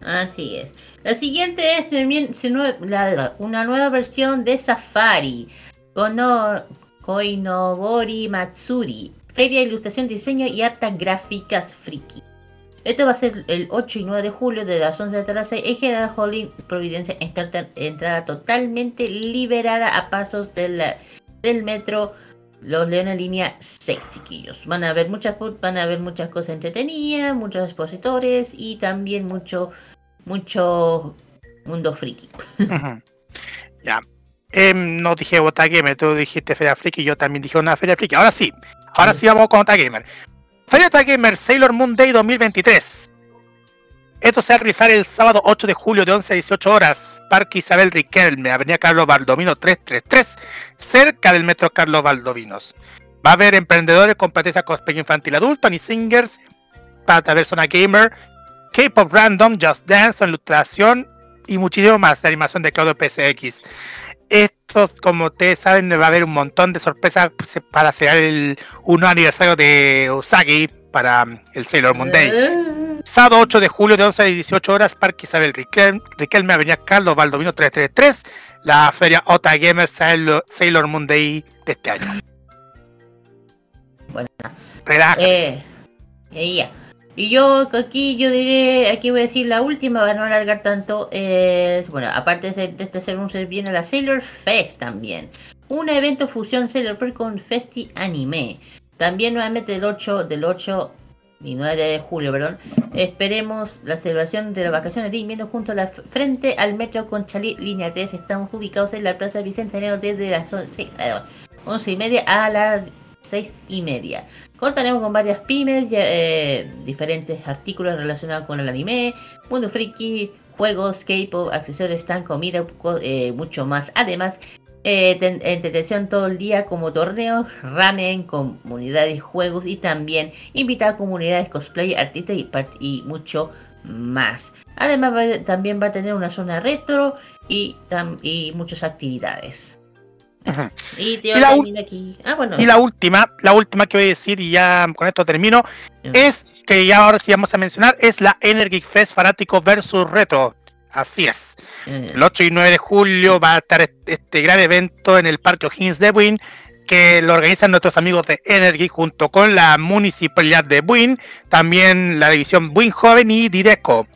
Así es. La siguiente es también una nueva versión de Safari. Kono, Koinobori Matsuri. Feria de Ilustración, Diseño y Artes Gráficas Friki. Esto va a ser el 8 y 9 de julio de las 11 de la 6 en General Holding Providencia. Entrada, totalmente liberada a pasos del, del metro Los Leones Línea 6, chiquillos. Van a ver muchas, van a ver muchas cosas entretenidas, muchos expositores y también mucho, mucho mundo friki. (laughs) Ya. Em, no dije Gamer, tú dijiste Feria Friki, yo también dije una Feria Friki. Ahora sí, ahora sí vamos con Gamer. Feria Gamer Sailor Moon Day 2023. Esto se va a realizar el sábado 8 de julio de 11 a 18 horas. Parque Isabel Riquelme, Avenida Carlos Baldovino 333, cerca del Metro Carlos Baldovinos. Va a haber emprendedores, competencias cosplay infantil adulto, ni singers, para persona gamer, K-pop random, Just Dance, ilustración y muchísimo más de animación de Claudio PSX. Estos, como ustedes saben, va a haber un montón de sorpresas pues, para celebrar el 1 aniversario de Usagi para um, el Sailor Moon Day. Sábado 8 de julio de 11 a 18 horas, Parque Isabel Riquelme, Riquelme Avenida Carlos Baldovino 333, la feria Ota Gamer Sailor, Sailor Moon Day de este año. Bueno. Relaja. Eh, y ya. Y yo aquí yo diré, aquí voy a decir la última para no alargar tanto. eh, bueno, aparte de, ser- de este ser se viene la Sailor Fest también. Un evento fusión Sailor Fest con Festi Anime. También nuevamente del 8, del 8 y 9 de julio, perdón. Esperemos la celebración de las vacaciones de invierno junto a la frente al metro Conchalí, línea 3. Estamos ubicados en la Plaza Bicentenario desde las 11, eh, 11 y media a las 6 y media. Contaremos con varias pymes, eh, diferentes artículos relacionados con el anime, mundo friki, juegos, K-pop, accesorios, stand, comida, co- eh, mucho más. Además, eh, ten- entretención todo el día como torneos, ramen, comunidades, juegos y también invitar a comunidades cosplay, artistas y, y mucho más. Además, va- también va a tener una zona retro y, y muchas actividades. Y, Y la aquí. Ah, bueno. Y la última, la última que voy a decir, y ya con esto termino, es que ya ahora sí vamos a mencionar, es la Energy Fest Fanático versus Retro. Así es. El 8 y 9 de julio va a estar este, este gran evento en el Parque O'Higgins de Buin, que lo organizan nuestros amigos de Energy junto con la Municipalidad de Buin, también la división Buin Joven y Dideco.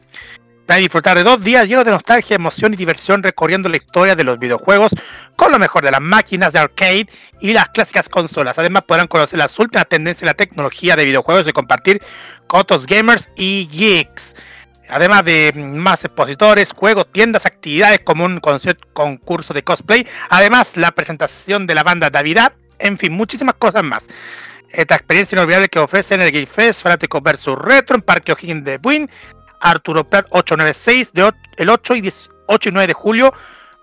Van a disfrutar de dos días llenos de nostalgia, emoción y diversión recorriendo la historia de los videojuegos con lo mejor de las máquinas de arcade y las clásicas consolas. Además podrán conocer las últimas tendencias en la tecnología de videojuegos y compartir con otros gamers y geeks. Además de más expositores, juegos, tiendas, actividades como un concierto, concurso de cosplay. Además, la presentación de la banda Davidad. En fin, muchísimas cosas más. Esta experiencia inolvidable que ofrece Energy Fest, Fanáticos vs Retro en Parque O'Higgins de Buin, Arturo Prat 896, de el 8 y, 10 8 y 9 de julio,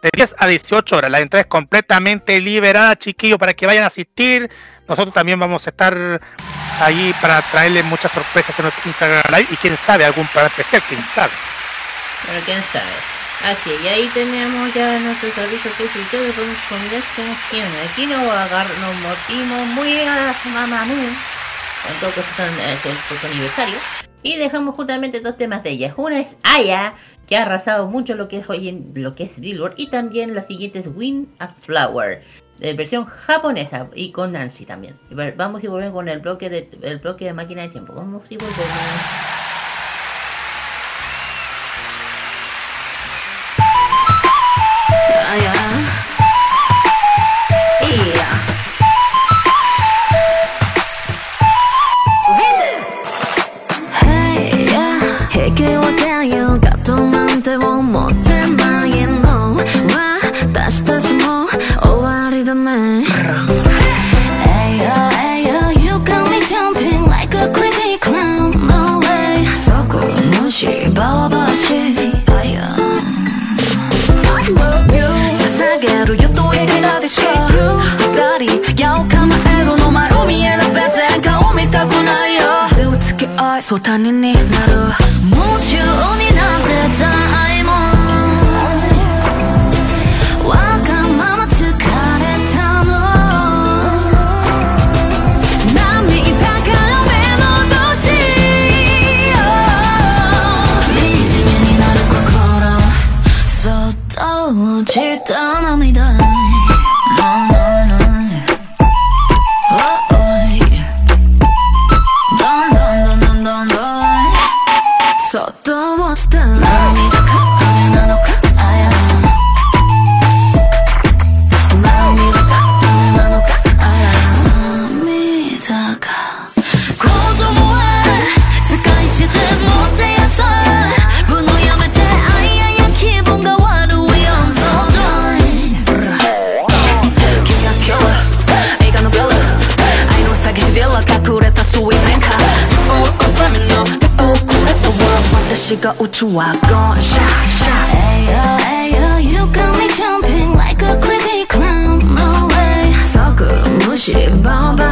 de 10 a 18 horas. La entrada es completamente liberada, chiquillos, para que vayan a asistir. Nosotros también vamos a estar ahí para traerles muchas sorpresas en nuestro Instagram Live y quién sabe, algún programa especial, quién sabe. Pero quién sabe. Así, y ahí tenemos ya nuestro servicio y todo con comidas que nos tienen. Aquí nos, nos motimos muy a la mamá con todo que eh, es por su aniversario. Y dejamos justamente dos temas de ellas. Una es Aya, que ha arrasado mucho lo que es hoy lo que es Billboard. Y también la siguiente es Win a Flower. De versión japonesa y con Nancy también. Vamos y volvemos con el bloque de el bloque de máquina de tiempo. Vamos y volvemos. そう他人になる。是个无处瓦工，傻傻。哎呦哎呦，You got me jumping like a crazy clown, no way。骚个不是包包。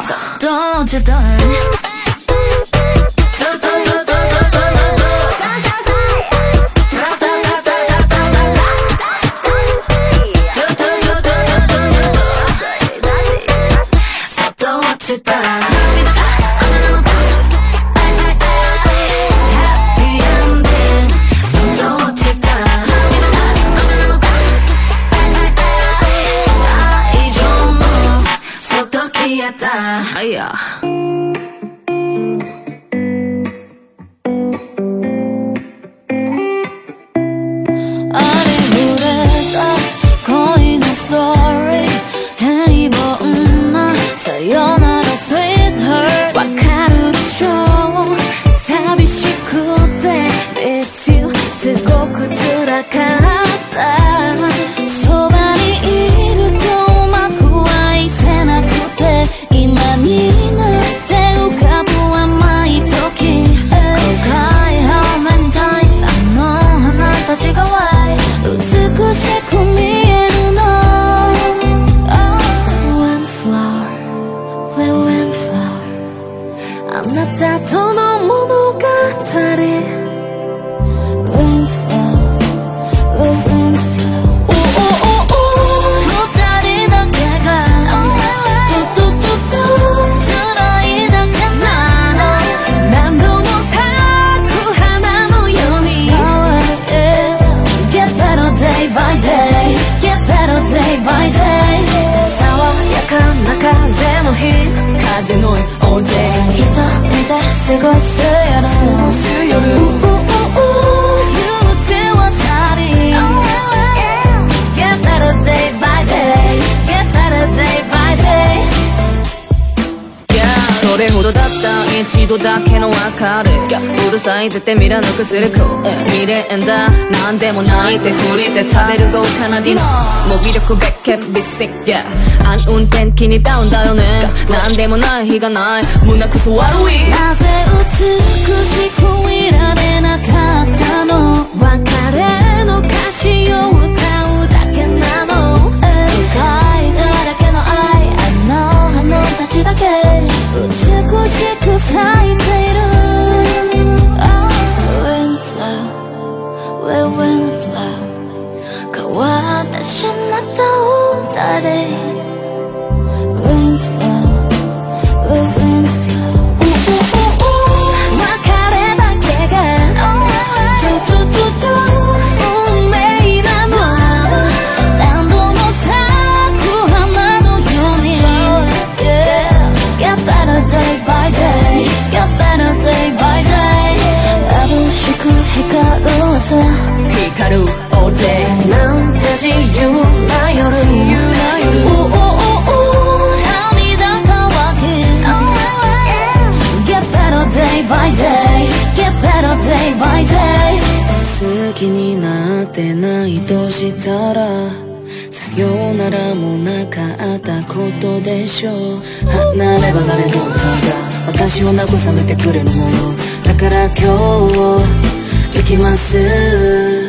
So don't you done? sick 暗運転気にダウンだよね何でもない日がない胸くそ悪いなぜ美しくかる all day なんて自由な夜。自由 better Day by day, get better day by day 好きになってないとしたらさよならもなかったことでしょう離れ離れの歌が私を慰めてくれるのよだから今日行きます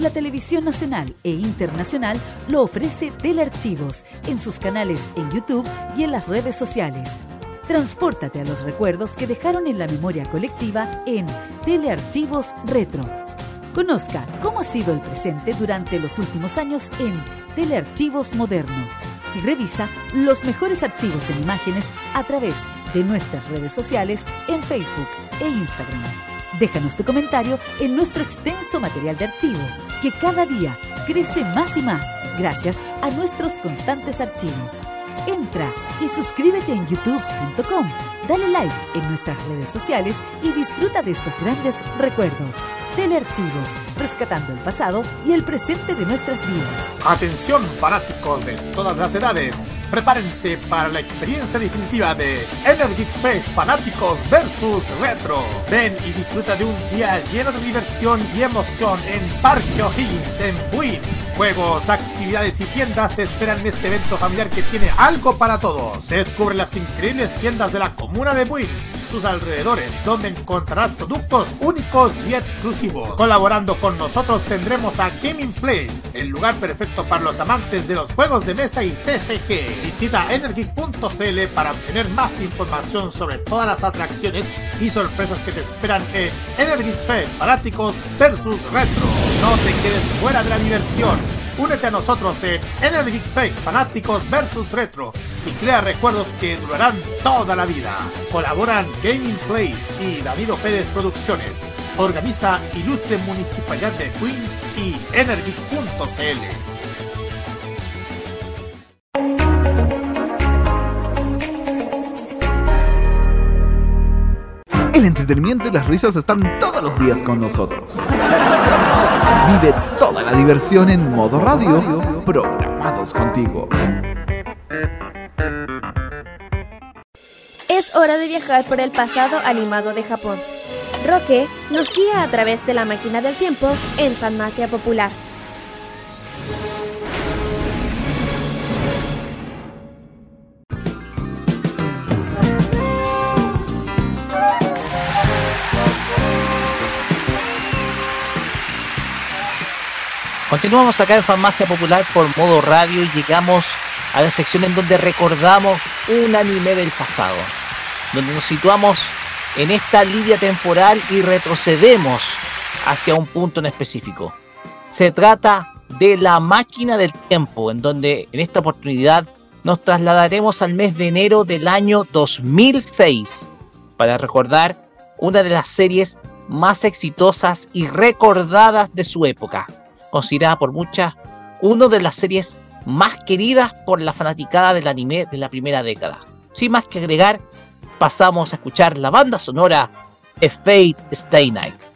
la televisión nacional e internacional lo ofrece Telearchivos en sus canales en YouTube y en las redes sociales. Transpórtate a los recuerdos que dejaron en la memoria colectiva en Telearchivos Retro. Conozca cómo ha sido el presente durante los últimos años en Telearchivos Moderno y revisa los mejores archivos en imágenes a través de nuestras redes sociales en Facebook e Instagram. Déjanos tu comentario en nuestro extenso material de archivo, que cada día crece más y más gracias a nuestros constantes archivos. Entra y suscríbete en youtube.com, dale like en nuestras redes sociales y disfruta de estos grandes recuerdos. Telearchivos, rescatando el pasado y el presente de nuestras vidas. Atención fanáticos de todas las edades, prepárense para la experiencia definitiva de Energy Fest Fanáticos vs Retro. Ven y disfruta de un día lleno de diversión y emoción en Parque O'Higgins en Buin. Juegos, actividades y tiendas te esperan en este evento familiar que tiene algo para todos. Descubre las increíbles tiendas de la comuna de Buin sus alrededores, donde encontrarás productos únicos y exclusivos. Colaborando con nosotros tendremos a Gaming Place, el lugar perfecto para los amantes de los juegos de mesa y TCG. Visita energy.cl para obtener más información sobre todas las atracciones y sorpresas que te esperan en Energy Fest Fanáticos versus Retro. No te quedes fuera de la diversión. Únete a nosotros en Energy Face Fanáticos vs Retro y crea recuerdos que durarán toda la vida. Colaboran Gaming Place y David Pérez Producciones. Organiza Ilustre Municipalidad de Queen y Energy.cl. El entretenimiento y las risas están todos los días con nosotros. Vive toda la diversión en modo radio, programados contigo. Es hora de viajar por el pasado animado de Japón. Roque nos guía a través de la máquina del tiempo en Farmacia Popular. Continuamos acá en Farmacia Popular por modo radio y llegamos a la sección en donde recordamos un anime del pasado, donde nos situamos en esta línea temporal y retrocedemos hacia un punto en específico. Se trata de la máquina del tiempo, en donde en esta oportunidad nos trasladaremos al mes de enero del año 2006 para recordar una de las series más exitosas y recordadas de su época, considerada por muchas una de las series más queridas por la fanaticada del anime de la primera década. Sin más que agregar, pasamos a escuchar la banda sonora Fate Stay Night.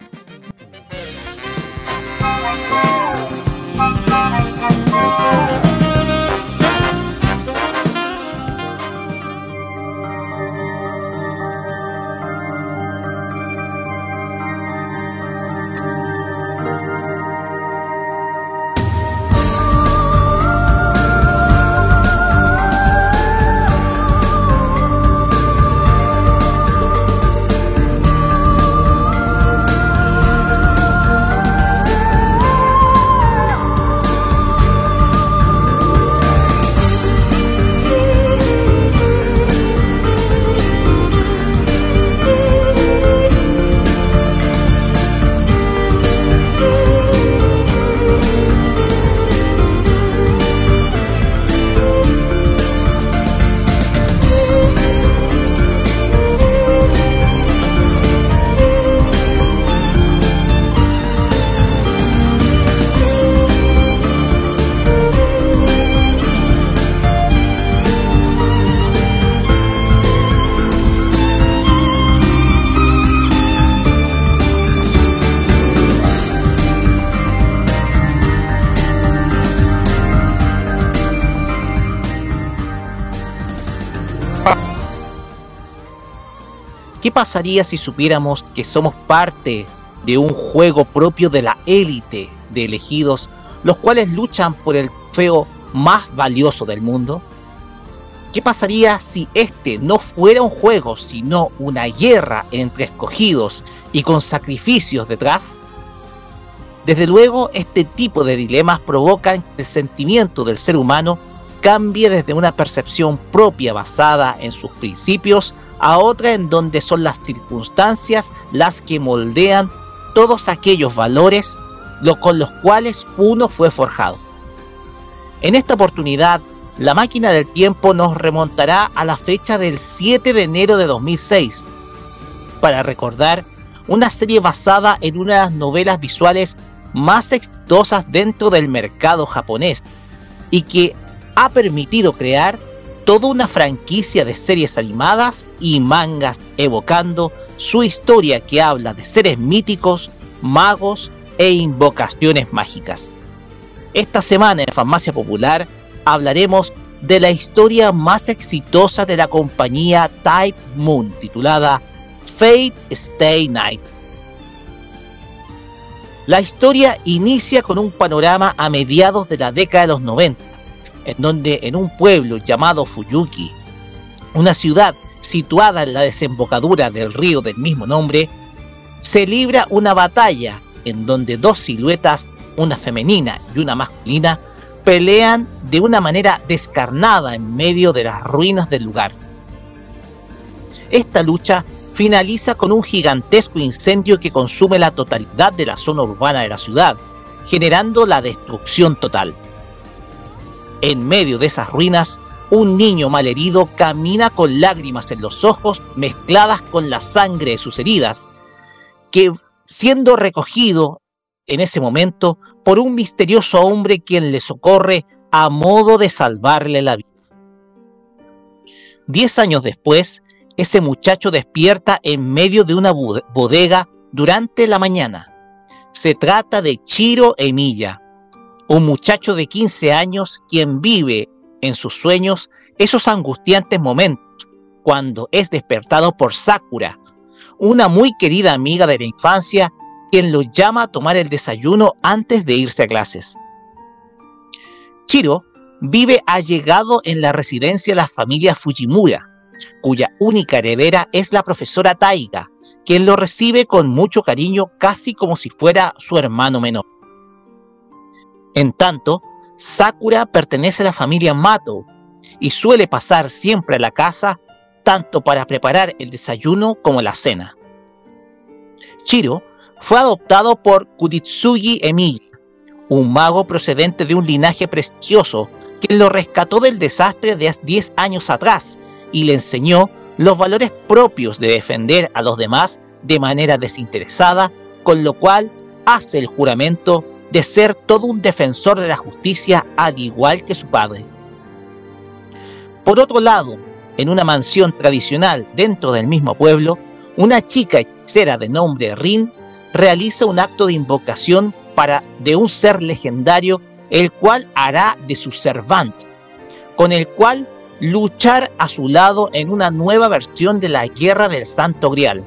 Pasaría si supiéramos que somos parte de un juego propio de la élite de elegidos, los cuales luchan por el trofeo más valioso del mundo? ¿Qué pasaría si este no fuera un juego, sino una guerra entre escogidos y con sacrificios detrás? Desde luego, este tipo de dilemas provocan el sentimiento del ser humano cambie desde una percepción propia basada en sus principios a otra en donde son las circunstancias las que moldean todos aquellos valores con los cuales uno fue forjado. En esta oportunidad, la máquina del tiempo nos remontará a la fecha del 7 de enero de 2006 para recordar una serie basada en una de las novelas visuales más exitosas dentro del mercado japonés y que ha permitido crear toda una franquicia de series animadas y mangas evocando su historia que habla de seres míticos, magos e invocaciones mágicas. Esta semana en Farmacia Popular hablaremos de la historia más exitosa de la compañía Type Moon titulada Fate Stay Night la historia inicia con un panorama a mediados de la década de los 90, en donde en un pueblo llamado Fuyuki, una ciudad situada en la desembocadura del río del mismo nombre, se libra una batalla en donde dos siluetas, una femenina y una masculina, pelean de una manera descarnada en medio de las ruinas del lugar. Esta lucha finaliza con un gigantesco incendio que consume la totalidad de la zona urbana de la ciudad, generando la destrucción total. En medio de esas ruinas, un niño malherido camina con lágrimas en los ojos mezcladas con la sangre de sus heridas, que siendo recogido en ese momento por un misterioso hombre quien le socorre a modo de salvarle la vida. Diez años después, ese muchacho despierta en medio de una bodega durante la mañana. Se trata de Chiro Emilia, un muchacho de 15 años quien vive en sus sueños esos angustiantes momentos cuando es despertado por Sakura, una muy querida amiga de la infancia quien lo llama a tomar el desayuno antes de irse a clases. Chiro vive allegado en la residencia de la familia Fujimura, cuya única heredera es la profesora Taiga, quien lo recibe con mucho cariño casi como si fuera su hermano menor. En tanto, Sakura pertenece a la familia Mato y suele pasar siempre a la casa tanto para preparar el desayuno como la cena. Chiro fue adoptado por Kuritsugi Emiya, un mago procedente de un linaje prestigioso, quien lo rescató del desastre de 10 años atrás y le enseñó los valores propios de defender a los demás de manera desinteresada, con lo cual hace el juramento de ser todo un defensor de la justicia al igual que su padre. Por otro lado, en una mansión tradicional dentro del mismo pueblo, una chica hechicera de nombre Rin realiza un acto de invocación para de un ser legendario el cual hará de su servante, con el cual luchar a su lado en una nueva versión de la Guerra del Santo Grial.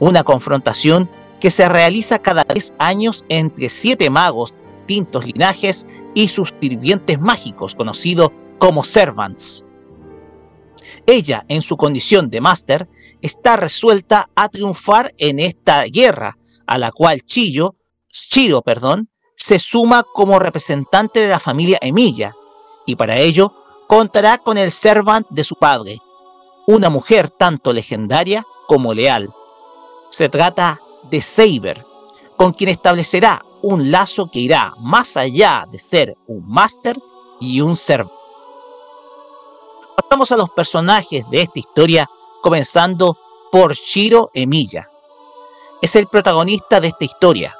Una confrontación que se realiza cada 10 años entre siete magos, distintos linajes y sus sirvientes mágicos, conocidos como Servants. Ella, en su condición de máster, está resuelta a triunfar en esta guerra, a la cual Chillo, Chiro perdón, se suma como representante de la familia Emilia, y para ello contará con el servant de su padre, una mujer tanto legendaria como leal. Se trata de Saber, con quien establecerá un lazo que irá más allá de ser un máster y un servant. Pasamos a los personajes de esta historia, comenzando por Shiro Emiya. Es el protagonista de esta historia.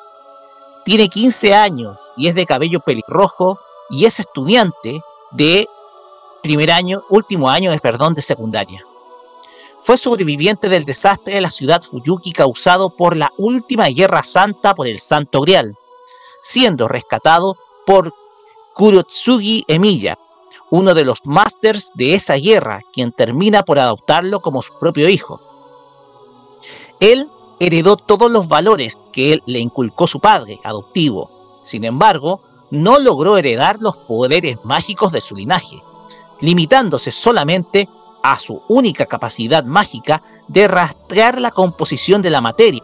Tiene 15 años y es de cabello pelirrojo y es estudiante de primer año, último año perdón de secundaria. Fue sobreviviente del desastre de la ciudad Fuyuki causado por la última guerra santa por el Santo Grial, siendo rescatado por Kurotsugi Emiya, uno de los másters de esa guerra, quien termina por adoptarlo como su propio hijo. Él heredó todos los valores que él le inculcó su padre adoptivo. Sin embargo, no logró heredar los poderes mágicos de su linaje, limitándose solamente a su única capacidad mágica de rastrear la composición de la materia,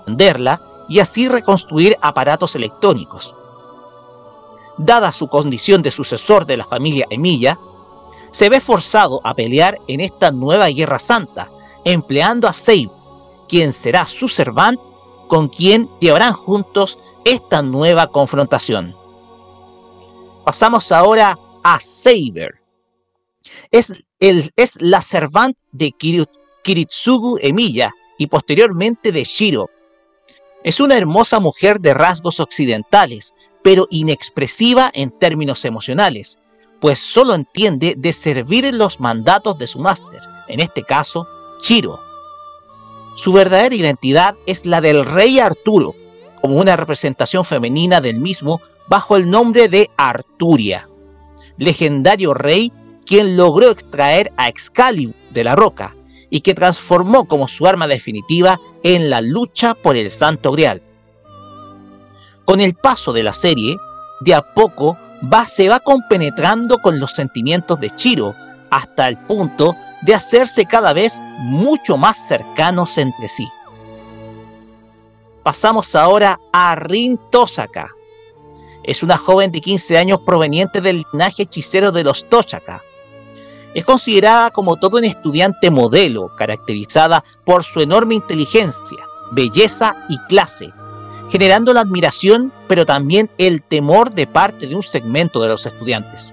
entenderla y así reconstruir aparatos electrónicos. Dada su condición de sucesor de la familia Emilia, se ve forzado a pelear en esta nueva guerra santa, empleando a Seib, quien será su servant, con quien llevarán juntos esta nueva confrontación. Pasamos ahora a Saber. Es, el, es la servant de Kiritsugu Emiya y posteriormente de Shiro. Es una hermosa mujer de rasgos occidentales, pero inexpresiva en términos emocionales, pues solo entiende de servir los mandatos de su máster, en este caso, Chiro. Su verdadera identidad es la del rey Arturo, como una representación femenina del mismo bajo el nombre de Arturia, legendario rey quien logró extraer a Excalibur de la roca y que transformó como su arma definitiva en la lucha por el Santo Grial. Con el paso de la serie, de a poco va, se va compenetrando con los sentimientos de Chiro hasta el punto de hacerse cada vez mucho más cercanos entre sí. Pasamos ahora a Rin Tosaka. Es una joven de 15 años proveniente del linaje hechicero de los Tochaka. Es considerada como todo un estudiante modelo, caracterizada por su enorme inteligencia, belleza y clase, generando la admiración, pero también el temor de parte de un segmento de los estudiantes.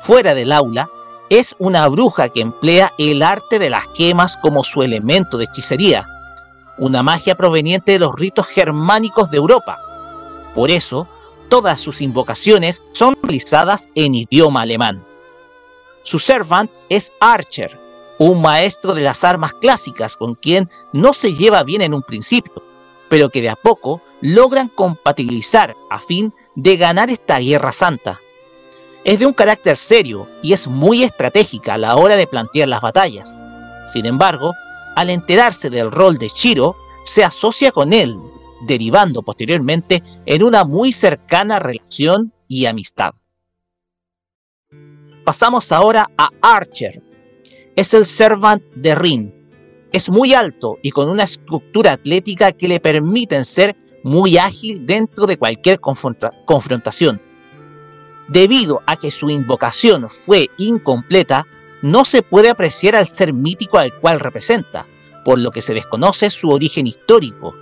Fuera del aula, es una bruja que emplea el arte de las quemas como su elemento de hechicería, una magia proveniente de los ritos germánicos de Europa. Por eso, todas sus invocaciones son realizadas en idioma alemán. Su servant es Archer, un maestro de las armas clásicas con quien no se lleva bien en un principio, pero que de a poco logran compatibilizar a fin de ganar esta guerra santa. Es de un carácter serio y es muy estratégica a la hora de plantear las batallas. Sin embargo, al enterarse del rol de Shiro, se asocia con él, derivando posteriormente en una muy cercana relación y amistad. Pasamos ahora a Archer. Es el servant de Rin, es muy alto y con una estructura atlética que le permiten ser muy ágil dentro de cualquier confrontación. Debido a que su invocación fue incompleta, no se puede apreciar al ser mítico al cual representa, por lo que se desconoce su origen histórico,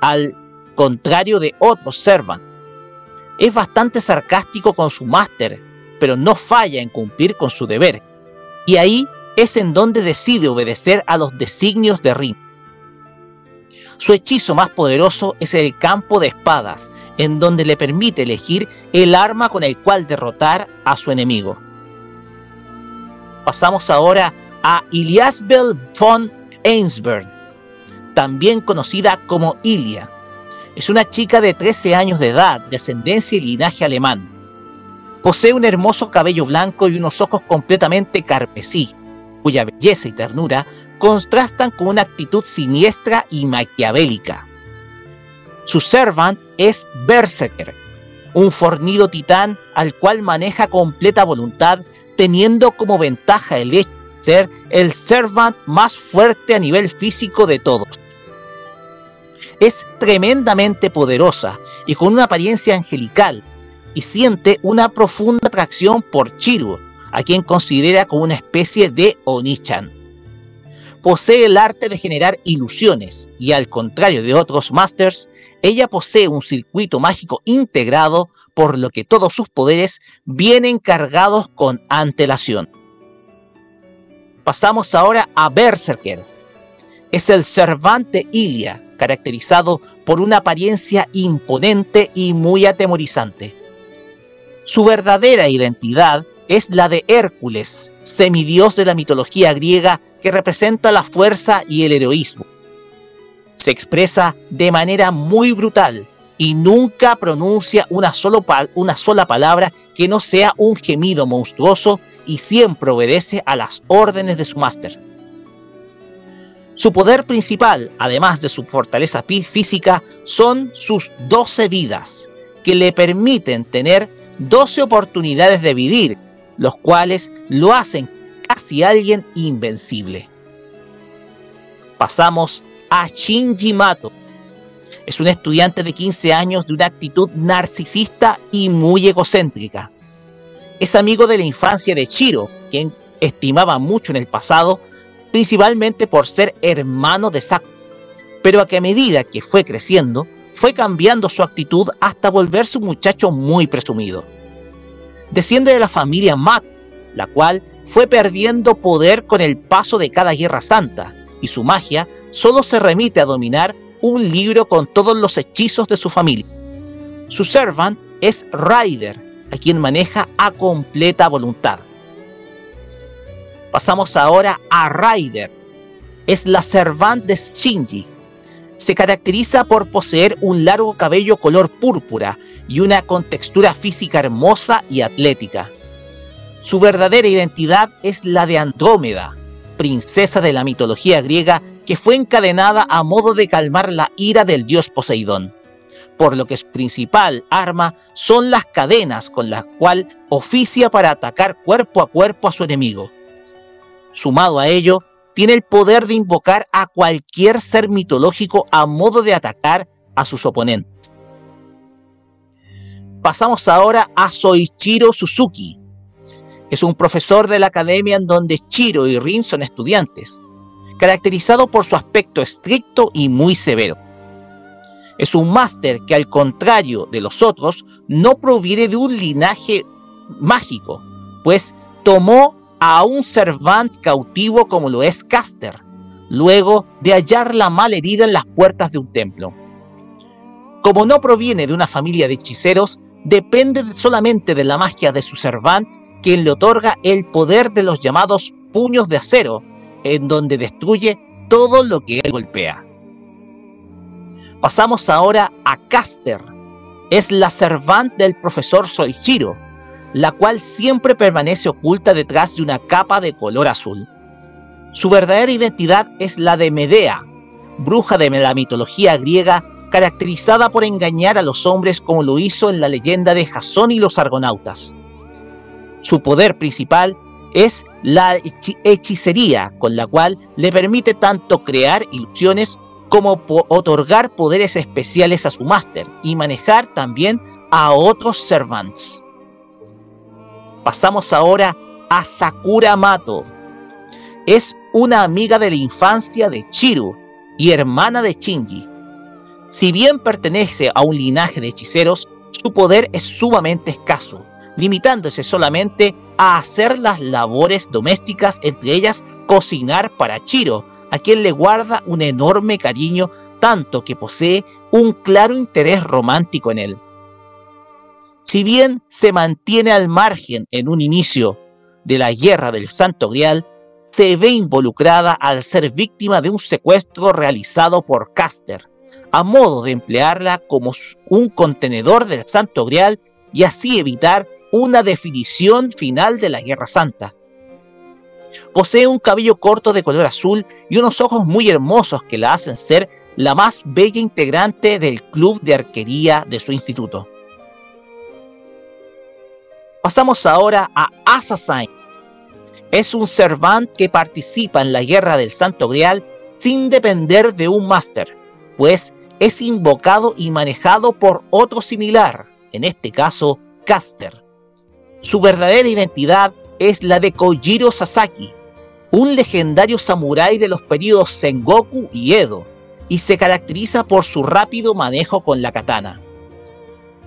al contrario de otros Servant. Es bastante sarcástico con su máster, pero no falla en cumplir con su deber, y ahí es en donde decide obedecer a los designios de Rin. Su hechizo más poderoso es el campo de espadas, en donde le permite elegir el arma con el cual derrotar a su enemigo. Pasamos ahora a Iliasbel von Einsberg, también conocida como Ilia. Es una chica de 13 años de edad, de ascendencia y linaje alemán. Posee un hermoso cabello blanco y unos ojos completamente carmesí, cuya belleza y ternura contrastan con una actitud siniestra y maquiavélica. Su servant es Berserker, un fornido titán al cual maneja completa voluntad, teniendo como ventaja el hecho de ser el servant más fuerte a nivel físico de todos. Es tremendamente poderosa y con una apariencia angelical, y siente una profunda atracción por Chiro, a quien considera como una especie de Onichan. Posee el arte de generar ilusiones y al contrario de otros Masters, ella posee un circuito mágico integrado por lo que todos sus poderes vienen cargados con antelación. Pasamos ahora a Berserker. Es el Servante Ilia, caracterizado por una apariencia imponente y muy atemorizante. Su verdadera identidad es la de Hércules, semidios de la mitología griega que representa la fuerza y el heroísmo. Se expresa de manera muy brutal y nunca pronuncia una, una sola palabra que no sea un gemido monstruoso y siempre obedece a las órdenes de su máster. Su poder principal, además de su fortaleza física, son sus 12 vidas, que le permiten tener 12 oportunidades de vivir los cuales lo hacen casi alguien invencible. Pasamos a Shinji Mato. Es un estudiante de 15 años de una actitud narcisista y muy egocéntrica. Es amigo de la infancia de Chiro, quien estimaba mucho en el pasado, principalmente por ser hermano de Saku, pero a que a medida que fue creciendo, fue cambiando su actitud hasta volverse un muchacho muy presumido. Desciende de la familia Mato, la cual fue perdiendo poder con el paso de cada guerra santa, y su magia solo se remite a dominar un libro con todos los hechizos de su familia. Su servant es Ryder, a quien maneja a completa voluntad. Pasamos ahora a Ryder. Es la servant de Shinji. Se caracteriza por poseer un largo cabello color púrpura y una contextura física hermosa y atlética. Su verdadera identidad es la de Andrómeda, princesa de la mitología griega que fue encadenada a modo de calmar la ira del dios Poseidón, por lo que su principal arma son las cadenas con las cual oficia para atacar cuerpo a cuerpo a su enemigo. Sumado a ello, tiene el poder de invocar a cualquier ser mitológico a modo de atacar a sus oponentes. Pasamos ahora a Soichiro Suzuki. Es un profesor de la academia en donde Chiro y Rin son estudiantes, caracterizado por su aspecto estricto y muy severo. Es un máster que al contrario de los otros no proviene de un linaje mágico, pues tomó a un servant cautivo como lo es Caster, luego de hallar la mal herida en las puertas de un templo. Como no proviene de una familia de hechiceros, depende solamente de la magia de su servant, quien le otorga el poder de los llamados puños de acero, en donde destruye todo lo que él golpea. Pasamos ahora a Caster. Es la servant del profesor Soichiro, la cual siempre permanece oculta detrás de una capa de color azul. Su verdadera identidad es la de Medea, bruja de la mitología griega caracterizada por engañar a los hombres como lo hizo en la leyenda de Jasón y los argonautas. Su poder principal es la hechicería, con la cual le permite tanto crear ilusiones como otorgar poderes especiales a su máster y manejar también a otros servants. Pasamos ahora a Sakura Mato. Es una amiga de la infancia de Chiru y hermana de Shinji. Si bien pertenece a un linaje de hechiceros, su poder es sumamente escaso, limitándose solamente a hacer las labores domésticas, entre ellas cocinar para Chiro, a quien le guarda un enorme cariño, tanto que posee un claro interés romántico en él. Si bien se mantiene al margen en un inicio de la guerra del Santo Grial, se ve involucrada al ser víctima de un secuestro realizado por Caster, a modo de emplearla como un contenedor del Santo Grial y así evitar una definición final de la Guerra Santa. Posee un cabello corto de color azul y unos ojos muy hermosos que la hacen ser la más bella integrante del club de arquería de su instituto. Pasamos ahora a Assassin. Es un servant que participa en la guerra del Santo Grial sin depender de un máster, pues es invocado y manejado por otro similar, en este caso Caster. Su verdadera identidad es la de Kojiro Sasaki, un legendario samurái de los periodos Sengoku y Edo, y se caracteriza por su rápido manejo con la katana.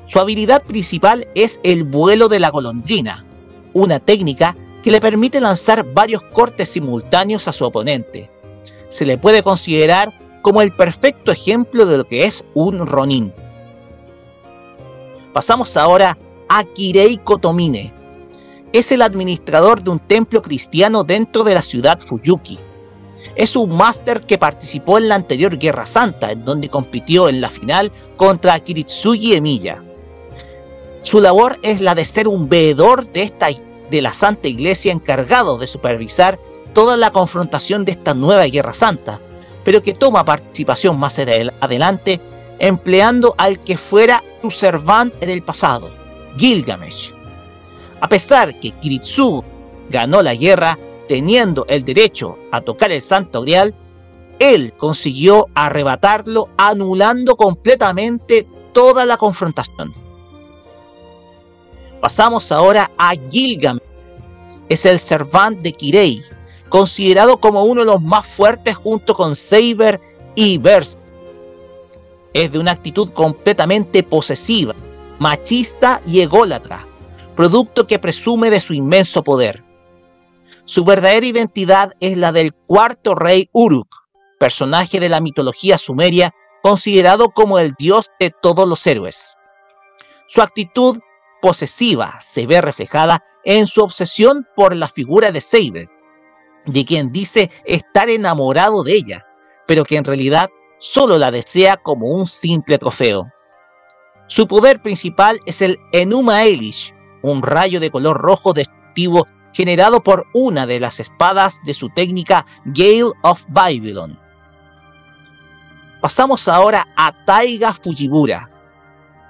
Su habilidad principal es el vuelo de la golondrina, una técnica que le permite lanzar varios cortes simultáneos a su oponente. Se le puede considerar como el perfecto ejemplo de lo que es un Ronin. Pasamos ahora a Kirei Kotomine. Es el administrador de un templo cristiano dentro de la ciudad Fuyuki. Es un máster que participó en la anterior Guerra Santa, en donde compitió en la final contra Kiritsugi Emiya. Su labor es la de ser un veedor de, esta, de la Santa Iglesia encargado de supervisar toda la confrontación de esta nueva Guerra Santa, pero que toma participación más adelante empleando al que fuera su servant en el pasado, Gilgamesh. A pesar que Kiritsugu ganó la guerra teniendo el derecho a tocar el Santo Grial, él consiguió arrebatarlo anulando completamente toda la confrontación. Pasamos ahora a Gilgamesh. Es el servant de Kirei, considerado como uno de los más fuertes junto con Saber y Berserk. Es de una actitud completamente posesiva, machista y ególatra, producto que presume de su inmenso poder. Su verdadera identidad es la del cuarto rey Uruk, personaje de la mitología sumeria considerado como el dios de todos los héroes. Su actitud posesiva se ve reflejada en su obsesión por la figura de Saber, de quien dice estar enamorado de ella, pero que en realidad solo la desea como un simple trofeo. Su poder principal es el Enuma Elish, un rayo de color rojo destructivo generado por una de las espadas de su técnica Gale of Babylon. Pasamos ahora a Taiga Fujimura.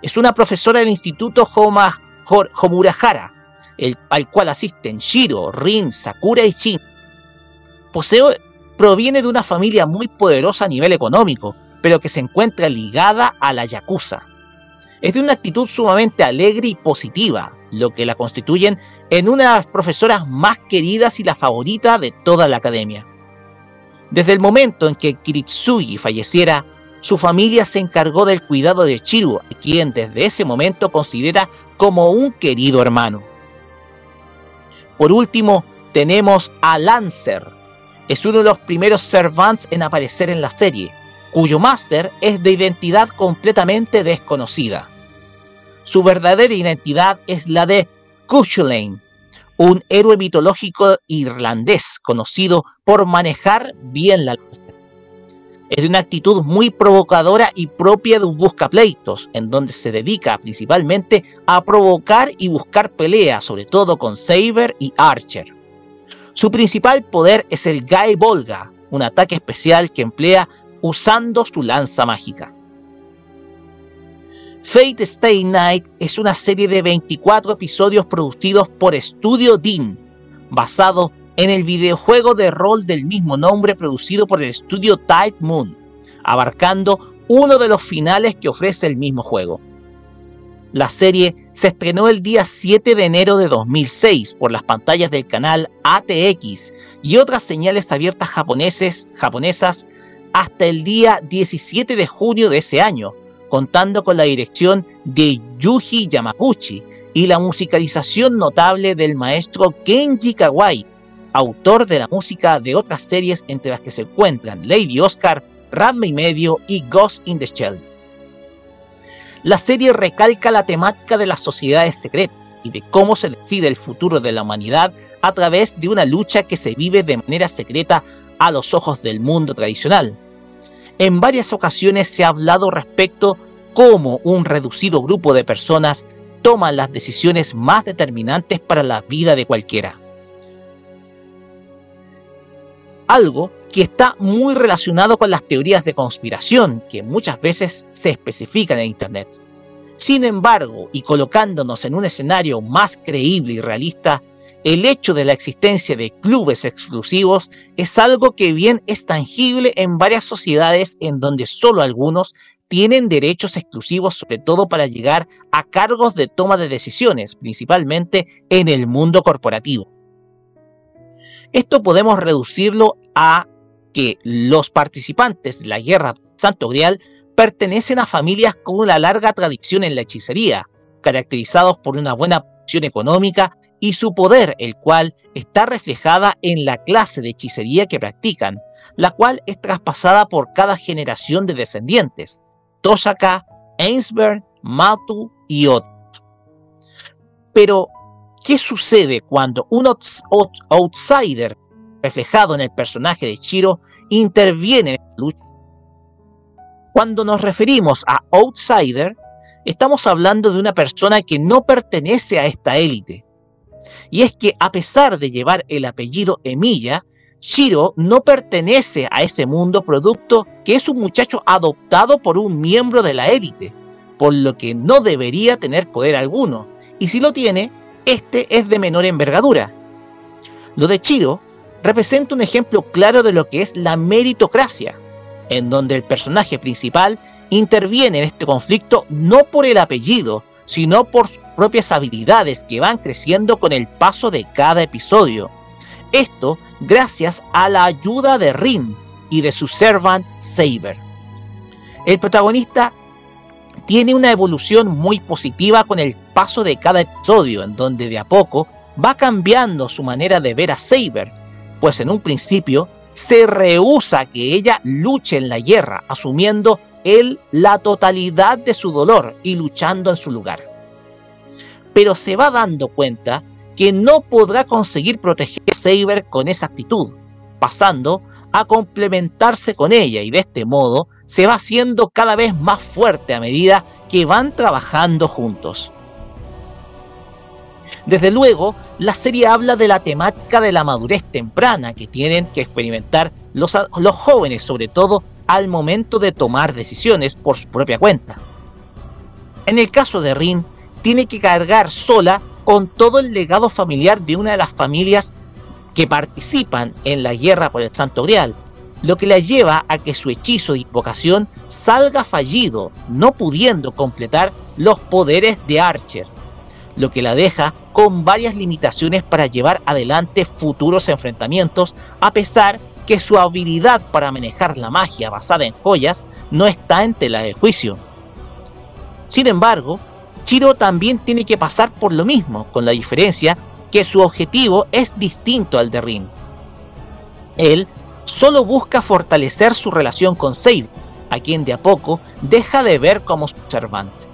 Es una profesora del Instituto Homa, Homurahara, al cual asisten Shiro, Rin, Sakura y Shin. Poseo proviene de una familia muy poderosa a nivel económico, pero que se encuentra ligada a la Yakuza. Es de una actitud sumamente alegre y positiva, lo que la constituyen en una de las profesoras más queridas y la favorita de toda la academia. Desde el momento en que Kiritsugi falleciera, su familia se encargó del cuidado de Chiru, quien desde ese momento considera como un querido hermano. Por último, tenemos a Lancer. Es uno de los primeros servants en aparecer en la serie, cuyo máster es de identidad completamente desconocida. Su verdadera identidad es la de Cuchulain, un héroe mitológico irlandés conocido por manejar bien la. Es de una actitud muy provocadora y propia de un buscapleitos, en donde se dedica principalmente a provocar y buscar peleas, sobre todo con Saber y Archer. Su principal poder es el Guy Volga, un ataque especial que emplea usando su lanza mágica. Fate Stay Night es una serie de 24 episodios producidos por Studio Dean, basado en el videojuego de rol del mismo nombre producido por el estudio Type Moon, abarcando uno de los finales que ofrece el mismo juego. La serie se estrenó el día 7 de enero de 2006 por las pantallas del canal ATX y otras señales abiertas japoneses, japonesas hasta el día 17 de junio de ese año, contando con la dirección de Yuji Yamaguchi y la musicalización notable del maestro Kenji Kawai, autor de la música de otras series entre las que se encuentran Lady Oscar, Ranma y medio y Ghost in the Shell. La serie recalca la temática de las sociedades secretas y de cómo se decide el futuro de la humanidad a través de una lucha que se vive de manera secreta a los ojos del mundo tradicional. En varias ocasiones se ha hablado respecto cómo un reducido grupo de personas toman las decisiones más determinantes para la vida de cualquiera. Algo que está muy relacionado con las teorías de conspiración que muchas veces se especifican en Internet. Sin embargo, y colocándonos en un escenario más creíble y realista, el hecho de la existencia de clubes exclusivos es algo que bien es tangible en varias sociedades en donde solo algunos tienen derechos exclusivos, sobre todo para llegar a cargos de toma de decisiones, principalmente en el mundo corporativo. Esto podemos reducirlo a que los participantes de la guerra Santo Grial pertenecen a familias con una larga tradición en la hechicería, caracterizados por una buena posición económica y su poder, el cual está reflejada en la clase de hechicería que practican, la cual es traspasada por cada generación de descendientes, Tosaka, Ainsberg, Matu y otros. Pero, ¿qué sucede cuando un outsider reflejado en el personaje de Chiro interviene en la lucha? Cuando nos referimos a outsider, estamos hablando de una persona que no pertenece a esta élite, y es que a pesar de llevar el apellido Emilia, Shiro no pertenece a ese mundo producto que es un muchacho adoptado por un miembro de la élite, por lo que no debería tener poder alguno, y si lo tiene, este es de menor envergadura. Lo de Chiro representa un ejemplo claro de lo que es la meritocracia, en donde el personaje principal interviene en este conflicto no por el apellido, sino por sus propias habilidades que van creciendo con el paso de cada episodio. Esto gracias a la ayuda de Rin y de su servant Saber. El protagonista tiene una evolución muy positiva con el paso de cada episodio, en donde de a poco va cambiando su manera de ver a Saber, pues en un principio se rehúsa que ella luche en la guerra, asumiendo él la totalidad de su dolor y luchando en su lugar. Pero se va dando cuenta que no podrá conseguir proteger a Saber con esa actitud, pasando a complementarse con ella y de este modo se va haciendo cada vez más fuerte a medida que van trabajando juntos. Desde luego, la serie habla de la temática de la madurez temprana que tienen que experimentar los, los jóvenes, sobre todo al momento de tomar decisiones por su propia cuenta. En el caso de Rin, tiene que cargar sola con todo el legado familiar de una de las familias que participan en la guerra por el Santo Grial, lo que la lleva a que su hechizo de invocación salga fallido, no pudiendo completar los poderes de Archer, lo que la deja con varias limitaciones para llevar adelante futuros enfrentamientos, a pesar que su habilidad para manejar la magia basada en joyas no está en tela de juicio. Sin embargo, Chiro también tiene que pasar por lo mismo, con la diferencia que su objetivo es distinto al de Rin. Él solo busca fortalecer su relación con Seid, a quien de a poco deja de ver como su servante.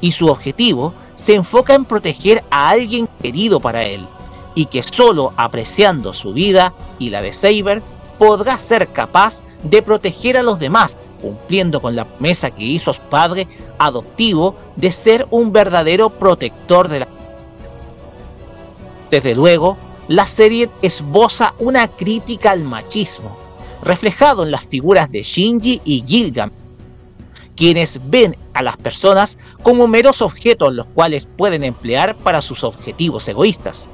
Y su objetivo se enfoca en proteger a alguien querido para él, y que solo apreciando su vida y la de Saber podrá ser capaz de proteger a los demás, cumpliendo con la promesa que hizo su padre adoptivo de ser un verdadero protector de la desde luego, la serie esboza una crítica al machismo, reflejado en las figuras de Shinji y Gilgam, quienes ven a las personas como meros objetos los cuales pueden emplear para sus objetivos egoístas.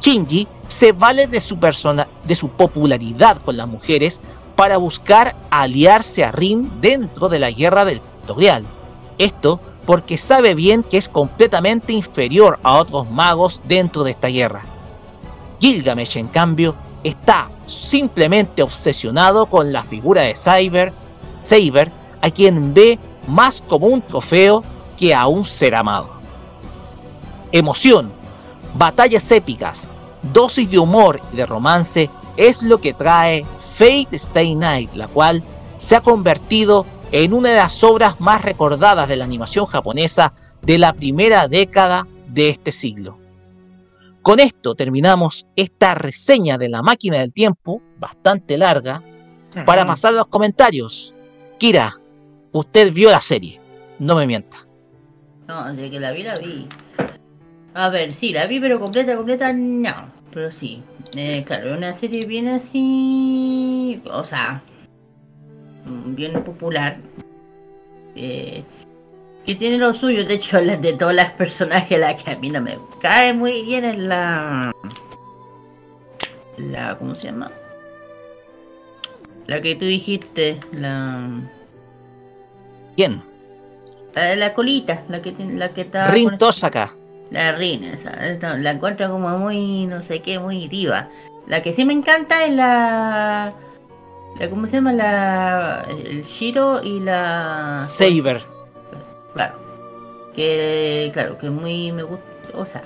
Shinji se vale de su, persona, de su popularidad con las mujeres para buscar aliarse a Rin dentro de la guerra del tutorial. Esto porque sabe bien que es completamente inferior a otros magos dentro de esta guerra. Gilgamesh, en cambio, está simplemente obsesionado con la figura de Saber, Saber, a quien ve más como un trofeo que a un ser amado. Emoción, batallas épicas, dosis de humor y de romance es lo que trae Fate Stay Night, la cual se ha convertido en una de las obras más recordadas de la animación japonesa de la primera década de este siglo. Con esto terminamos esta reseña de la máquina del tiempo, bastante larga, para pasar a los comentarios. Kira, usted vio la serie, no me mienta. No, de que la vi, la vi. A ver, sí, la vi, pero completa, completa, no. Pero sí, eh, claro, una serie bien así. O sea, bien popular. Eh, que tiene lo suyo, de hecho, (laughs) de todas las personajes, la que a mí no me cae muy bien es la. La. ¿Cómo se llama? La que tú dijiste, la. ¿Quién? La de la colita, la que tiene, la que está. Rin Tosaka. La Rin, esa, la encuentro como muy, no sé qué, muy diva. La que sí me encanta es la. ¿Cómo se llama? La, el Shiro y la... Saber. Claro. Que, claro, que muy me gusta. O sea,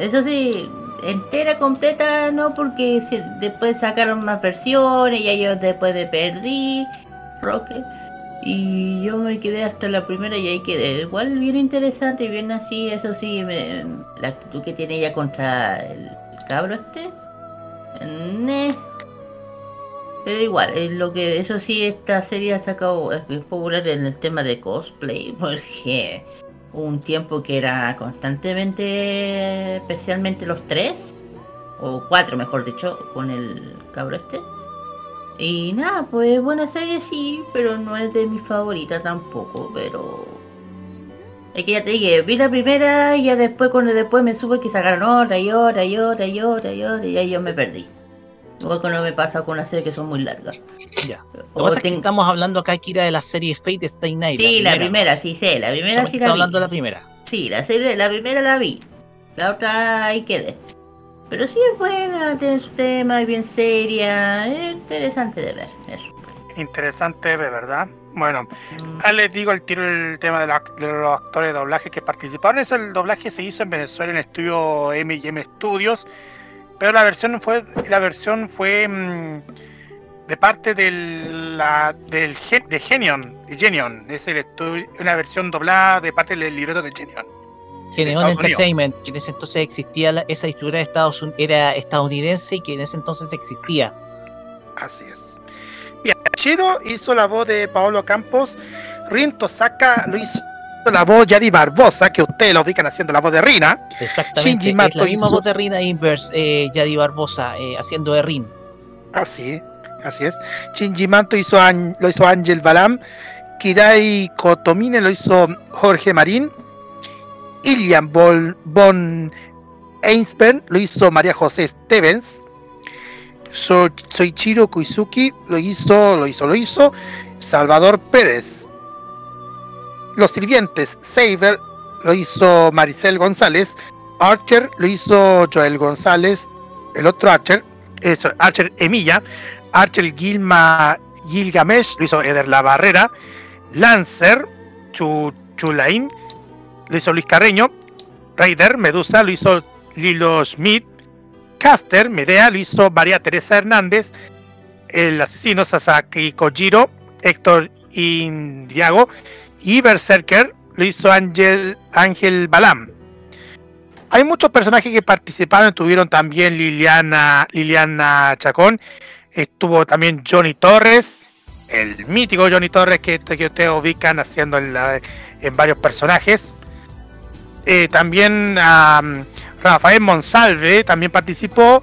eso sí, entera, completa, no, porque después sacaron más versiones y ellos después de perdí Rocket. Y yo me quedé hasta la primera y ahí quedé. Igual bien interesante y bien así, eso sí, la actitud que tiene ella contra el cabro este. Ne, pero igual, es lo que eso sí, esta serie ha sacado, es popular en el tema de cosplay, (laughs) porque un tiempo que era constantemente, especialmente los tres, o cuatro mejor dicho, con el cabro este. Y nada, pues buena serie sí, pero no es de mi favorita tampoco, pero Es que ya te dije, vi la primera y ya después cuando después me supe que sacaron otra y otra y otra y otra y otra y ahí yo me perdí. Igual que no me pasa con las series que son muy largas. Ya. Lo que pasa es que estamos hablando acá, Kira, de la serie Fate Stay Night. Sí, la primera, sí sé, la primera sí la Estamos vi. hablando de la primera. Sí, la serie, la primera la vi. La otra ahí quedé. Pero sí es buena, tiene su tema, es bien seria, es interesante de ver. Eso. Interesante de ver, ¿verdad? Bueno, ahora les digo el tiro el tema de, los act- de los actores de doblaje que participaron. Ese el doblaje se hizo en Venezuela en el estudio M&M Studios, pero la versión fue la versión fue mm, de parte del, la, del de Genion, de Genion. Es el una versión doblada de parte del libreto de Genion. Unidos. Entertainment, que en ese entonces existía, la- esa distribuidora de Estados Unidos, era estadounidense y que en ese entonces existía. Así es. Bien, Chiro hizo la voz de Paolo Campos, Rin Tosaka lo hizo la voz Yadi Barbosa, que ustedes lo ubican haciendo la voz de Rina. Exactamente, es la misma voz de Rina Inverse, eh, Yadi Barbosa, eh, haciendo de Rin. Así, así es. Shinji Manto hizo lo hizo Ángel Balam, Kirai Kotomine lo hizo Jorge Marín, Ilian Bol- von Einsberg lo hizo María José Stevens, So- Soichiro Kuizuki lo hizo, lo hizo, lo hizo Salvador Pérez. Los sirvientes, Saber lo hizo Maricel González, Archer lo hizo Joel González, el otro Archer, es Archer Emilla, Archer Gilma Gilgamesh lo hizo Eder La Barrera, Lancer Chu, Chulain lo hizo Luis Carreño, Raider Medusa lo hizo Lilo Schmidt, Caster Medea lo hizo María Teresa Hernández, el asesino Sasaki Kojiro, Héctor Indriago y Berserker lo hizo Ángel, Balam. Hay muchos personajes que participaron, estuvieron también Liliana, Liliana Chacón, estuvo también Johnny Torres, el mítico Johnny Torres que, que ustedes ubican haciendo en, en varios personajes. Eh, también am, Rafael Monsalve también participó,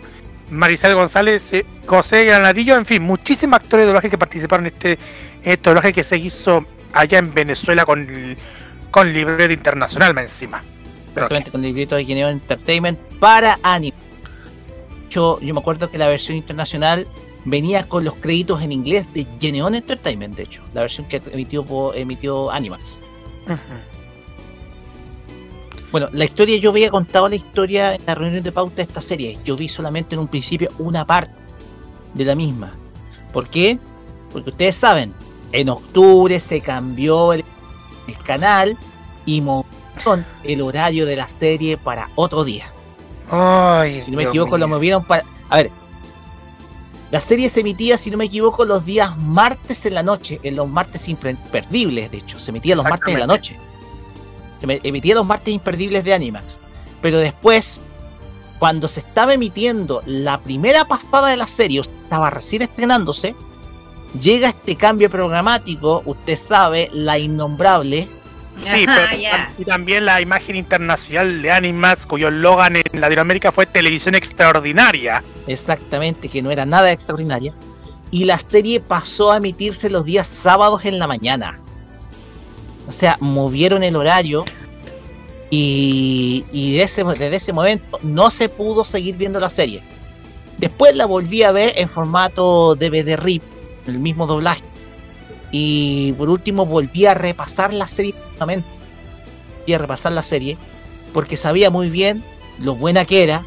Maricel González, eh, José Granadillo, en fin, muchísimos actores de doblaje que participaron en este, este doblaje que se hizo allá en Venezuela con, con libreto internacional más encima. Exactamente, con el directo de Geneon Entertainment para anime. Yo, yo me acuerdo que la versión internacional venía con los créditos en inglés de Geneon Entertainment, de hecho, la versión que emitió, emitió Animax. Bueno, la historia, yo había contado la historia en la reunión de pauta de esta serie. Yo vi solamente en un principio una parte de la misma. ¿Por qué? Porque ustedes saben, en octubre se cambió el, el canal y movieron el horario de la serie para otro día. Ay, Si no me Dios equivoco, lo movieron para. A ver. La serie se emitía, si no me equivoco, los días martes en la noche, en los martes imperdibles, de hecho. Se emitía los martes en la noche. Se me- emitía los martes imperdibles de Animax. Pero después, cuando se estaba emitiendo la primera pasada de la serie, estaba recién estrenándose, llega este cambio programático, usted sabe, la innombrable. Sí, pero y también la imagen internacional de Animax, cuyo eslogan en Latinoamérica fue Televisión Extraordinaria. Exactamente, que no era nada extraordinaria. Y la serie pasó a emitirse los días sábados en la mañana. O sea, movieron el horario y, y de ese- desde ese momento no se pudo seguir viendo la serie. Después la volví a ver en formato DVD RIP, el mismo doblaje. Y por último volví a repasar la serie nuevamente. Volví a repasar la serie porque sabía muy bien lo buena que era,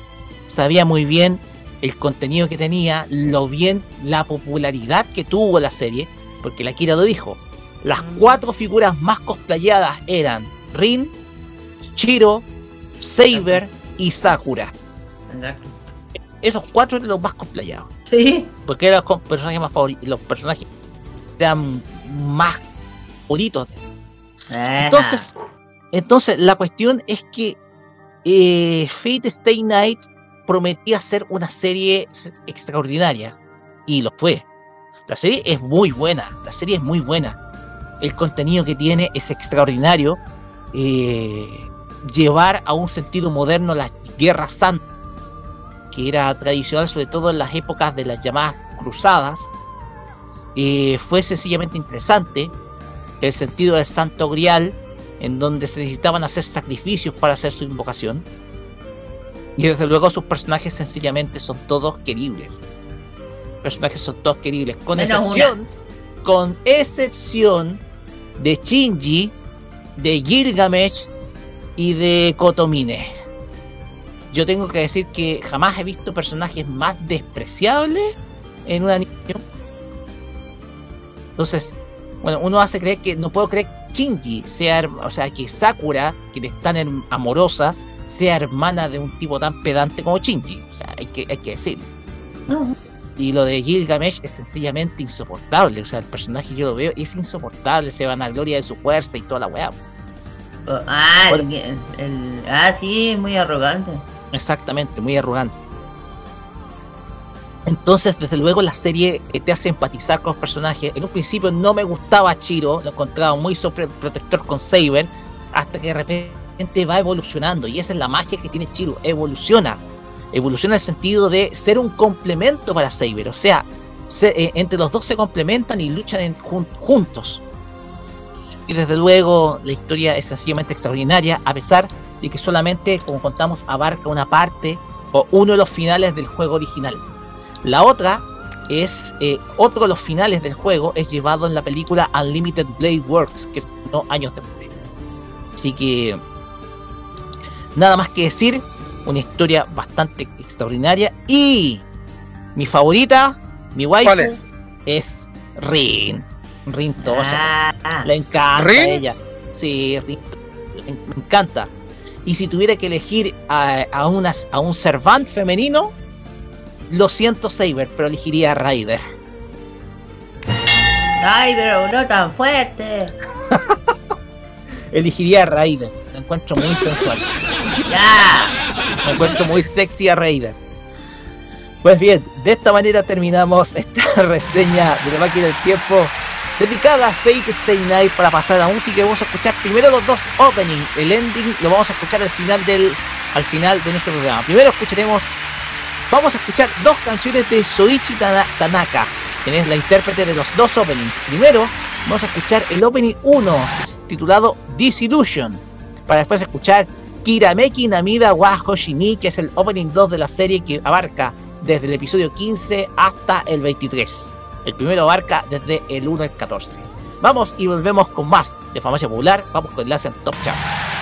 sabía muy bien el contenido que tenía, lo bien, la popularidad que tuvo la serie, porque la Kira lo dijo. Las cuatro figuras más cosplayadas eran Rin, Chiro, Saber y Sakura. Exacto. Esos cuatro eran los más cosplayados. Sí. Porque eran los personajes más favoritos, los personajes eran más favoritos. Entonces, entonces la cuestión es que eh, Fate Stay Night prometía ser una serie extraordinaria y lo fue. La serie es muy buena, la serie es muy buena. El contenido que tiene es extraordinario. Eh, llevar a un sentido moderno las guerras santas, que era tradicional sobre todo en las épocas de las llamadas cruzadas, eh, fue sencillamente interesante. El sentido del santo grial en donde se necesitaban hacer sacrificios para hacer su invocación. Y desde luego sus personajes sencillamente son todos queribles. Personajes son todos queribles, con Menos excepción, con excepción de Shinji, de Gilgamesh y de Kotomine. Yo tengo que decir que jamás he visto personajes más despreciables en un anime. Entonces, bueno, uno hace creer que no puedo creer que Shinji sea, o sea, que Sakura, que es tan amorosa, sea hermana de un tipo tan pedante como Shinji. O sea, hay que, hay que decirlo. Y lo de Gilgamesh es sencillamente insoportable. O sea, el personaje yo lo veo y es insoportable. Se van a gloria de su fuerza y toda la weá. Ah, el, el- ah, sí, muy arrogante. Exactamente, muy arrogante. Entonces, desde luego, la serie eh, te hace empatizar con los personajes. En un principio no me gustaba Chiro, lo encontraba muy sobreprotector con Saber, hasta que de repente va evolucionando. Y esa es la magia que tiene Chiro, evoluciona. Evoluciona en el sentido de ser un complemento para Saber. O sea, se- eh, entre los dos se complementan y luchan juntos. Y desde luego, la historia es sencillamente extraordinaria, a pesar de que solamente, como contamos, abarca una parte o uno de los finales del juego original. La otra es eh, otro de los finales del juego es llevado en la película Unlimited Blade Works, que se estrenó años después. Así que nada más que decir, una historia bastante extraordinaria y mi favorita, mi waifu ¿Cuál es? es Rin. Rin Tosa. Ah, Le encanta ¿Rin? a ella. Sí, Rin. Le me encanta. Y si tuviera que elegir a, a, unas, a un servant femenino, lo siento Saber, pero elegiría a Raider. Ay, pero no tan fuerte. (laughs) Elegiría a Raider. La encuentro muy sensual. Ya. Me encuentro muy sexy a Raider. Pues bien, de esta manera terminamos esta (laughs) reseña de la máquina del tiempo dedicada a Fate Stay Night para pasar a música. Vamos a escuchar primero los dos opening. El ending lo vamos a escuchar al final del al final de nuestro programa. Primero escucharemos vamos a escuchar dos canciones de Soichi Tana- Tanaka, quien es la intérprete de los dos openings. Primero vamos a escuchar el opening 1 titulado Disillusion para después escuchar Kirameki Namida wa Hoshimi, que es el opening 2 de la serie que abarca desde el episodio 15 hasta el 23. El primero abarca desde el 1 al 14. Vamos y volvemos con más de Farmacia Popular. Vamos con el Asian Top Chart.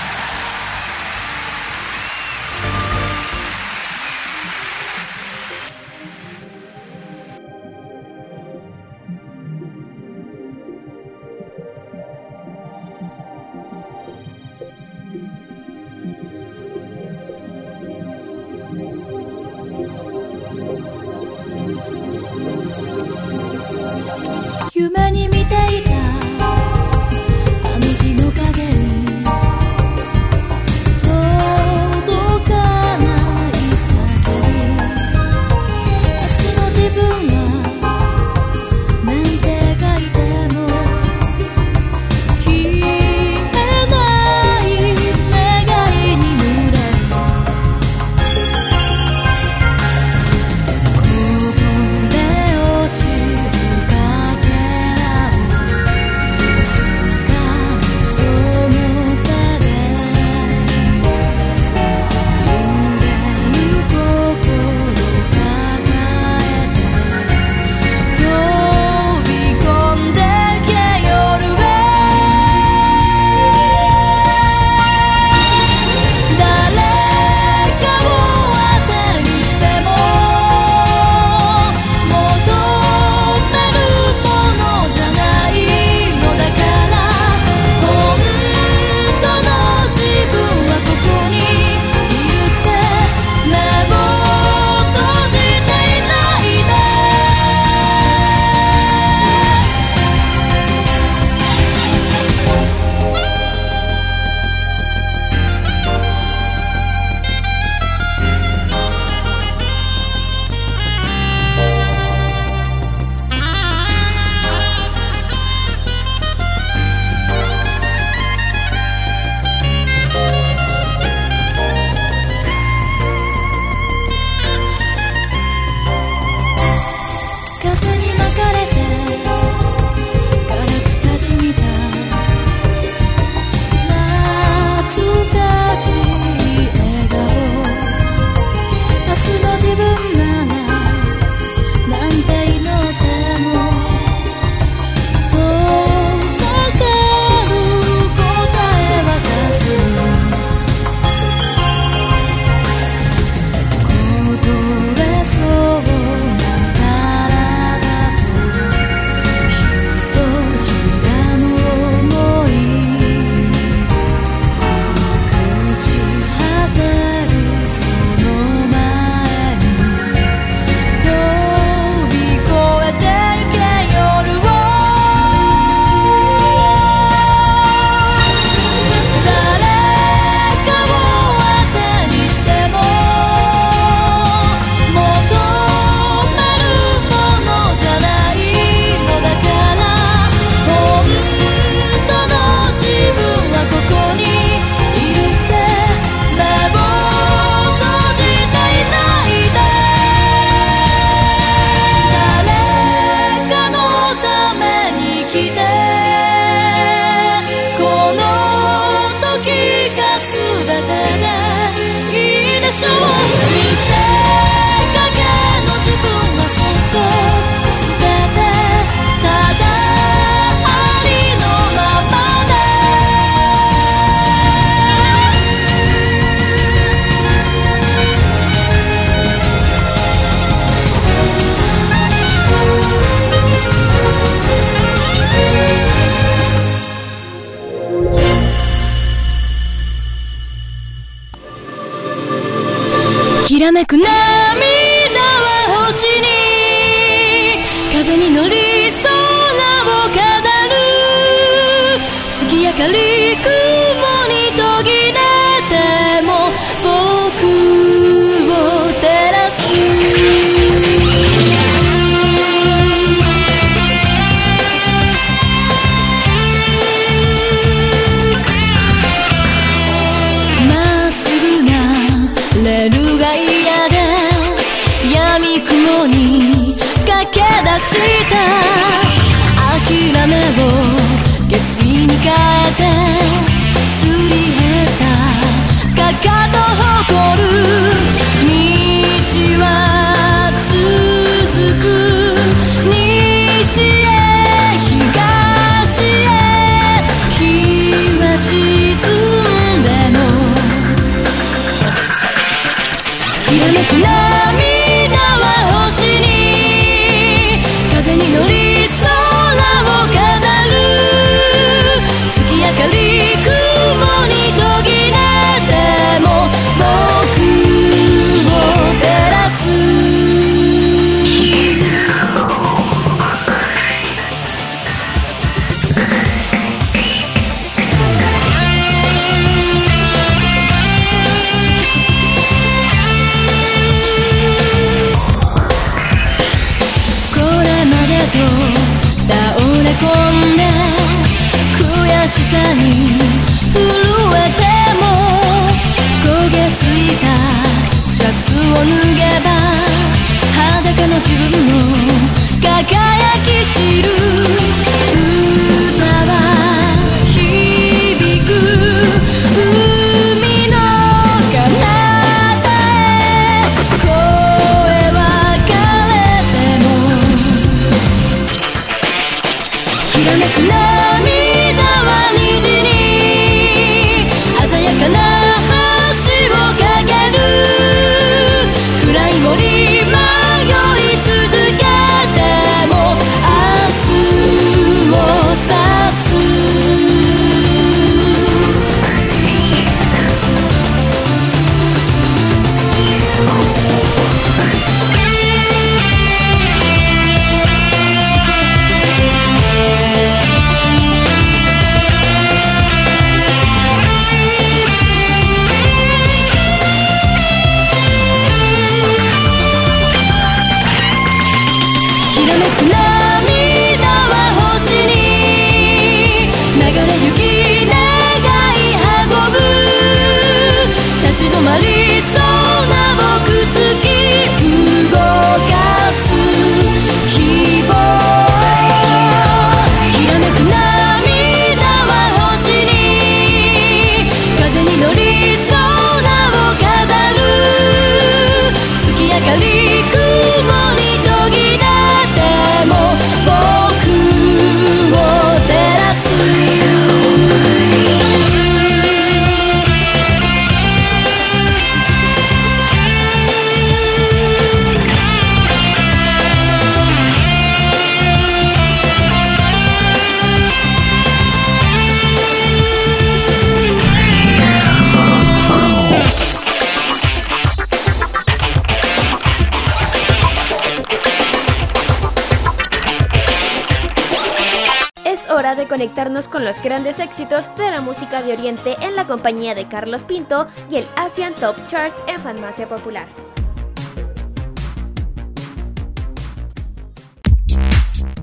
de Carlos Pinto y el Asian Top Chart en Farmacia Popular.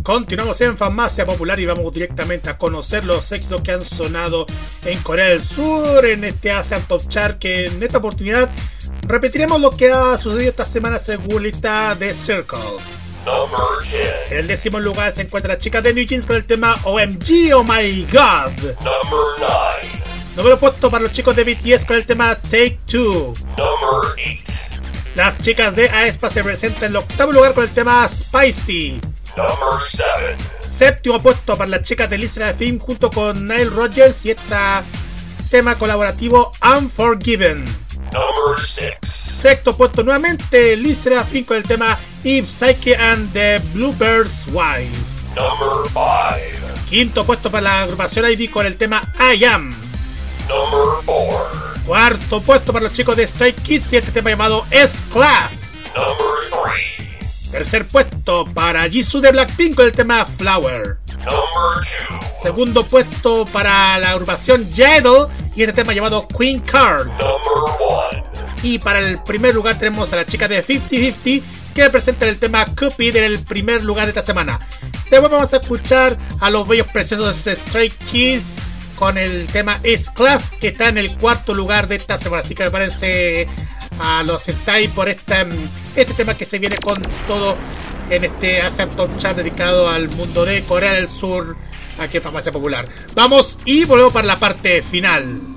Continuamos en Farmacia Popular y vamos directamente a conocer los éxitos que han sonado en Corea del Sur en este Asian Top Chart que en esta oportunidad repetiremos lo que ha sucedido esta semana según lista de Circle. En el décimo lugar se encuentra la chica de New Jeans con el tema OMG, oh my god. Número puesto para los chicos de BTS con el tema Take Two. Las chicas de aespa se presentan en el octavo lugar con el tema Spicy. Séptimo puesto para las chicas de Lisa Film junto con Nile Rogers y este tema colaborativo Unforgiven. Sexto puesto nuevamente Lisa Film con el tema Eve Psyche and the Bluebirds Wife. Quinto puesto para la agrupación ID con el tema I Am. Cuarto puesto para los chicos de Stray Kids y este tema llamado S-Class. Tercer puesto para Jisoo de Blackpink con el tema Flower. Segundo puesto para la agrupación Jidal y este tema llamado Queen Card. Y para el primer lugar tenemos a la chica de 50-50 que presenta el tema Cupid en el primer lugar de esta semana. Después vamos a escuchar a los bellos preciosos de Stray Kids con el tema S-Class que está en el cuarto lugar de esta semana. Así que prepárense a los Stay por esta, este tema que se viene con todo en este Top Chat dedicado al mundo de Corea del Sur aquí en Farmacia Popular. Vamos y volvemos para la parte final.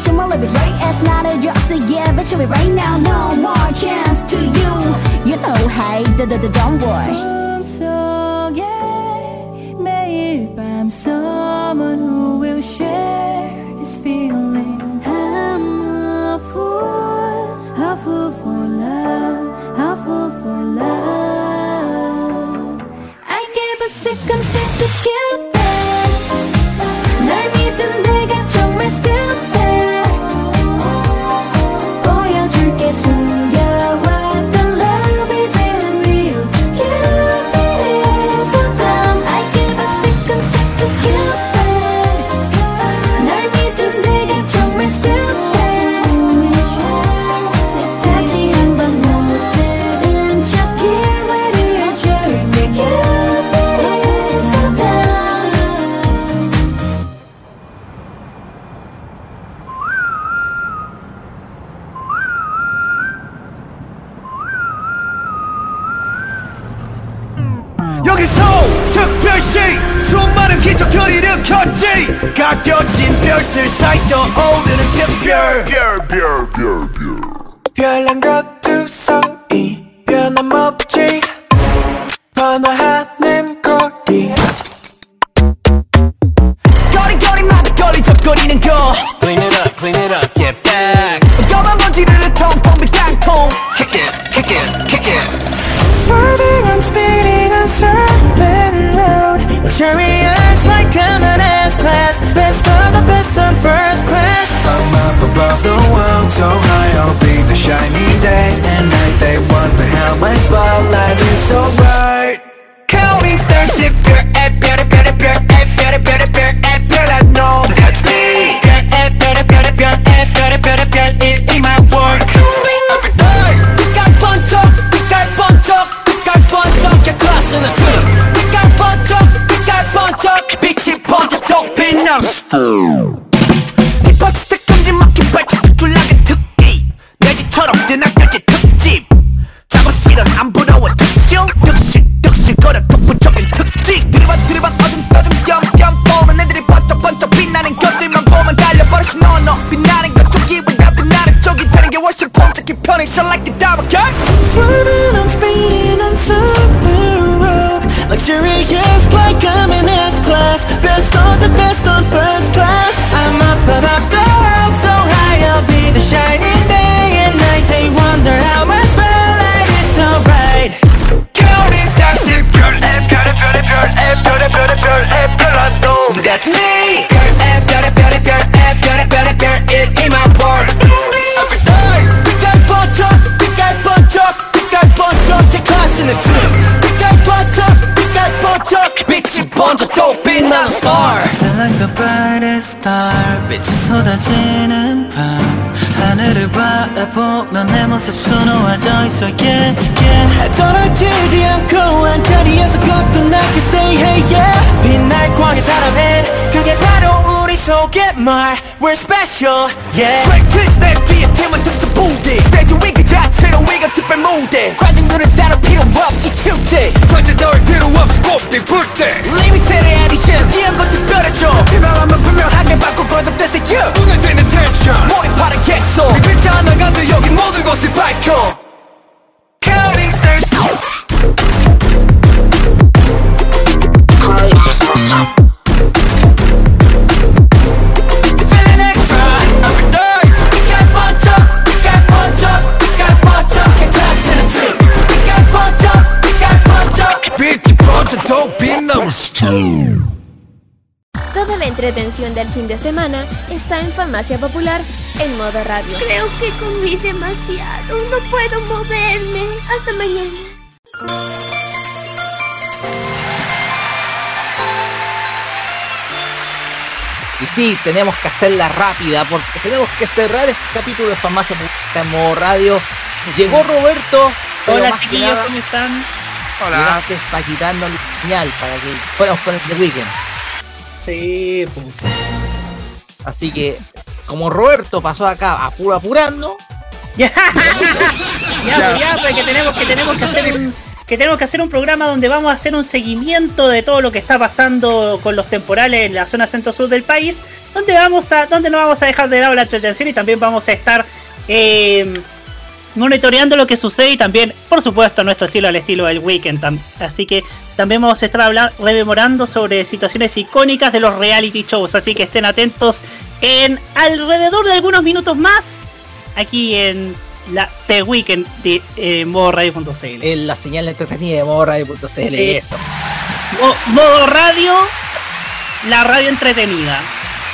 lie, I wish my love is right It's not a joke, so yeah, bet you it right now No more chance to you You know, hey, da da da don't worry 꿈속에 매일 밤 someone who will share this feeling I'm a fool, a fool for love, a fool for love I give a second 가껴진 별들 사이 떠오르는 특별 별별별별 별난 것 두성이 변함없 Oh. 쏟아지는 밤 하늘을 바라보면 내 모습 수놓아져 있어 yeah yeah. 떨어지지 않고 한 자리에서 거듭나게 stay hey yeah. 빛날 광의 사람은 그게 바로 우리 속의 말. We're special yeah. Kiss 내 뒤에 팀은 특수 부대 스테이지 위그 자체로 위가 특별 무대 관중들은 따로 필요 없이 축제 관전 너울 필요 없이 곱대 불대 Limited edition 이런 거 특별해져. 투명하면 분명하게 바꿔 거듭돼서 you. 분해되는 텐션 몰입하는 객소 이 글자 하나 간도 여기 모든 것을 밝혀. Counting stars Toda la entretención del fin de semana está en Farmacia Popular en modo radio. Creo que comí demasiado. No puedo moverme. Hasta mañana. Y sí, tenemos que hacerla rápida porque tenemos que cerrar este capítulo de Farmacia Pública en modo radio. Llegó Roberto. Hola chiquillos, ¿cómo están? Llegaste para quitarnos la señal para que fuéramos con el The Weekend. Sí, pues. Así que, como Roberto pasó acá apuro apurando, (laughs) Ya, ya, ya, pues que tenemos que tenemos que hacer un que tenemos que hacer un programa donde vamos a hacer un seguimiento de todo lo que está pasando con los temporales en la zona centro-sur del país, donde vamos a donde no vamos a dejar de lado la entretención y también vamos a estar eh, monitoreando lo que sucede y también, por supuesto, nuestro estilo, al estilo del weekend. Así que también vamos a estar habla- rememorando sobre situaciones icónicas de los reality shows. Así que estén atentos en alrededor de algunos minutos más aquí en la The Weekend de eh, modoradio.cl. en la señal entretenida de modoradio.cl, Eh, eso. Mo- modo radio, la radio entretenida.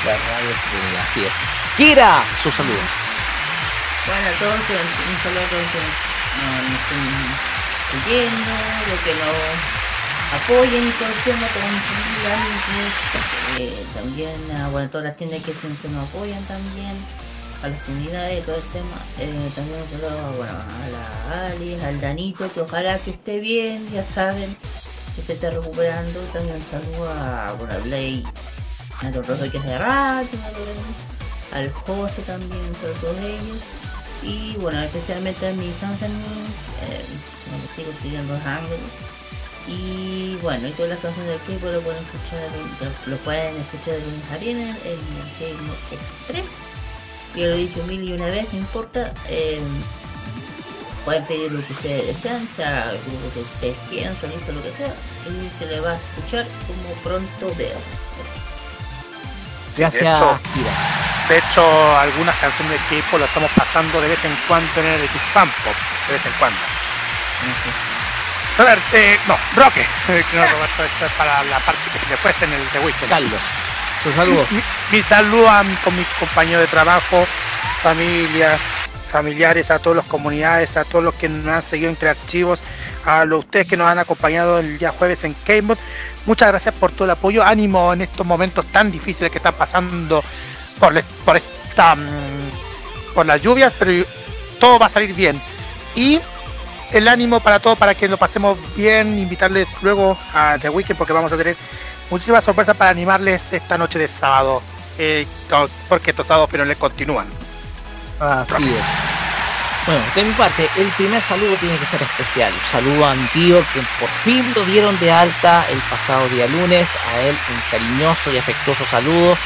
La radio entretenida, así es. Kira, su saludo. Bueno, todos a todos que no, no estén leyendo, los que no apoyen y tema, como eh, también a bueno, todas las tiendas que, se- que nos apoyan también, a las comunidades, todo el tema, eh, también bueno, a la Ali, al Danito, que ojalá que esté bien, ya saben, que se esté recuperando, también saludo a, bueno, a Blake, a los que hace rato, ¿no? al José también, sobre todos ellos. Y bueno, especialmente a mi Samsung, eh, donde sigo los ángulos. Y bueno, y todas las canciones de K-pop lo pueden escuchar, lo, pueden escuchar de lunes en el Game Express. Yo lo he dicho mil y una vez, no importa. eh, pueden pedir lo que ustedes desean, sea el grupo que ustedes quieran, solista, lo que sea. Y se le va a escuchar como pronto veo. Gracias, De hecho, Kira. de hecho, algunas canciones de K-pop lo estamos pasando de vez en cuando en el Epic Fan Pop, de vez en cuando. A ver, eh, no, Roque. (laughs) No, Roberto, esto es para la parte que después en el The Weekend. Carlos, su saludo. Mi, mi saludo a con mis compañeros de trabajo, familia, familiares, a todas las comunidades, a todos los que nos han seguido entre archivos, a los ustedes que nos han acompañado el día jueves en Gamebot. Muchas gracias por todo el apoyo, ánimo en estos momentos tan difíciles que están pasando por, por esta mm, por las lluvias, pero todo va a salir bien. Y el ánimo para todos para que lo pasemos bien, invitarles luego a The Weekend porque vamos a tener muchísimas sorpresas para animarles esta noche de sábado, eh, porque estos sábados pero les continúan. Bueno, de mi parte, el primer saludo tiene que ser especial. Un saludo a mi tío que por fin lo dieron de alta el pasado día lunes. A él un cariñoso y afectuoso saludo.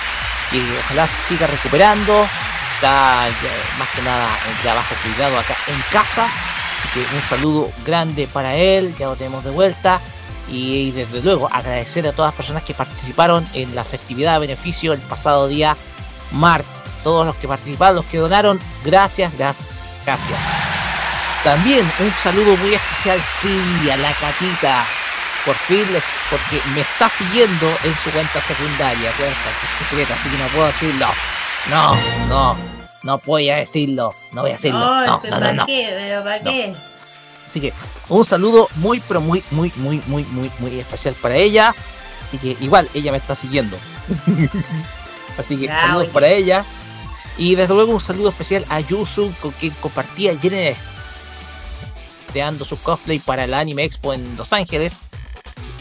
Y ojalá se siga recuperando. Está ya, más que nada en trabajo cuidado acá en casa. Así que un saludo grande para él. Ya lo tenemos de vuelta. Y, desde luego agradecer a todas las personas que participaron en la festividad de beneficio el pasado día martes. Todos los que participaron, los que donaron, gracias, gracias, gracias. También un saludo muy especial, sí, a la Catita. Por fin, les, porque me está siguiendo en su cuenta secundaria, cuenta que es secreta, así que no puedo decirlo. No, no, no voy a decirlo, no voy a decirlo. No, pero no, no, ¿para no. qué? ¿Pero para qué? Así que un saludo muy, pero muy, muy, muy, muy, muy, muy especial para ella. Así que igual ella me está siguiendo. (laughs) Así que Ya, saludos oye. para ella. Y desde luego un saludo especial a Yusu, con quien compartía ayer creando su cosplay para el Anime Expo en Los Ángeles.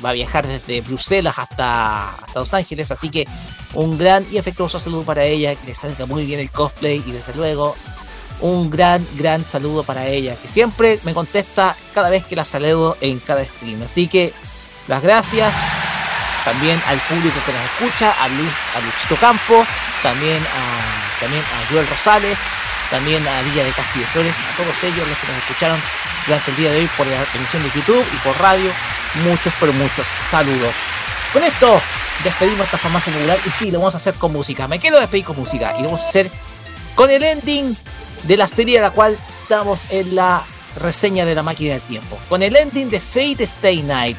Va a viajar desde Bruselas hasta, hasta Los Ángeles, así que un gran y afectuoso saludo para ella, que le salga muy bien el cosplay y desde luego un gran, gran saludo para ella, que siempre me contesta cada vez que la saludo en cada stream. Así que las gracias también al público que nos escucha, a, Lu- a Luchito Campo, también a, también a Joel Rosales, también a Villa de Castillo Flores, a todos ellos los que nos escucharon durante el día de hoy por la emisión de YouTube y por radio. Muchos, pero muchos saludos. Con esto despedimos esta farmacia popular y sí, lo vamos a hacer con música. Me quedo despedir con música y lo vamos a hacer con el ending de la serie a la cual estamos en la reseña de la máquina del tiempo. Con el ending de Fate Stay Night.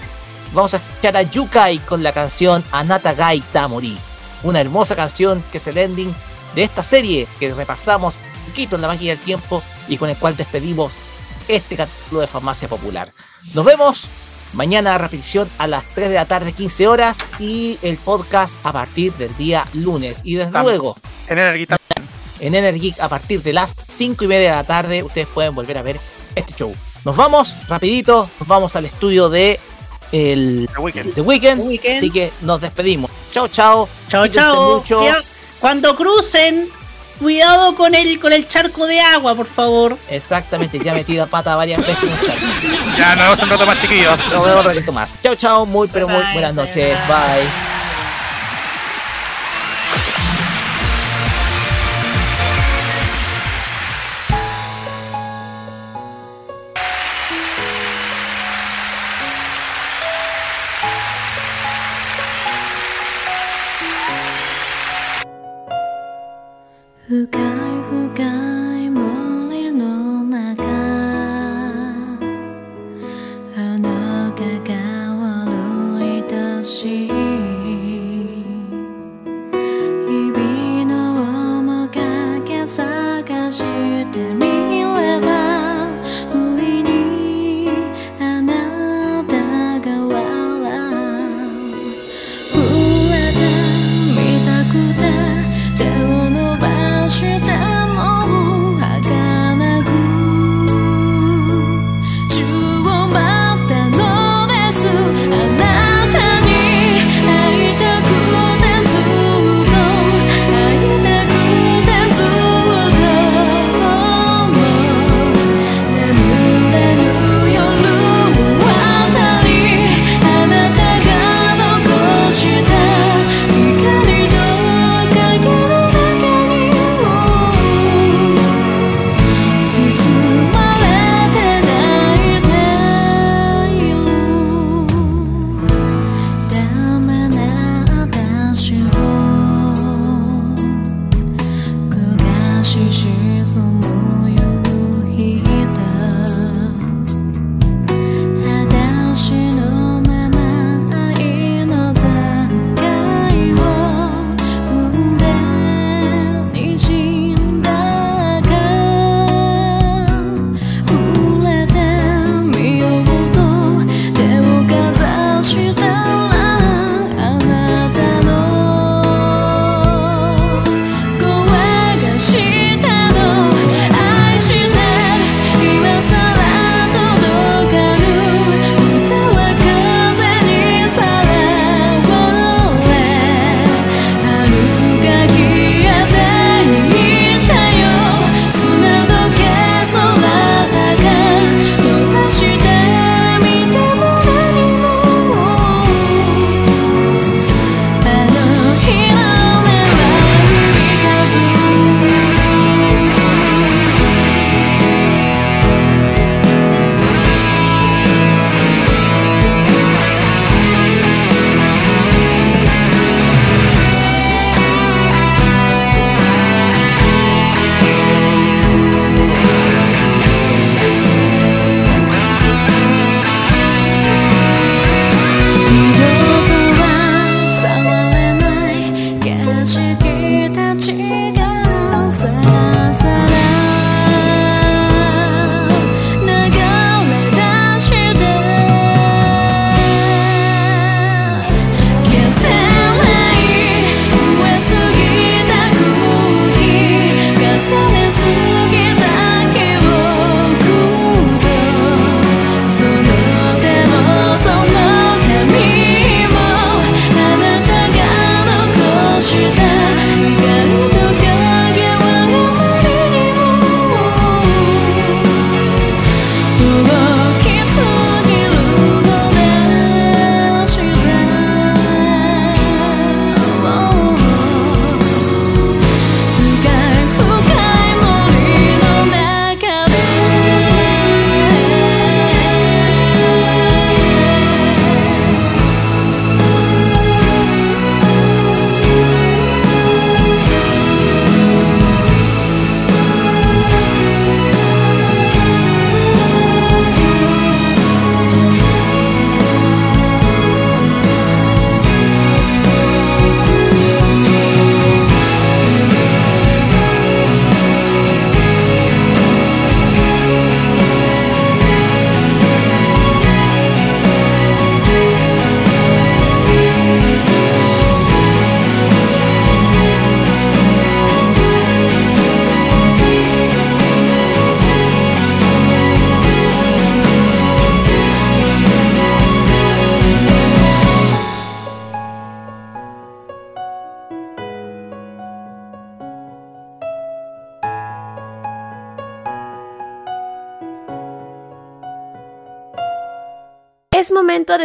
Vamos a escuchar a Yukai con la canción Anatagai Tamori. Una hermosa canción que es el ending de esta serie que repasamos un poquito en la máquina del tiempo y con el cual despedimos este capítulo de Farmacia Popular. Nos vemos mañana a repetición a las 3 de la tarde, 15 horas, y el podcast a partir del día lunes. Y desde También. luego, En Energy en Energic a partir de las 5 y media de la tarde, ustedes pueden volver a ver este show. Nos vamos rapidito, nos vamos al estudio de el The Weekend. The Weekend, Weekend. así que nos despedimos. Chao, chao. Chao, chao. Cuando crucen, cuidado con el, con el charco de agua, por favor. Exactamente, ya metí la pata varias veces en el chat. Ya nos vemos un rato más chiquillos. Nos vemos un ratito más. Chao, chao, muy pero muy buenas noches. bye.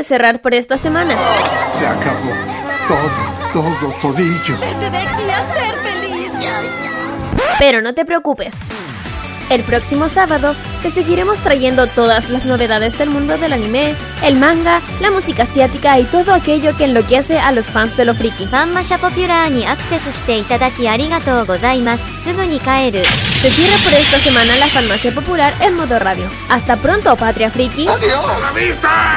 cerrar por esta semana. Se acabó. Todo, todo, todillo. Vete de aquí a ser feliz. Pero no te preocupes. El próximo sábado te seguiremos trayendo todas las novedades del mundo del anime, el manga, la música asiática y todo aquello que enloquece a los fans de lo friki. Se cierra por esta semana la farmacia popular en modo radio. Hasta pronto, Patria Friki. ¡Adiós! ¡A la vista!